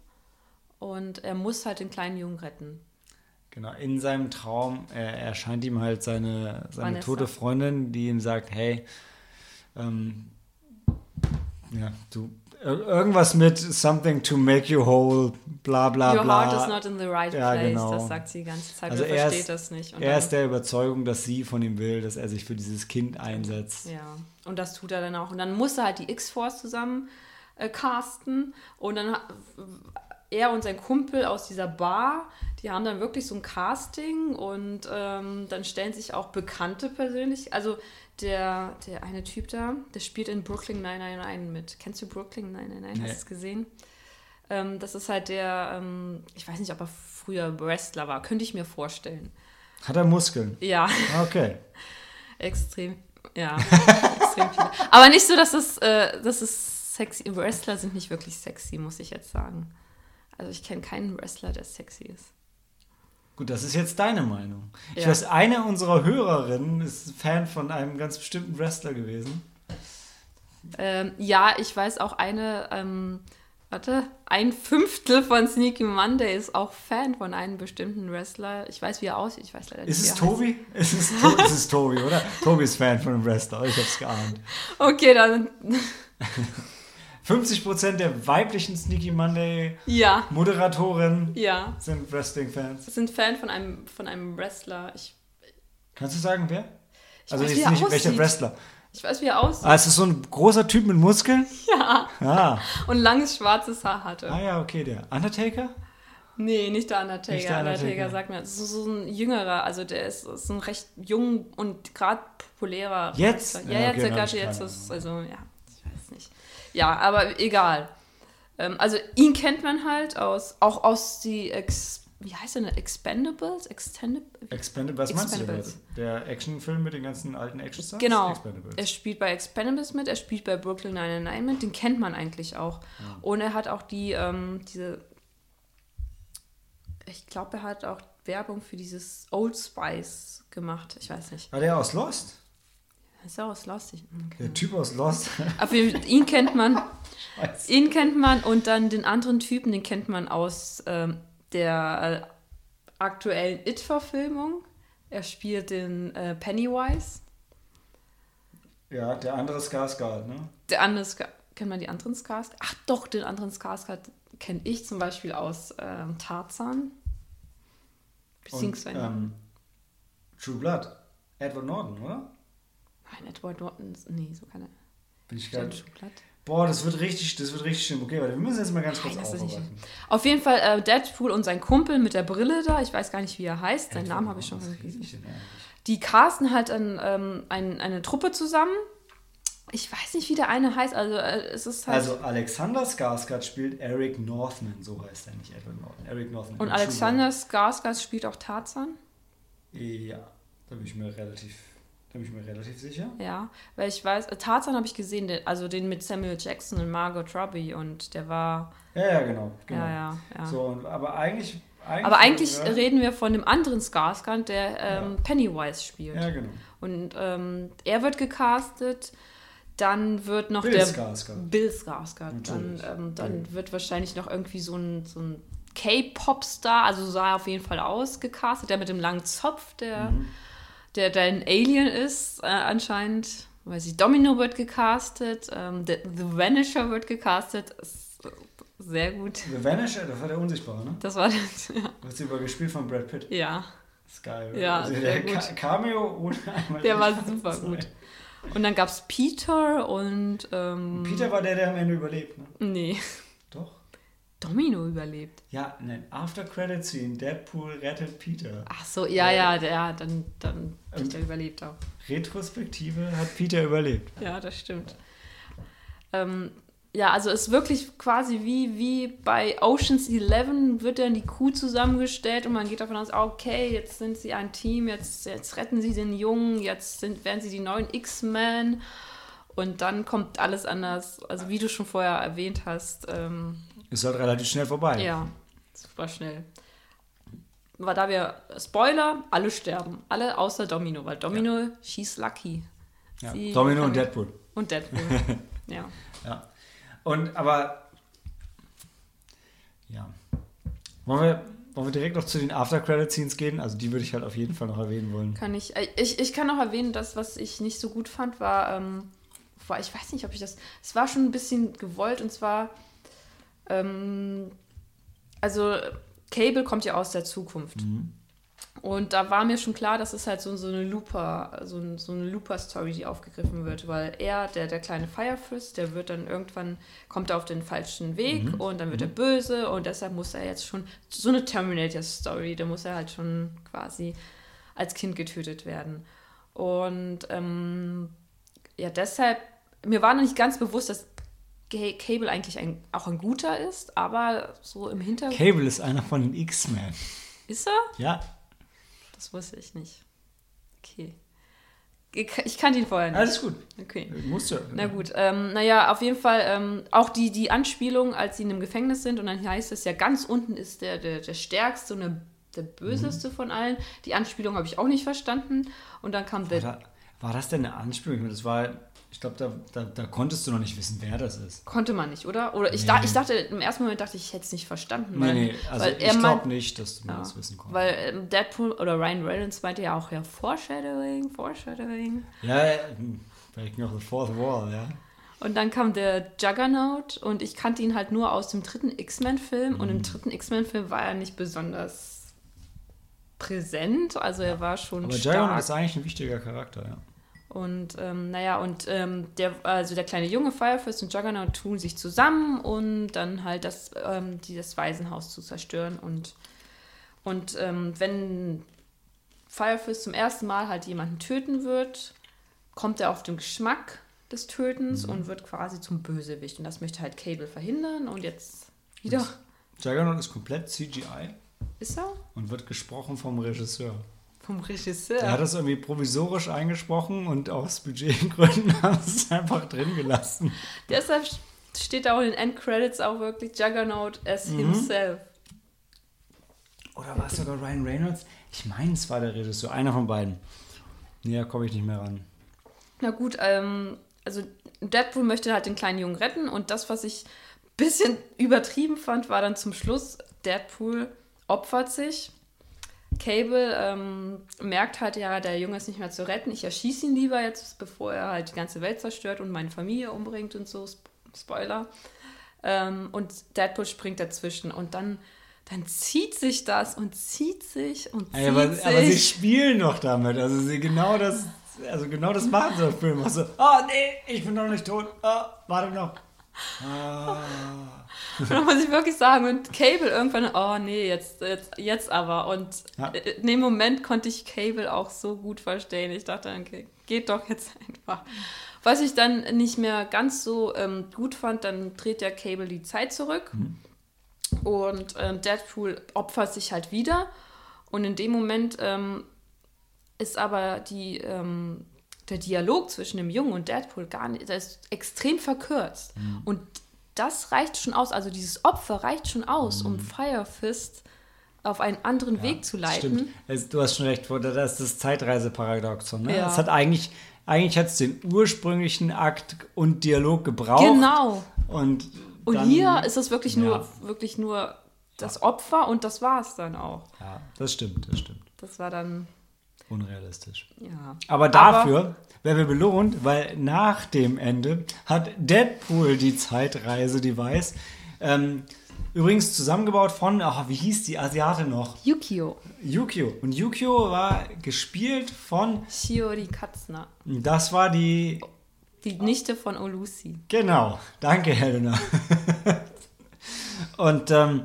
und er muss halt den kleinen Jungen retten. Genau, in seinem Traum äh, erscheint ihm halt seine, seine tote Freundin, die ihm sagt, hey, ähm, ja, du irgendwas mit something to make you whole, bla bla bla. Your heart is not in the right ja, place, genau. das sagt sie die ganze Zeit, also er versteht ist, das nicht. Und er ist der Überzeugung, dass sie von ihm will, dass er sich für dieses Kind einsetzt. Ja, und das tut er dann auch. Und dann muss er halt die X-Force zusammen äh, casten und dann er und sein Kumpel aus dieser Bar, die haben dann wirklich so ein Casting und ähm, dann stellen sich auch Bekannte persönlich, also der, der eine Typ da, der spielt in Brooklyn 999 mit. Kennst du Brooklyn 999? Nee. Hast du es gesehen? Ähm, das ist halt der, ähm, ich weiß nicht, ob er früher Wrestler war, könnte ich mir vorstellen. Hat er Muskeln? Ja. Okay. extrem, ja. extrem viele. Aber nicht so, dass es, äh, dass es sexy, Wrestler sind nicht wirklich sexy, muss ich jetzt sagen. Also ich kenne keinen Wrestler, der sexy ist. Gut, das ist jetzt deine Meinung. Ja. Ich weiß, eine unserer Hörerinnen ist Fan von einem ganz bestimmten Wrestler gewesen. Ähm, ja, ich weiß auch eine, ähm, warte, ein Fünftel von Sneaky Monday ist auch Fan von einem bestimmten Wrestler. Ich weiß, wie er aussieht, ich weiß leider nicht. Ist es Tobi? Ist es, to ist es Tobi, oder? Tobi ist Fan von einem Wrestler, ich hab's geahnt. Okay, dann. 50% der weiblichen Sneaky Monday ja. Moderatoren ja. sind Wrestling-Fans. Sind Fan von einem, von einem Wrestler. Ich, Kannst du sagen, wer? Ich also weiß, jetzt nicht, welcher Wrestler. Ich weiß, wie er aussieht. Ah, ist das so ein großer Typ mit Muskeln? Ja. Ah. Und langes schwarzes Haar hatte. Ah ja, okay, der Undertaker? Nee, nicht der Undertaker. Nicht der Undertaker. Undertaker sagt mir, so, so ein jüngerer, also der ist, ist ein recht jung und gerade populärer. Jetzt? Ja, ja, okay, jetzt, jetzt ist, also ja. Ja, aber egal. Ähm, also ihn kennt man halt aus, auch aus die Ex wie heißt der denn? Expendables? Extended Expendables, was meinst du? Der Actionfilm mit den ganzen alten Actionstars? Genau. Er spielt bei Expendables mit, er spielt bei Brooklyn 99 mit, den kennt man eigentlich auch. Ja. Und er hat auch die, ähm, diese, ich glaube, er hat auch Werbung für dieses Old Spice gemacht. Ich weiß nicht. War der aus Lost? Ist er aus Lost? Ich, okay. Der Typ aus Lost. Aber ihn kennt man. ihn kennt man und dann den anderen Typen, den kennt man aus ähm, der äh, aktuellen It-Verfilmung. Er spielt den äh, Pennywise. Ja, der andere Skarsgård, ne? Der andere Skarsgård. Kennt man die anderen Skarsgård? Ach doch, den anderen Skarsgård kenne ich zum Beispiel aus ähm, Tarzan. Beziehungsweise. Und, ähm, True Blood. Edward Norton, oder? Nein, Edward Norton, nee, so keine. Bin ich gerade. Boah, das wird richtig, das wird richtig schlimm. Okay, warte, wir müssen jetzt mal ganz kurz Nein, aufarbeiten. Auf jeden Fall äh, Deadpool und sein Kumpel mit der Brille da, ich weiß gar nicht, wie er heißt, seinen Namen habe ich schon vergessen. Die casten halt an, ähm, ein, eine Truppe zusammen. Ich weiß nicht, wie der eine heißt, also äh, es ist halt Also Alexander Skarsgård spielt Eric Northman, so heißt er nicht Edward Norton. Eric Northman. Und Alexander Skarsgård spielt auch Tarzan? Ja, da bin ich mir relativ bin ich mir relativ sicher. Ja, weil ich weiß, Tarzan habe ich gesehen, also den mit Samuel Jackson und Margot Robbie und der war. Ja, ja, genau. genau. Ja, ja, ja. So, aber eigentlich. eigentlich aber eigentlich ja, reden wir von dem anderen Skarsgård, der ähm, ja. Pennywise spielt. Ja, genau. Und ähm, er wird gecastet. Dann wird noch Bill der Skarsgård. Bill Skarsgård. Dann, ähm, dann ja. wird wahrscheinlich noch irgendwie so ein, so ein K-Pop-Star, also sah er auf jeden Fall aus, gecastet, der mit dem langen Zopf, der. Mhm der dein Alien ist, äh, anscheinend. Weiß ich, Domino wird gecastet, ähm, The, The Vanisher wird gecastet. Ist sehr gut. The Vanisher, das war der Unsichtbare, ne? Das war das, ja. Das ist gespielt von Brad Pitt. Ja. Geil. Ja, also der gut. Cameo ohne einmal. Der war super gut. Und dann gab es Peter und. Ähm, Peter war der, der am Ende überlebt, ne? Nee. Domino überlebt. Ja, nein, After Credit Scene, Deadpool rettet Peter. Ach so, ja, ja, ja, dann, dann Peter überlebt auch. Retrospektive hat Peter überlebt. Ja, das stimmt. Ähm, ja, also es ist wirklich quasi wie, wie bei Oceans 11 wird dann die Crew zusammengestellt und man geht davon aus, okay, jetzt sind sie ein Team, jetzt, jetzt retten sie den Jungen, jetzt sind, werden sie die neuen X-Men und dann kommt alles anders. Also wie du schon vorher erwähnt hast, ähm, ist halt relativ schnell vorbei. Ja, super schnell. Weil da wir, Spoiler, alle sterben. Alle außer Domino, weil Domino, ja. she's lucky. Ja. Domino und Deadpool. Und Deadpool, ja. Ja. Und aber, ja. Wollen wir, wollen wir direkt noch zu den After-Credit-Scenes gehen? Also die würde ich halt auf jeden Fall noch erwähnen wollen. Kann ich, äh, ich, ich kann noch erwähnen, dass was ich nicht so gut fand, war, ähm, war, ich weiß nicht, ob ich das, es war schon ein bisschen gewollt und zwar, ähm, also Cable kommt ja aus der Zukunft. Mhm. Und da war mir schon klar, dass es halt so, so eine Looper, so, so eine Looper-Story, die aufgegriffen wird, weil er, der, der kleine Firefist, der wird dann irgendwann, kommt er auf den falschen Weg Mhm. und dann wird er Mhm. böse und deshalb muss er jetzt schon, so eine Terminator-Story, da muss er halt schon quasi als Kind getötet werden. Und ähm, ja, deshalb, mir war noch nicht ganz bewusst, dass Cable eigentlich ein, auch ein guter ist, aber so im Hintergrund. Cable ist einer von den X-Men. Ist er? Ja, Das wusste ich nicht. Okay. Ich, kannte ihn vorher nicht. alles gut. Okay. Musst du. Na gut, ähm, naja, auf jeden Fall ähm, auch die, die Anspielung, als sie in einem Gefängnis sind und dann heißt es ja, ganz unten ist der, der, der stärkste und der, der böseste von allen. Die Anspielung habe ich auch nicht verstanden. Und dann kam War, der. da, war das denn eine Anspielung? Das war, ich glaube, da, da, da konntest du noch nicht wissen, wer das ist. Konnte man nicht, oder? Oder ich, Nee. da, ich dachte, im ersten Moment dachte ich, ich hätte es nicht verstanden. Weil, nee, nee, also weil ich glaube nicht, dass du Ja, das wissen konntest. Weil ähm, Deadpool oder Ryan Reynolds meinte ja auch, ja, Foreshadowing, Foreshadowing. ja, ja, Breaking of the Fourth Wall, ja. Und dann kam der Juggernaut und ich kannte ihn halt nur aus dem dritten X-Men-Film. Und Mhm. im dritten X-Men-Film war er nicht besonders präsent. Also er war schon Aber Juggernaut stark. ist eigentlich ein wichtiger Charakter, ja. Und ähm, naja, und ähm, der, also der kleine junge Firefist und Juggernaut tun sich zusammen, um dann halt das, ähm, dieses Waisenhaus zu zerstören. Und, und ähm, wenn Firefist zum ersten Mal halt jemanden töten wird, kommt er auf den Geschmack des Tötens Mhm. und wird quasi zum Bösewicht. Und das möchte halt Cable verhindern. Und jetzt wieder. Juggernaut ist komplett CGI Ist er? und wird gesprochen vom Regisseur. Vom Regisseur. Er hat das irgendwie provisorisch eingesprochen und aus Budgetgründen haben sie es einfach drin gelassen. Deshalb steht auch in den Endcredits auch wirklich Juggernaut as Mhm. himself. Oder war es sogar Ryan Reynolds? Ich meine, es war der Regisseur, einer von beiden. Näher komme ich nicht mehr ran. Na gut, ähm, also Deadpool möchte halt den kleinen Jungen retten und das, was ich ein bisschen übertrieben fand, war dann zum Schluss, Deadpool opfert sich. Cable ähm, merkt halt, ja, der Junge ist nicht mehr zu retten. Ich erschieße ihn lieber jetzt, bevor er halt die ganze Welt zerstört und meine Familie umbringt und so. Sp Spoiler. Ähm, und Deadpool springt dazwischen und dann, dann zieht sich das und zieht sich und zieht aber, sich. aber sie spielen doch damit. Also sie genau das, also genau das machen sie im Film. Also, oh nee, ich bin noch nicht tot. Oh, warte noch. Ah. Und muss ich wirklich sagen, und Cable irgendwann, oh nee, jetzt, jetzt, jetzt aber. Und Ja. in dem Moment konnte ich Cable auch so gut verstehen. Ich dachte, okay, geht doch jetzt einfach. Was ich dann nicht mehr ganz so ähm, gut fand, dann dreht ja Cable die Zeit zurück. Und ähm, Deadpool opfert sich halt wieder. Und in dem Moment ähm, ist aber die, ähm, der Dialog zwischen dem Jungen und Deadpool gar nicht, der ist extrem verkürzt. Und das reicht schon aus, also dieses Opfer reicht schon aus, um Firefist auf einen anderen Weg zu leiten. Stimmt. Du hast schon recht, das ist das Zeitreiseparadoxon. Ne? Ja. Es hat eigentlich, eigentlich hat es den ursprünglichen Akt und Dialog gebraucht. Genau. Und, Und dann- hier ist es wirklich Ja. nur, wirklich nur das Opfer und das war es dann auch. Ja, das stimmt, das stimmt. Das war dann, Unrealistisch. ja. Aber dafür werden wir belohnt, weil nach dem Ende hat Deadpool die Zeitreise-Device. Ähm, übrigens zusammengebaut von, ach, wie hieß die Asiate noch? Yukio. Yukio. Und Yukio war gespielt von, Shiori Katsuna. das war die, Die Nichte von Olusi. genau, danke Helena. und, ähm,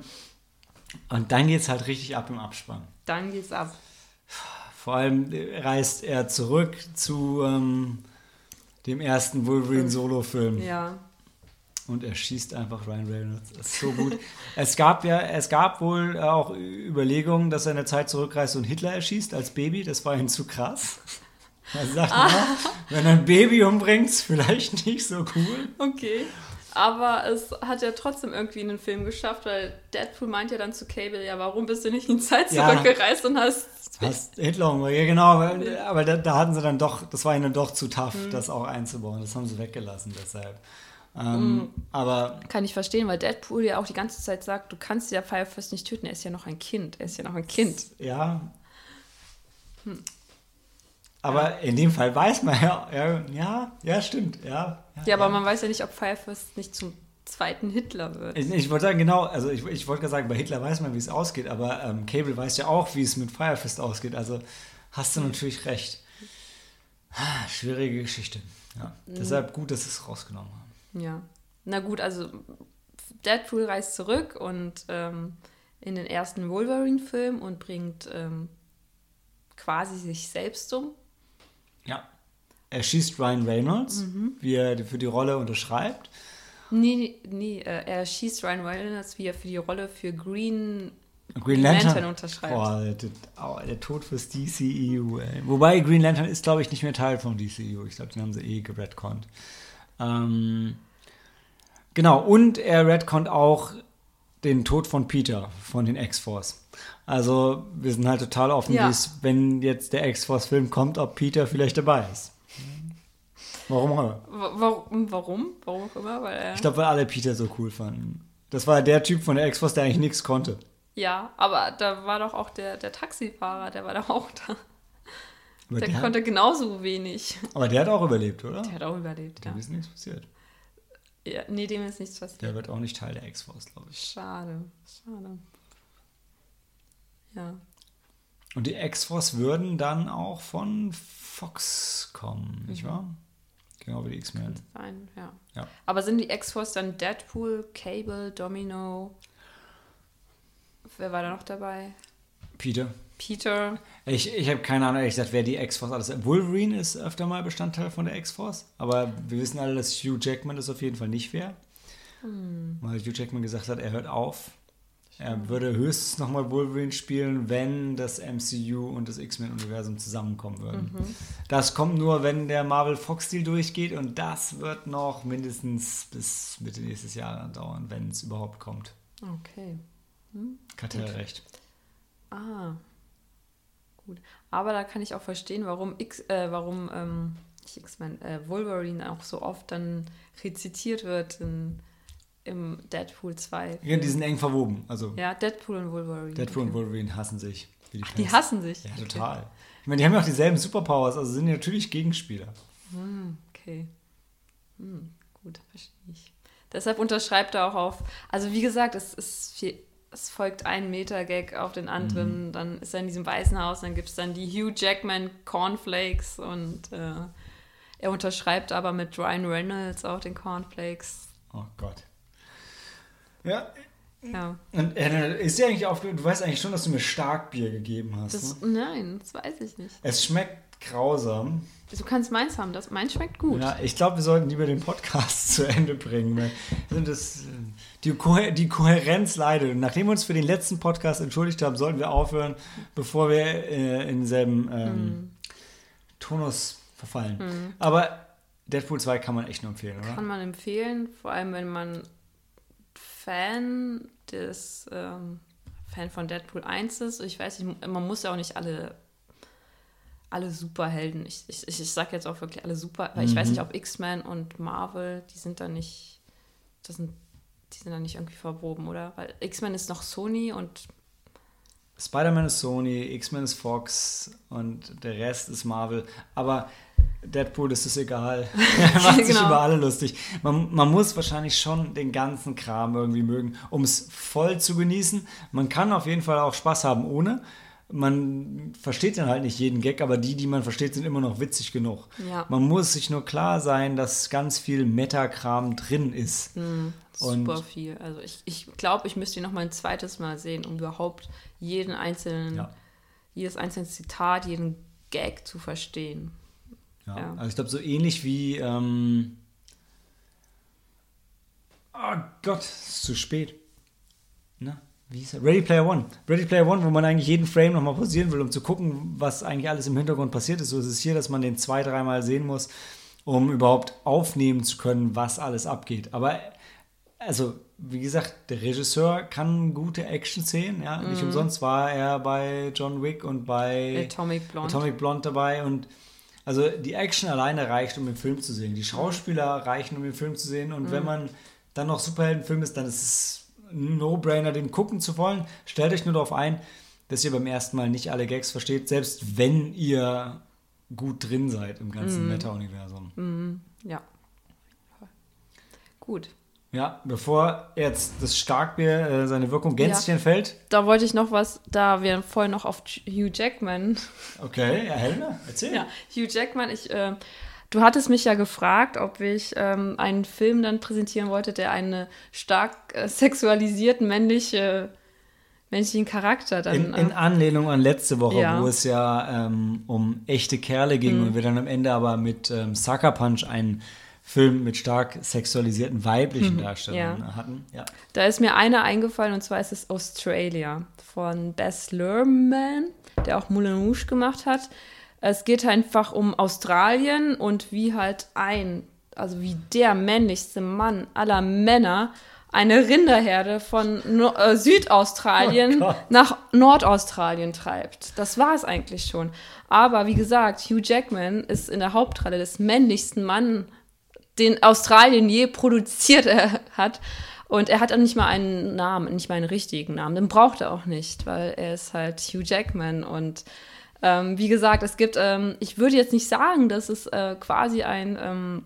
und dann geht es halt richtig ab im Abspann. Dann geht's ab. Vor allem äh, reist er zurück zu ähm, dem ersten Wolverine-Solo-Film. Ja. Und er schießt einfach Ryan Reynolds. Das ist so gut. es gab ja, es gab wohl auch Überlegungen, dass er in der Zeit zurückreist und Hitler erschießt als Baby. Das war ihm zu krass. Er sagt, na, wenn er ein Baby umbringt, ist vielleicht nicht so cool. Okay. Aber es hat ja trotzdem irgendwie in den Film geschafft, weil Deadpool meint ja dann zu Cable, ja, warum bist du nicht in die Zeit Ja. zurückgereist und hast. Hast Hitler. Ja, genau. Aber, da, da hatten sie dann doch, das war ihnen dann doch zu tough, das auch einzubauen. Das haben sie weggelassen deshalb. Ähm, mm. Aber. Kann ich verstehen, weil Deadpool ja auch die ganze Zeit sagt, du kannst ja Firefist nicht töten, er ist ja noch ein Kind. Er ist ja noch ein Kind. Ja. Hm. Aber ja. in dem Fall weiß man ja, ja, ja, ja stimmt, ja. Ja, ja aber man weiß ja nicht, ob Firefist nicht zum zweiten Hitler wird. Ich, ich wollte sagen, genau, also ich, ich wollte gerade sagen, bei Hitler weiß man, wie es ausgeht, aber ähm, Cable weiß ja auch, wie es mit Firefist ausgeht. Also hast du natürlich recht. Ah, schwierige Geschichte. Ja. Mhm. Deshalb gut, dass sie es rausgenommen haben. Ja. Na gut, also Deadpool reist zurück und ähm, in den ersten Wolverine-Film und bringt ähm, quasi sich selbst um. Ja. Er schießt Ryan Reynolds, mhm. wie er für die Rolle unterschreibt. Nee, nee, äh, er schießt Ryan Reynolds, wie er für die Rolle für Green, Green Lantern, Lantern unterschreibt. Boah, der, oh, der Tod fürs DCEU, ey. Wobei Green Lantern ist, glaube ich, nicht mehr Teil vom DCEU. Ich glaube, den haben sie eh geredconnt. Ähm, genau, und er redconnt auch den Tod von Peter von den X-Force. Also wir sind halt total offen, ja. wenn jetzt der X-Force-Film kommt, ob Peter vielleicht dabei ist. Warum auch immer. Warum? Warum? Warum auch immer? Weil ich glaube, weil alle Peter so cool fanden. Das war der Typ von der X-Force, der eigentlich nichts konnte. Ja, aber da war doch auch der, der Taxifahrer, der war doch auch da. Aber der, der konnte hat... genauso wenig. Aber der hat auch überlebt, oder? Der hat auch überlebt, dem ja. Dem ist nichts passiert. Ja, nee, dem ist nichts passiert. Der wird auch nicht Teil der X-Force, glaube ich. Schade, schade. Ja. Und die X-Force würden dann auch von Fox kommen, mhm. nicht wahr? Genau wie die X-Men. Sein, ja. ja. Aber sind die X-Force dann Deadpool, Cable, Domino? Wer war da noch dabei? Peter. Peter. Ich, ich habe keine Ahnung, ehrlich gesagt, wer die X-Force alles ist. Wolverine ist öfter mal Bestandteil von der X-Force, aber wir wissen alle, dass Hugh Jackman das auf jeden Fall nicht wäre. Hm. Weil Hugh Jackman gesagt hat, er hört auf er würde höchstens nochmal Wolverine spielen, wenn das MCU und das X-Men-Universum zusammenkommen würden. Mhm. Das kommt nur, wenn der Marvel-Fox-Deal durchgeht und das wird noch mindestens bis Mitte nächstes Jahr dauern, wenn es überhaupt kommt. Okay. Hm? Kartellrecht. Ah. Gut. Aber da kann ich auch verstehen, warum X, äh, warum ähm, X-Men, äh, Wolverine auch so oft dann rezitiert wird in im Deadpool 2. Ja, die sind eng verwoben. Also ja, Deadpool und Wolverine. Deadpool okay. und Wolverine hassen sich. Die, Ach, die hassen sich? Ja, total. Okay. Ich meine, die haben ja auch dieselben Superpowers, also sind natürlich Gegenspieler. Hm, okay. Hm, gut, verstehe ich. Deshalb unterschreibt er auch auf. Also wie gesagt, es ist viel, es folgt ein Meter-Gag auf den anderen. Mhm. Dann ist er in diesem weißen Haus, dann gibt es dann die Hugh Jackman Cornflakes und äh, er unterschreibt aber mit Ryan Reynolds auch den Cornflakes. Oh Gott. Ja. Ja. Und äh, ist dir eigentlich aufgefallen, du weißt eigentlich schon, dass du mir Starkbier gegeben hast. Das, ne? Nein, das weiß ich nicht. Es schmeckt grausam. Du kannst meins haben, das, meins schmeckt gut. Ja, ich glaube, wir sollten lieber den Podcast zu Ende bringen. Das, die, Kohä die Kohärenz leidet. Und nachdem wir uns für den letzten Podcast entschuldigt haben, sollten wir aufhören, bevor wir äh, in denselben ähm, mm. Tonus verfallen. Mm. Aber Deadpool 2 kann man echt nur empfehlen, oder? Kann man empfehlen, vor allem wenn man Fan des ähm, Fan von Deadpool 1 ist. Ich weiß nicht, man muss ja auch nicht alle alle Superhelden. Ich, ich, ich sag jetzt auch wirklich alle Super, weil mhm. ich weiß nicht, ob X-Men und Marvel, die sind da nicht, das sind, die sind da nicht irgendwie verproben, oder? Weil X-Men ist noch Sony und Spider-Man ist Sony, X-Men ist Fox und der Rest ist Marvel. Aber Deadpool ist es egal. er macht sich genau. über alle lustig. Man, man, muss wahrscheinlich schon den ganzen Kram irgendwie mögen, um es voll zu genießen. Man kann auf jeden Fall auch Spaß haben ohne. Man versteht dann halt nicht jeden Gag, aber die, die man versteht, sind immer noch witzig genug. Ja. Man muss sich nur klar sein, dass ganz viel Metakram drin ist. Mhm, super Und viel. Also ich, ich glaube, ich müsste ihn noch mal ein zweites Mal sehen, um überhaupt jeden einzelnen, ja. jedes einzelne Zitat, jeden Gag zu verstehen. Ja, ja. Also ich glaube, so ähnlich wie. Ähm oh Gott, es ist zu spät. Na, wie hieß er? Ready Player One. Ready Player One, wo man eigentlich jeden Frame nochmal pausieren will, um zu gucken, was eigentlich alles im Hintergrund passiert ist. So ist es hier, dass man den zwei, dreimal sehen muss, um überhaupt aufnehmen zu können, was alles abgeht. Aber also, wie gesagt, der Regisseur kann gute Action-Szenen, ja. Mhm. Nicht umsonst war er bei John Wick und bei Atomic Blonde, Atomic Blonde dabei und also die Action alleine reicht, um den Film zu sehen. Die Schauspieler reichen, um den Film zu sehen. Und mhm. wenn man dann noch Superheldenfilm ist, dann ist es ein No-Brainer, den gucken zu wollen. Stellt euch nur darauf ein, dass ihr beim ersten Mal nicht alle Gags versteht, selbst wenn ihr gut drin seid im ganzen mm. Meta-Universum. Mm, ja. Gut. Ja, bevor jetzt das Starkbier äh, seine Wirkung gänzlich ja. entfällt. Da wollte ich noch was, da wir vorhin noch auf Hugh Jackman. Okay, ja, Helena, erzähl. Ja, Hugh Jackman, ich, äh, du hattest mich ja gefragt, ob ich ähm, einen Film dann präsentieren wollte, der eine stark äh, sexualisierten männliche menschlichen Charakter dann. In, in, äh, Anlehnung an letzte Woche, ja. wo es ja ähm, um echte Kerle ging mhm. und wir dann am Ende aber mit ähm, Sucker Punch einen Film mit stark sexualisierten weiblichen mhm. Darstellern ja. hatten. Ja. Da ist mir einer eingefallen und zwar ist es Australia von Bess Luhrmann, der auch Moulin Rouge gemacht hat. Es geht einfach um Australien und wie halt ein, also wie der männlichste Mann aller Männer eine Rinderherde von no äh, Südaustralien oh nach Nordaustralien treibt. Das war es eigentlich schon. Aber wie gesagt, Hugh Jackman ist in der Hauptrolle des männlichsten Mann, den Australien je produziert hat. Und er hat auch nicht mal einen Namen, nicht mal einen richtigen Namen. Den braucht er auch nicht, weil er ist halt Hugh Jackman. Und ähm, wie gesagt, es gibt, ähm, ich würde jetzt nicht sagen, dass es äh, quasi ein ähm,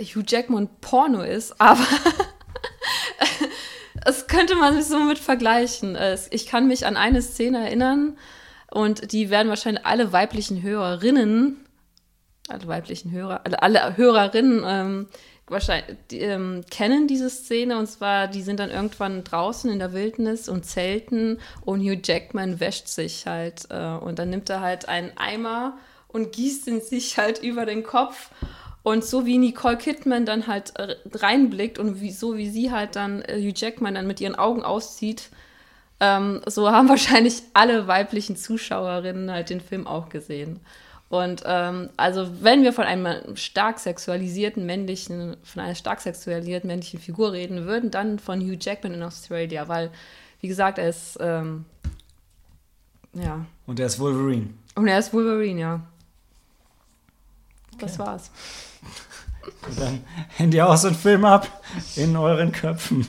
Hugh Jackman Porno ist, aber es könnte man sich so mit vergleichen. Ich kann mich an eine Szene erinnern und die werden wahrscheinlich alle weiblichen Hörerinnen, alle weiblichen Hörer, alle, alle Hörerinnen ähm, wahrscheinlich die, ähm, kennen diese Szene und zwar, die sind dann irgendwann draußen in der Wildnis und zelten und Hugh Jackman wäscht sich halt äh, und dann nimmt er halt einen Eimer und gießt ihn sich halt über den Kopf und so wie Nicole Kidman dann halt äh, reinblickt und wie, so wie sie halt dann äh, Hugh Jackman dann mit ihren Augen auszieht, ähm, so haben wahrscheinlich alle weiblichen Zuschauerinnen halt den Film auch gesehen. Und ähm, also wenn wir von einem stark sexualisierten männlichen, von einer stark sexualisierten männlichen Figur reden würden, dann von Hugh Jackman in Australia, weil, wie gesagt, er ist ähm, ja. Und er ist Wolverine. Und er ist Wolverine, ja. Das war's. Dann Handy aus und Film ab in euren Köpfen.